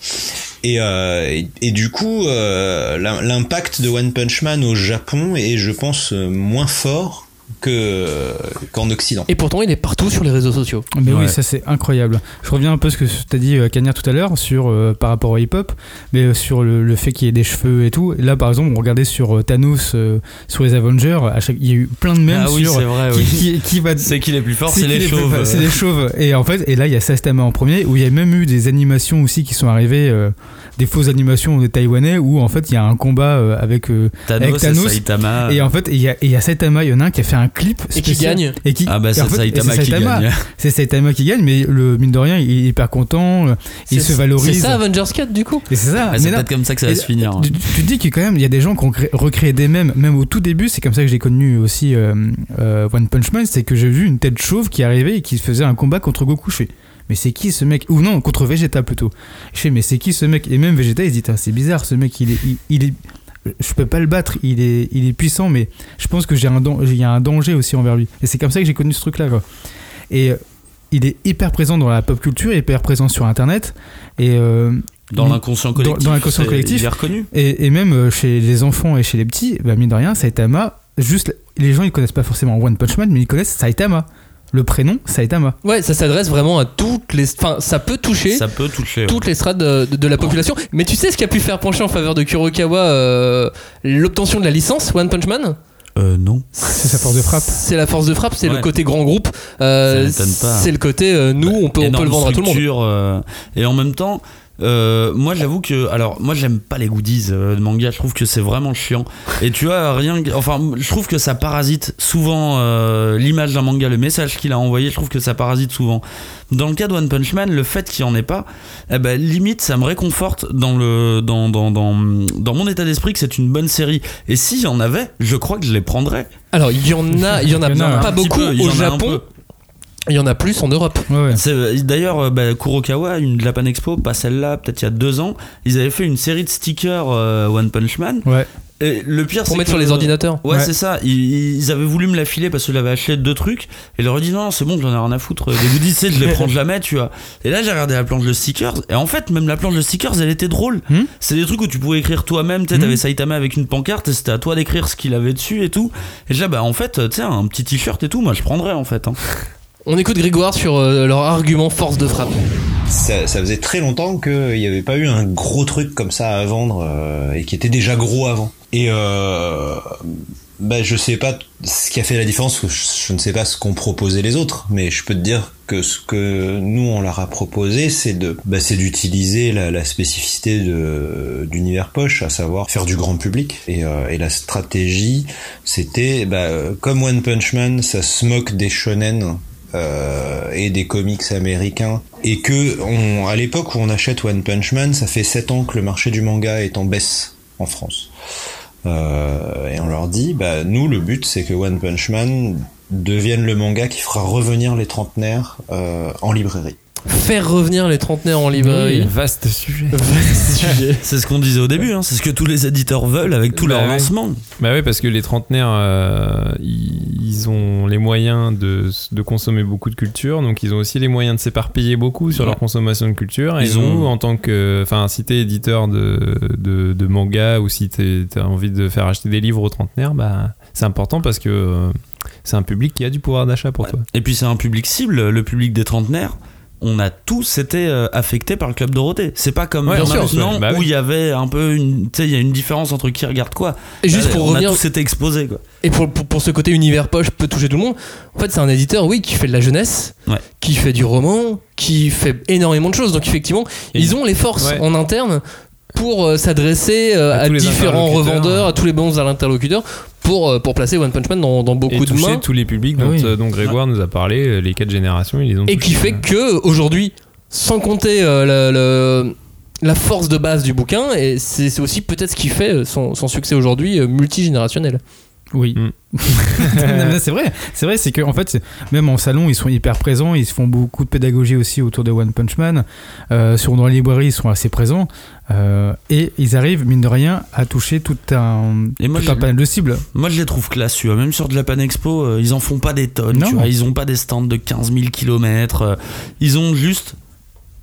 Et, euh, et, et du coup, euh, l'im- l'impact de One Punch Man au Japon est, je pense, euh, moins fort que qu'en Occident. Et pourtant, il est partout sur les réseaux sociaux. Mais Ouais. oui, ça c'est incroyable. Je reviens un peu à ce que tu as dit, euh, Cagnard, tout à l'heure, sur euh, par rapport au hip-hop, mais euh, sur le, le fait qu'il y ait des cheveux et tout. Là, par exemple, on regardait sur euh, Thanos, euh, sur les Avengers, à chaque... il y a eu plein de mèmes Ah oui, sur c'est vrai, qui, oui. qui- qui va. C'est qui les plus forts, c'est les plus chauves. forts, C'est les chauves. Et en fait, et là, il y a Saitama en premier, où il y a même eu des animations aussi qui sont arrivées, euh, des fausses animations des Taïwanais, où en fait, il y a un combat euh, avec, euh, Thanos avec et Thanos. Saitama. Et en fait, il y, et y a Saitama, il y en a un qui a fait un clip Et qui gagne. Et qui, Ah bah, et c'est en fait, Saitama et qui gagne. C'est Saitama qui gagne, mais le mine de rien, il est hyper content, euh, il se valorise. C'est ça Avengers 4 du coup Et c'est ça. Ah, c'est peut-être comme ça que ça va et se finir. Tu, tu te dis que quand même, il y a des gens qui ont cré- recréé des mèmes, même au tout début, c'est comme ça que j'ai connu aussi euh, euh, One Punch Man, c'est que j'ai vu une tête chauve qui arrivait et qui faisait un combat contre Goku. Je fais, mais c'est qui ce mec? Ou non, contre Vegeta plutôt. Je fais, mais c'est qui ce mec? Et même Vegeta, il se dit, Tain, c'est bizarre, ce mec, il est, il, il est, je peux pas le battre, il est, il est puissant, mais je pense que j'ai un, il y a un danger aussi envers lui. Et c'est comme ça que j'ai connu ce truc-là, quoi. Et euh, il est hyper présent dans la pop culture, hyper présent sur Internet. Et euh, Dans l'inconscient collectif. Dans l'inconscient collectif. Il est reconnu. Et, et même euh, chez les enfants et chez les petits, bah, mine de rien, Saitama, juste les gens ils connaissent pas forcément One Punch Man, mais ils connaissent Saitama. Le prénom, Saitama. Ouais, ça s'adresse vraiment à toutes les. Enfin, ça peut toucher. Ça peut toucher. ouais. toutes les strates de, de- de la population. Mais tu sais ce qui a pu faire pencher en faveur de Kurokawa euh, l'obtention de la licence One Punch Man? Euh, non. C'est sa force de frappe. C'est la force de frappe, c'est Ouais. le côté grand groupe. euh, Ça c'est le côté euh, nous, on peut, on peut le vendre à tout le monde. euh, et en même temps, euh, moi j'avoue que. Alors, moi j'aime pas les goodies euh, de manga, je trouve que c'est vraiment chiant. Et tu vois, rien. que- Enfin, je trouve que ça parasite souvent euh, l'image d'un manga, le message qu'il a envoyé, je trouve que ça parasite souvent. Dans le cas de One Punch Man, le fait qu'il y en ait pas, eh ben, limite ça me réconforte dans, le, dans, dans, dans, dans mon état d'esprit que c'est une bonne série. Et s'il y en avait, je crois que je les prendrais. Alors, il y en a, il y en a Il y en a pas beaucoup peu, au Japon. Il y en a plus en Europe. Ouais, ouais. C'est- D'ailleurs, euh, bah, Kurokawa, une Japan Expo, pas celle-là, peut-être il y a deux ans, ils avaient fait une série de stickers euh, One Punch Man. Ouais. Et le pire, Pour mettre que- sur les ordinateurs. Ouais, Ouais. c'est ça. Ils, ils avaient voulu me la filer parce que j'avais acheté deux trucs. Et leur ai dit non, c'est bon, j'en ai rien à foutre. Des goodies, tu sais, je les prends jamais, tu vois. Et là, j'ai regardé la planche de stickers. Et en fait, même la planche de stickers, elle était drôle. Hmm. C'est des trucs où tu pouvais écrire toi-même. Tu sais, t'avais Saitama avec une pancarte et c'était à toi d'écrire ce qu'il avait dessus et tout. Et là, bah, en fait, tu sais, un petit t-shirt et tout, moi, je prendrais en fait. hein. On écoute Grégoire sur euh, leur argument force de frappe. Ça, faisait très longtemps qu'il n'y avait pas eu un gros truc comme ça à vendre euh, et qui était déjà gros avant. Et euh, bah, je sais pas ce qui a fait la différence, je, ne sais pas ce qu'ont proposé les autres, mais je peux te dire que ce que nous on leur a proposé, c'est de, bah, c'est d'utiliser la, spécificité de d'univers poche, à savoir faire du grand public. Et, euh, la stratégie, c'était, bah, euh, comme One Punch Man, ça se moque des shonen euh, et des comics américains et que on, à l'époque où on achète One Punch Man, ça fait 7 ans que le marché du manga est en baisse en France. Euh, et on leur dit, bah nous le but c'est que One Punch Man devienne le manga qui fera revenir les trentenaires euh, en librairie. Faire revenir les trentenaires en librairie. Vaste sujet. Vaste sujet. C'est ce qu'on disait au début, hein. c'est ce que tous les éditeurs veulent avec tout Bah leur ouais. lancement. Bah oui, parce que les trentenaires, euh, ils, ont les moyens de, de consommer beaucoup de culture, donc ils ont aussi les moyens de s'éparpiller beaucoup sur Ouais. leur consommation de culture. Et Ils nous, ont- en tant que, enfin, si t'es éditeur de, de, de manga ou si t'as envie de faire acheter des livres aux trentenaires, bah c'est important parce que euh, c'est un public qui a du pouvoir d'achat pour toi. Et puis c'est un public cible, le public des trentenaires. On a tous été euh, affectés par le club Dorothée. C'est pas comme Ouais, sûr, maintenant. Bah où oui. il y avait un peu une, tu sais, il y a une différence entre qui regarde quoi. Et juste Là, pour on revenir- a tous été exposés quoi. Et pour, pour, pour ce côté univers poche peut toucher tout le monde, en fait c'est un éditeur, oui, qui fait de la jeunesse, Ouais. qui fait du roman, qui fait énormément de choses. Donc effectivement, Et- ils ont les forces Ouais. en interne pour euh, s'adresser euh, À différents revendeurs, à tous les bons interlocuteurs, pour, euh, pour placer One Punch Man dans, dans beaucoup Et de toucher mains. tous les publics Ah dont, oui. euh, dont Grégoire nous a parlé, les quatre générations, ils les ont Et touchés. qui fait que aujourd'hui, sans compter euh, le- le- la force de base du bouquin, et c'est aussi peut-être ce qui fait son, son succès aujourd'hui euh, multigénérationnel. Oui. Mm. C'est vrai, c'est vrai, c'est que en fait, même en salon, ils sont hyper présents, ils se font beaucoup de pédagogie aussi autour de One Punch Man. Euh, sur dans la librairie, ils sont assez présents euh, et ils arrivent mine de rien à toucher tout un, Et moi, tout un je- panel de cibles. Moi, je les trouve classieux. Même sur de la Pan Expo, euh, ils en font pas des tonnes. Non. Tu vois, ils ont pas des stands de 15 000 km. ils ont juste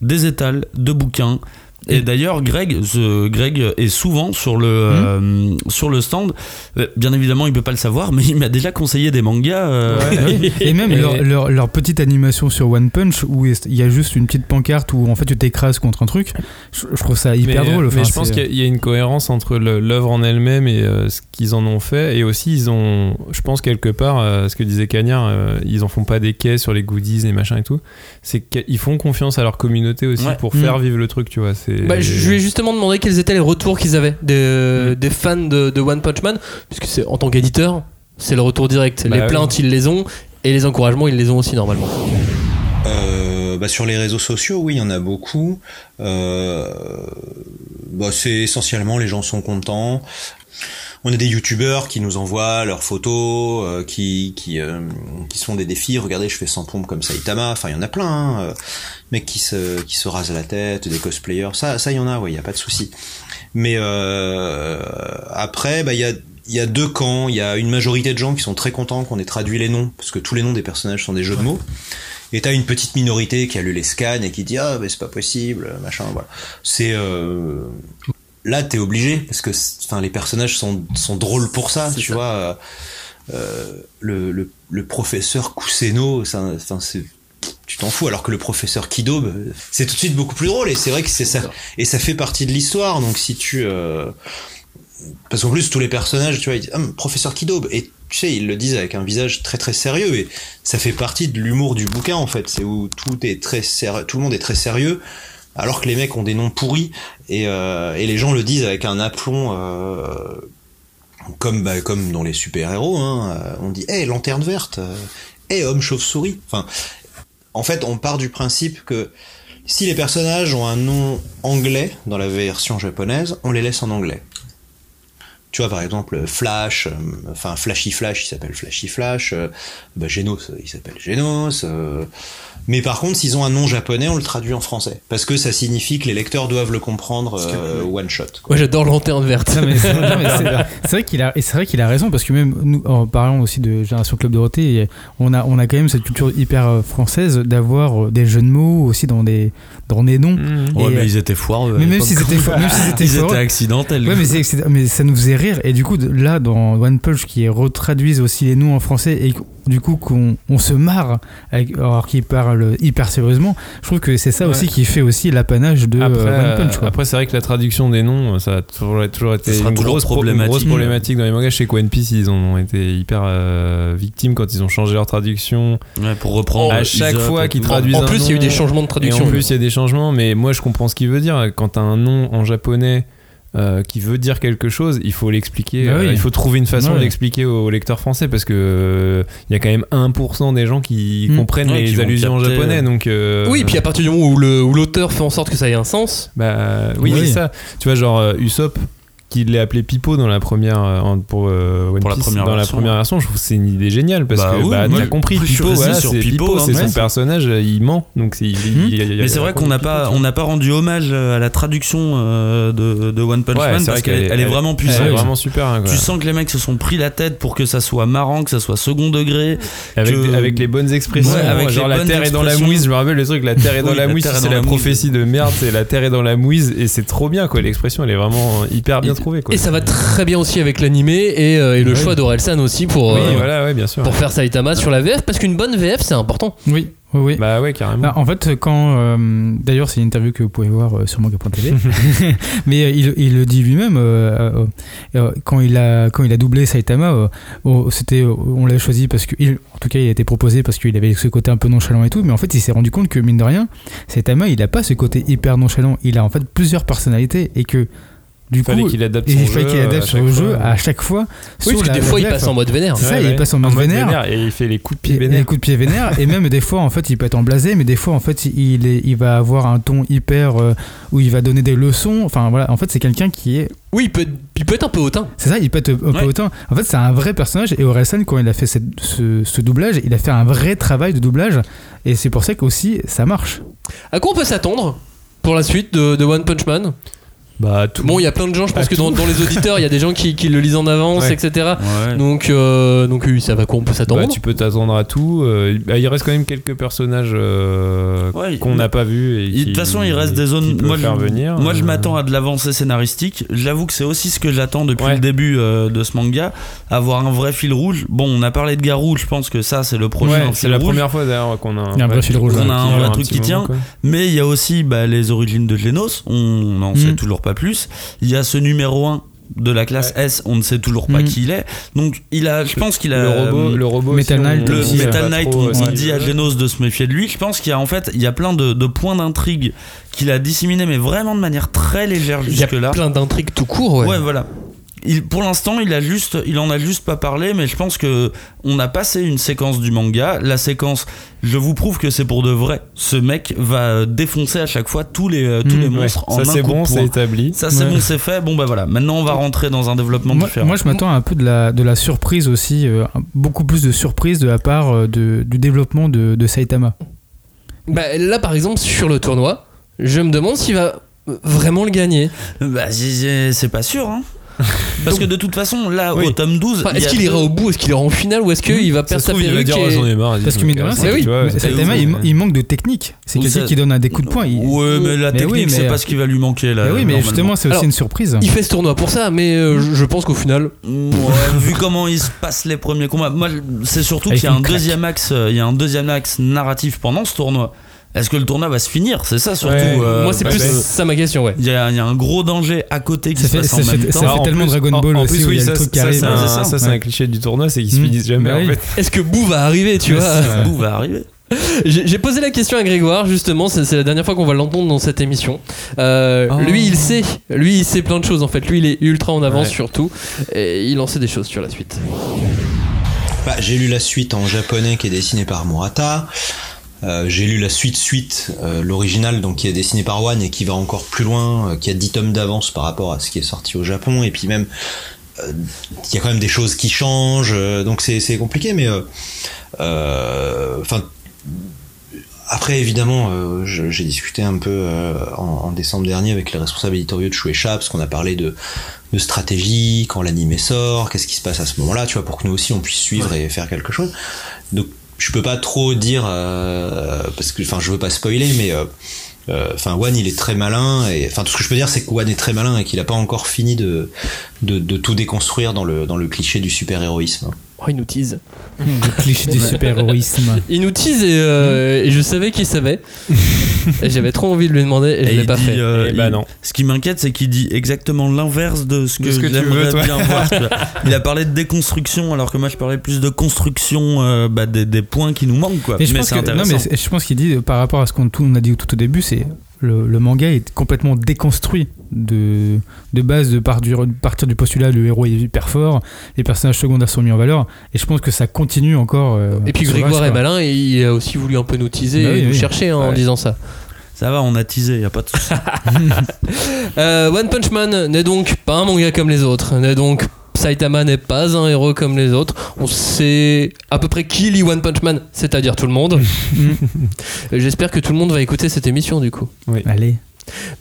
des étals de bouquins. Et d'ailleurs, Greg, ce- Greg est souvent sur le, euh, sur le stand. Euh, Bien évidemment, il peut pas le savoir, mais il m'a déjà conseillé des mangas. euh. Et même Et- leur, leur- leur petite animation sur One Punch où il y a juste une petite pancarte où en fait tu t'écrases contre un truc, je, je trouve ça hyper mais, drôle. mais je pense qu'il y a- il y a une cohérence entre l'œuvre en elle-même et euh, ce qu'ils en ont fait. Et aussi, ils ont, je pense, quelque part, euh, ce que disait Cagnard, euh, ils en font pas des quais sur les goodies, les machins et tout. C'est qu'ils font confiance à leur communauté aussi Ouais. pour faire vivre le truc, tu vois. C'est- Bah, je lui ai justement demandé quels étaient les retours qu'ils avaient des, des fans de, de One Punch Man, puisque c'est en tant qu'éditeur, c'est le retour direct. Bah les oui. plaintes, ils les ont, et les encouragements, ils les ont aussi normalement. Euh, bah, sur les réseaux sociaux, oui, il y en a beaucoup. Euh, bah, c'est essentiellement les gens sont contents. On a des youtubeurs qui nous envoient leurs photos, euh, qui qui euh, qui se font des défis. Regardez, je fais 100 pompes comme Saitama. Enfin, il y en a plein. Hein. Euh, Mecs qui se qui se rasent la tête, des cosplayers. Ça, ça, il y en a. Oui, il y a pas de souci. Mais euh, après, bah, il y a il y a deux camps. Il y a une majorité de gens qui sont très contents qu'on ait traduit les noms, parce que tous les noms des personnages sont des jeux de mots. Et t'as une petite minorité qui a lu les scans et qui dit ah mais c'est pas possible, machin. Voilà. C'est euh, là t'es obligé parce que enfin les personnages sont sont drôles pour ça, tu vois. euh, euh, le, le le professeur ça, c'est tu t'en fous alors que le professeur Kido bah, c'est tout de suite beaucoup plus drôle et c'est vrai que c'est ça et ça fait partie de l'histoire donc si tu euh, parce qu'en plus tous les personnages tu vois ils disent ah, professeur Kido et tu sais ils le disent avec un visage très très sérieux et ça fait partie de l'humour du bouquin en fait c'est où tout est très sérieux tout le monde est très sérieux alors que les mecs ont des noms pourris et, euh, les gens le disent avec un aplomb euh, comme bah, dans les super héros hein, euh, on dit hé lanterne verte hé homme chauve-souris. Enfin en fait on part du principe que si les personnages ont un nom anglais dans la version japonaise on les laisse en anglais tu vois par exemple Flash euh, enfin Flashy Flash il s'appelle Flashy Flash euh, bah, Genos il s'appelle Genos euh, mais par contre s'ils ont un nom japonais on le traduit en français parce que ça signifie que les lecteurs doivent le comprendre euh, one shot Moi j'adore lanterne verte. Non, mais c'est non, mais c'est- c'est vrai qu'il a, et c'est vrai qu'il a raison parce que même nous, en parlant aussi de Génération Club Dorothée, on a, on a quand même cette culture hyper euh, française d'avoir euh, des jeux de mots aussi dans des, dans des noms. Ouais, Et, mais euh, ils étaient foireux. mais même s'ils étaient, même s'ils étaient Ils étaient foireux- accidentels. Ouais, mais, mais ça nous faisait rire. Et du coup, là, dans One Punch, qui retraduisent aussi les noms en français et du coup qu'on on se marre avec, alors qu'ils parlent hyper sérieusement, je trouve que c'est ça Ouais. aussi qui fait aussi l'apanage de Après, euh, One Punch. quoi. après c'est vrai que la traduction des noms, ça a toujours, toujours été une, toujours grosse pro- une problématique. grosse problématique dans les mangas. Chez One Piece, ils en ont été hyper euh, victimes quand ils ont changé leur traduction. Ouais, pour reprendre. à chaque fois qu'ils traduisent En plus, il y a eu des changements de traduction. Et en plus, il y a des changements, mais moi, je comprends ce qu'il veut dire. Quand t'as un nom en japonais euh, qui veut dire quelque chose, il faut l'expliquer. Bah oui. euh, il faut trouver une façon Ouais. d'expliquer aux lecteurs français parce que euh, il y a quand même 1% des gens qui Mm. comprennent Ouais, les allusions en capter, japonais. euh. Donc, euh, Oui, puis à partir du moment où l'auteur fait en sorte que ça ait un sens, bah oui, Oui. c'est ça. Tu vois, genre Usopp qui l'ait appelé Pipo dans la première euh, pour euh, One Pour la première dans version. la première version, je trouve que c'est une idée géniale parce Bah que oui, bah, t'as compris Pipo, voilà, c'est Pipo, hein, c'est son personnage, euh, il ment, donc il- il- il- Mais c'est vrai qu'on n'a pas, on n'a pas rendu hommage à la traduction euh, de, de One Punch Ouais, Man parce qu'elle est, elle elle- vraiment Elle puissante. est vraiment super. hein. Tu sens que les mecs se sont pris la tête pour que ça soit marrant, que ça soit second degré. Avec, que- avec les bonnes expressions, Ouais, avec genre la terre est dans la mouise, je me rappelle le truc, la terre est dans la mouise, c'est la prophétie de merde, c'est la terre est dans la mouise, et c'est trop bien quoi, l'expression elle est vraiment hyper bien quoi. et ça va très bien aussi avec l'animé et, euh, et le Oui. choix d'Orelsan aussi pour, Oui, euh, voilà, ouais, bien sûr. pour faire Saitama sur la VF, parce qu'une bonne VF c'est important. Oui. Oui, oui. Bah ouais, carrément. Bah, en fait, quand. euh, D'ailleurs, c'est une interview que vous pouvez voir euh, sur manga.tv. Mais euh, il, il le dit lui-même, euh, euh, euh, quand, il a, quand il a doublé Saitama, euh, oh, c'était, euh, on l'a choisi parce que. il- en tout cas, il a été proposé parce qu'il avait ce côté un peu nonchalant et tout. Mais en fait, il s'est rendu compte que, mine de rien, Saitama, il a pas ce côté hyper nonchalant. Il a en fait plusieurs personnalités et que. Du Fallait coup, qu'il adapte il son fallait jeu qu'il adapte son jeu à chaque fois. Oui, parce que la- des fois, il passe en mode vénère. C'est ça, Ouais, il ouais. passe en mode vénère. Et il fait les coups de pied vénère. les coups de pied vénères et même des fois en fait il peut être en blasé mais des fois en fait il, est, il va avoir un ton hyper euh, où il va donner des leçons enfin voilà en fait c'est quelqu'un qui est Oui, il peut, il peut être un peu hautain. c'est ça il peut être un peu autant en fait c'est un vrai personnage et Orelsan quand il a fait cette- ce, ce doublage il a fait un vrai travail de doublage et c'est pour ça qu'aussi ça marche À quoi on peut s'attendre pour la suite de, de One Punch Man? Bah, tout. Bon, il y a plein de gens, je pense À que dans, les auditeurs, il y a des gens qui, qui le lisent en avance, Ouais. etc. Ouais. Donc, euh, donc oui, ça va quoi on peut s'attendre Bah, tu peux t'attendre à tout. euh, bah, il reste quand même quelques personnages euh, Ouais, qu'on n'a pas vus. De toute façon, il reste des qui zones. peuvent Moi, faire je, venir. moi, je m'attends à de l'avancée scénaristique. J'avoue que c'est aussi ce que j'attends depuis Ouais. le début euh, de ce manga. Avoir un vrai fil rouge. Bon, on a parlé de Garou, je pense que ça, c'est le prochain c'est la rouge. première fois d'ailleurs qu'on a un, vrai fil rouge, On a un vrai truc qui tient. Mais il y a aussi bah, les origines de Genos, on n'en Mm. sait toujours pas plus. Il y a ce numéro 1 de la classe S, on ne sait toujours pas Mm. qui il est. Donc il a, je pense qu'il a Le robot, le robot Metal Knight le aussi, Metal Knight, trop, on, dit à. Genos de se méfier de lui. Je pense qu'il y a en fait, il y a plein de, de points d'intrigue qu'il a disséminés, mais vraiment de manière très légère Il y a jusque-là. plein d'intrigues tout court, ouais. Ouais, voilà. Il, pour l'instant, il a juste, il en a juste pas parlé, mais je pense que on a passé une séquence du manga. La séquence, je vous prouve que c'est pour de vrai. Ce mec va défoncer à chaque fois tous les euh, tous Mm, les Ouais, monstres en ça c'est bon, c'est établi. Ça c'est Ouais. bon, c'est fait. Bon bah voilà. Maintenant, on va rentrer dans un développement moi, différent. moi, je m'attends à un peu de la, de la surprise aussi euh, beaucoup plus de surprise de la part euh, de, du développement de, de Saitama Bah, là, par exemple, sur le tournoi, je me demande s'il va vraiment le gagner. Bah, c'est- c'est c'est pas sûr, hein. Parce que de toute façon, là, Oui. au tome 12, Enfin, il y est-ce a qu'il ira au bout? Est-ce qu'il ira en finale Ou est-ce qu'il va Ça perdre sa va perruque dire et- j'en ai marre. parce que mine de rien, c'est- Saitama il, il manque de technique c'est quelqu'un qui donne un des coups de poing il- Ouais, mais la technique, oui, c'est mais- pas ce qui va lui manquer là. Mais oui mais justement c'est aussi Alors, une surprise Il fait ce tournoi pour ça, mais euh, je, pense qu'au final, Ouais, vu comment il se passe les premiers combats, moi c'est surtout Avec qu'il y a une un claque. deuxième axe, euh, il y a un deuxième axe narratif pendant ce tournoi. Est-ce que le tournoi va se finir C'est ça surtout. Ouais. euh, moi, c'est plus ça ma question, ouais. Il y, a, il y a un gros danger à côté qui Ça se fait- passe ça en fait- même ça temps. fait en tellement plus- Dragon en- Ball en aussi, plus, où il oui, ça, qui ça, ça. ça, c'est Ouais. un cliché du tournoi, c'est qu'il se Mm. finisse jamais Bah en fait. Est-ce que Boo va arriver, tu vois Boo va arriver. J'ai posé la question à Grégoire, justement, c'est c'est la dernière fois qu'on va l'entendre dans cette émission. Euh, Oh. Lui, il sait, lui, il sait plein de choses en fait. Lui, il est ultra en avance Ouais. surtout, et il en sait des choses sur la suite. Bah, j'ai lu la suite en japonais qui est dessinée par Murata. Euh, j'ai lu la suite suite, euh, l'original donc qui est dessiné par One et qui va encore plus loin, euh, qui a 10 tomes d'avance par rapport à ce qui est sorti au Japon et puis même il y a quand même des choses qui changent donc c'est compliqué mais enfin après évidemment j'ai discuté un peu en, en décembre dernier avec les responsables éditoriaux de Shueisha parce qu'on a parlé de de stratégie quand l'anime sort, qu'est-ce qui se passe à ce moment-là, tu vois, pour que nous aussi on puisse suivre et faire quelque chose. Donc je peux pas trop dire euh, parce que enfin je veux pas spoiler mais euh, euh, enfin One il est très malin et enfin tout ce que je peux dire c'est que One est très malin et qu'il a pas encore fini de, de de tout déconstruire dans le dans le cliché du super héroïsme. Oh, il nous tease. le cliché du super-héroïsme Il nous tease et, euh, et je savais qu'il savait. et j'avais trop envie de lui demander et, je Et l'ai pas dit, fait. euh, Eh bah il- non. Ce qui m'inquiète, c'est qu'il dit exactement l'inverse de ce que, De ce que tu veux, bien voir. Il a parlé de déconstruction, alors que moi je parlais plus de construction euh, bah, des, des points qui nous manquent. Quoi. Mais je mais pense c'est que, non, intéressant. mais je pense qu'il dit par rapport à ce qu'on tout- on a dit tout au début, c'est le, le manga est complètement déconstruit de, de base de par- du- partir du postulat le héros est hyper fort, les personnages secondaires sont mis en valeur, et je pense que ça continue encore. euh, Et puis Grégoire est malin et il a aussi voulu un peu nous teaser Bah oui, et nous oui. chercher hein, en disant ça. Ça va, on a teasé, y a pas de souci. Euh, One Punch Man n'est donc pas un manga comme les autres, n'est donc Saitama n'est pas un héros comme les autres. On sait à peu près qui lit One Punch Man, c'est-à-dire tout le monde. Et J'espère que tout le monde va écouter cette émission du coup. Allez.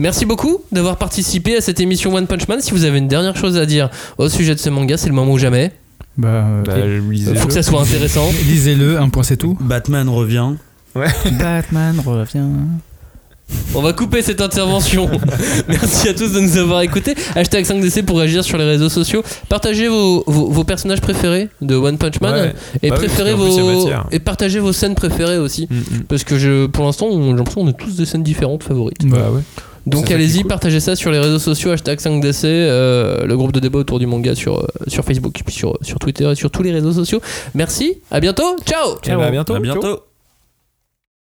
Merci beaucoup d'avoir participé à cette émission One Punch Man. Si vous avez une dernière chose à dire au sujet de ce manga, c'est le moment ou jamais. Bah, euh, Bah, lisais Faut que ça soit intéressant. lisez-le, un point c'est tout. Batman revient. Batman revient. On va couper cette intervention. Merci à tous de nous avoir écoutés. Hashtag 5DC pour réagir sur les réseaux sociaux. Partagez vos, vos, vos personnages préférés de One Punch Man Ouais. et Bah préférez vos et partagez vos scènes préférées aussi. Mm, mm. Parce que je, pour l'instant, j'ai l'impression qu'on a tous des scènes différentes favorites. Bah ouais. Donc allez-y, cool. partagez ça sur les réseaux sociaux, hashtag 5DC, euh, le groupe de débat autour du manga sur, euh, sur Facebook, puis sur, sur Twitter et sur tous les réseaux sociaux. Merci, à bientôt, ciao Eh ben, à bientôt. À bientôt.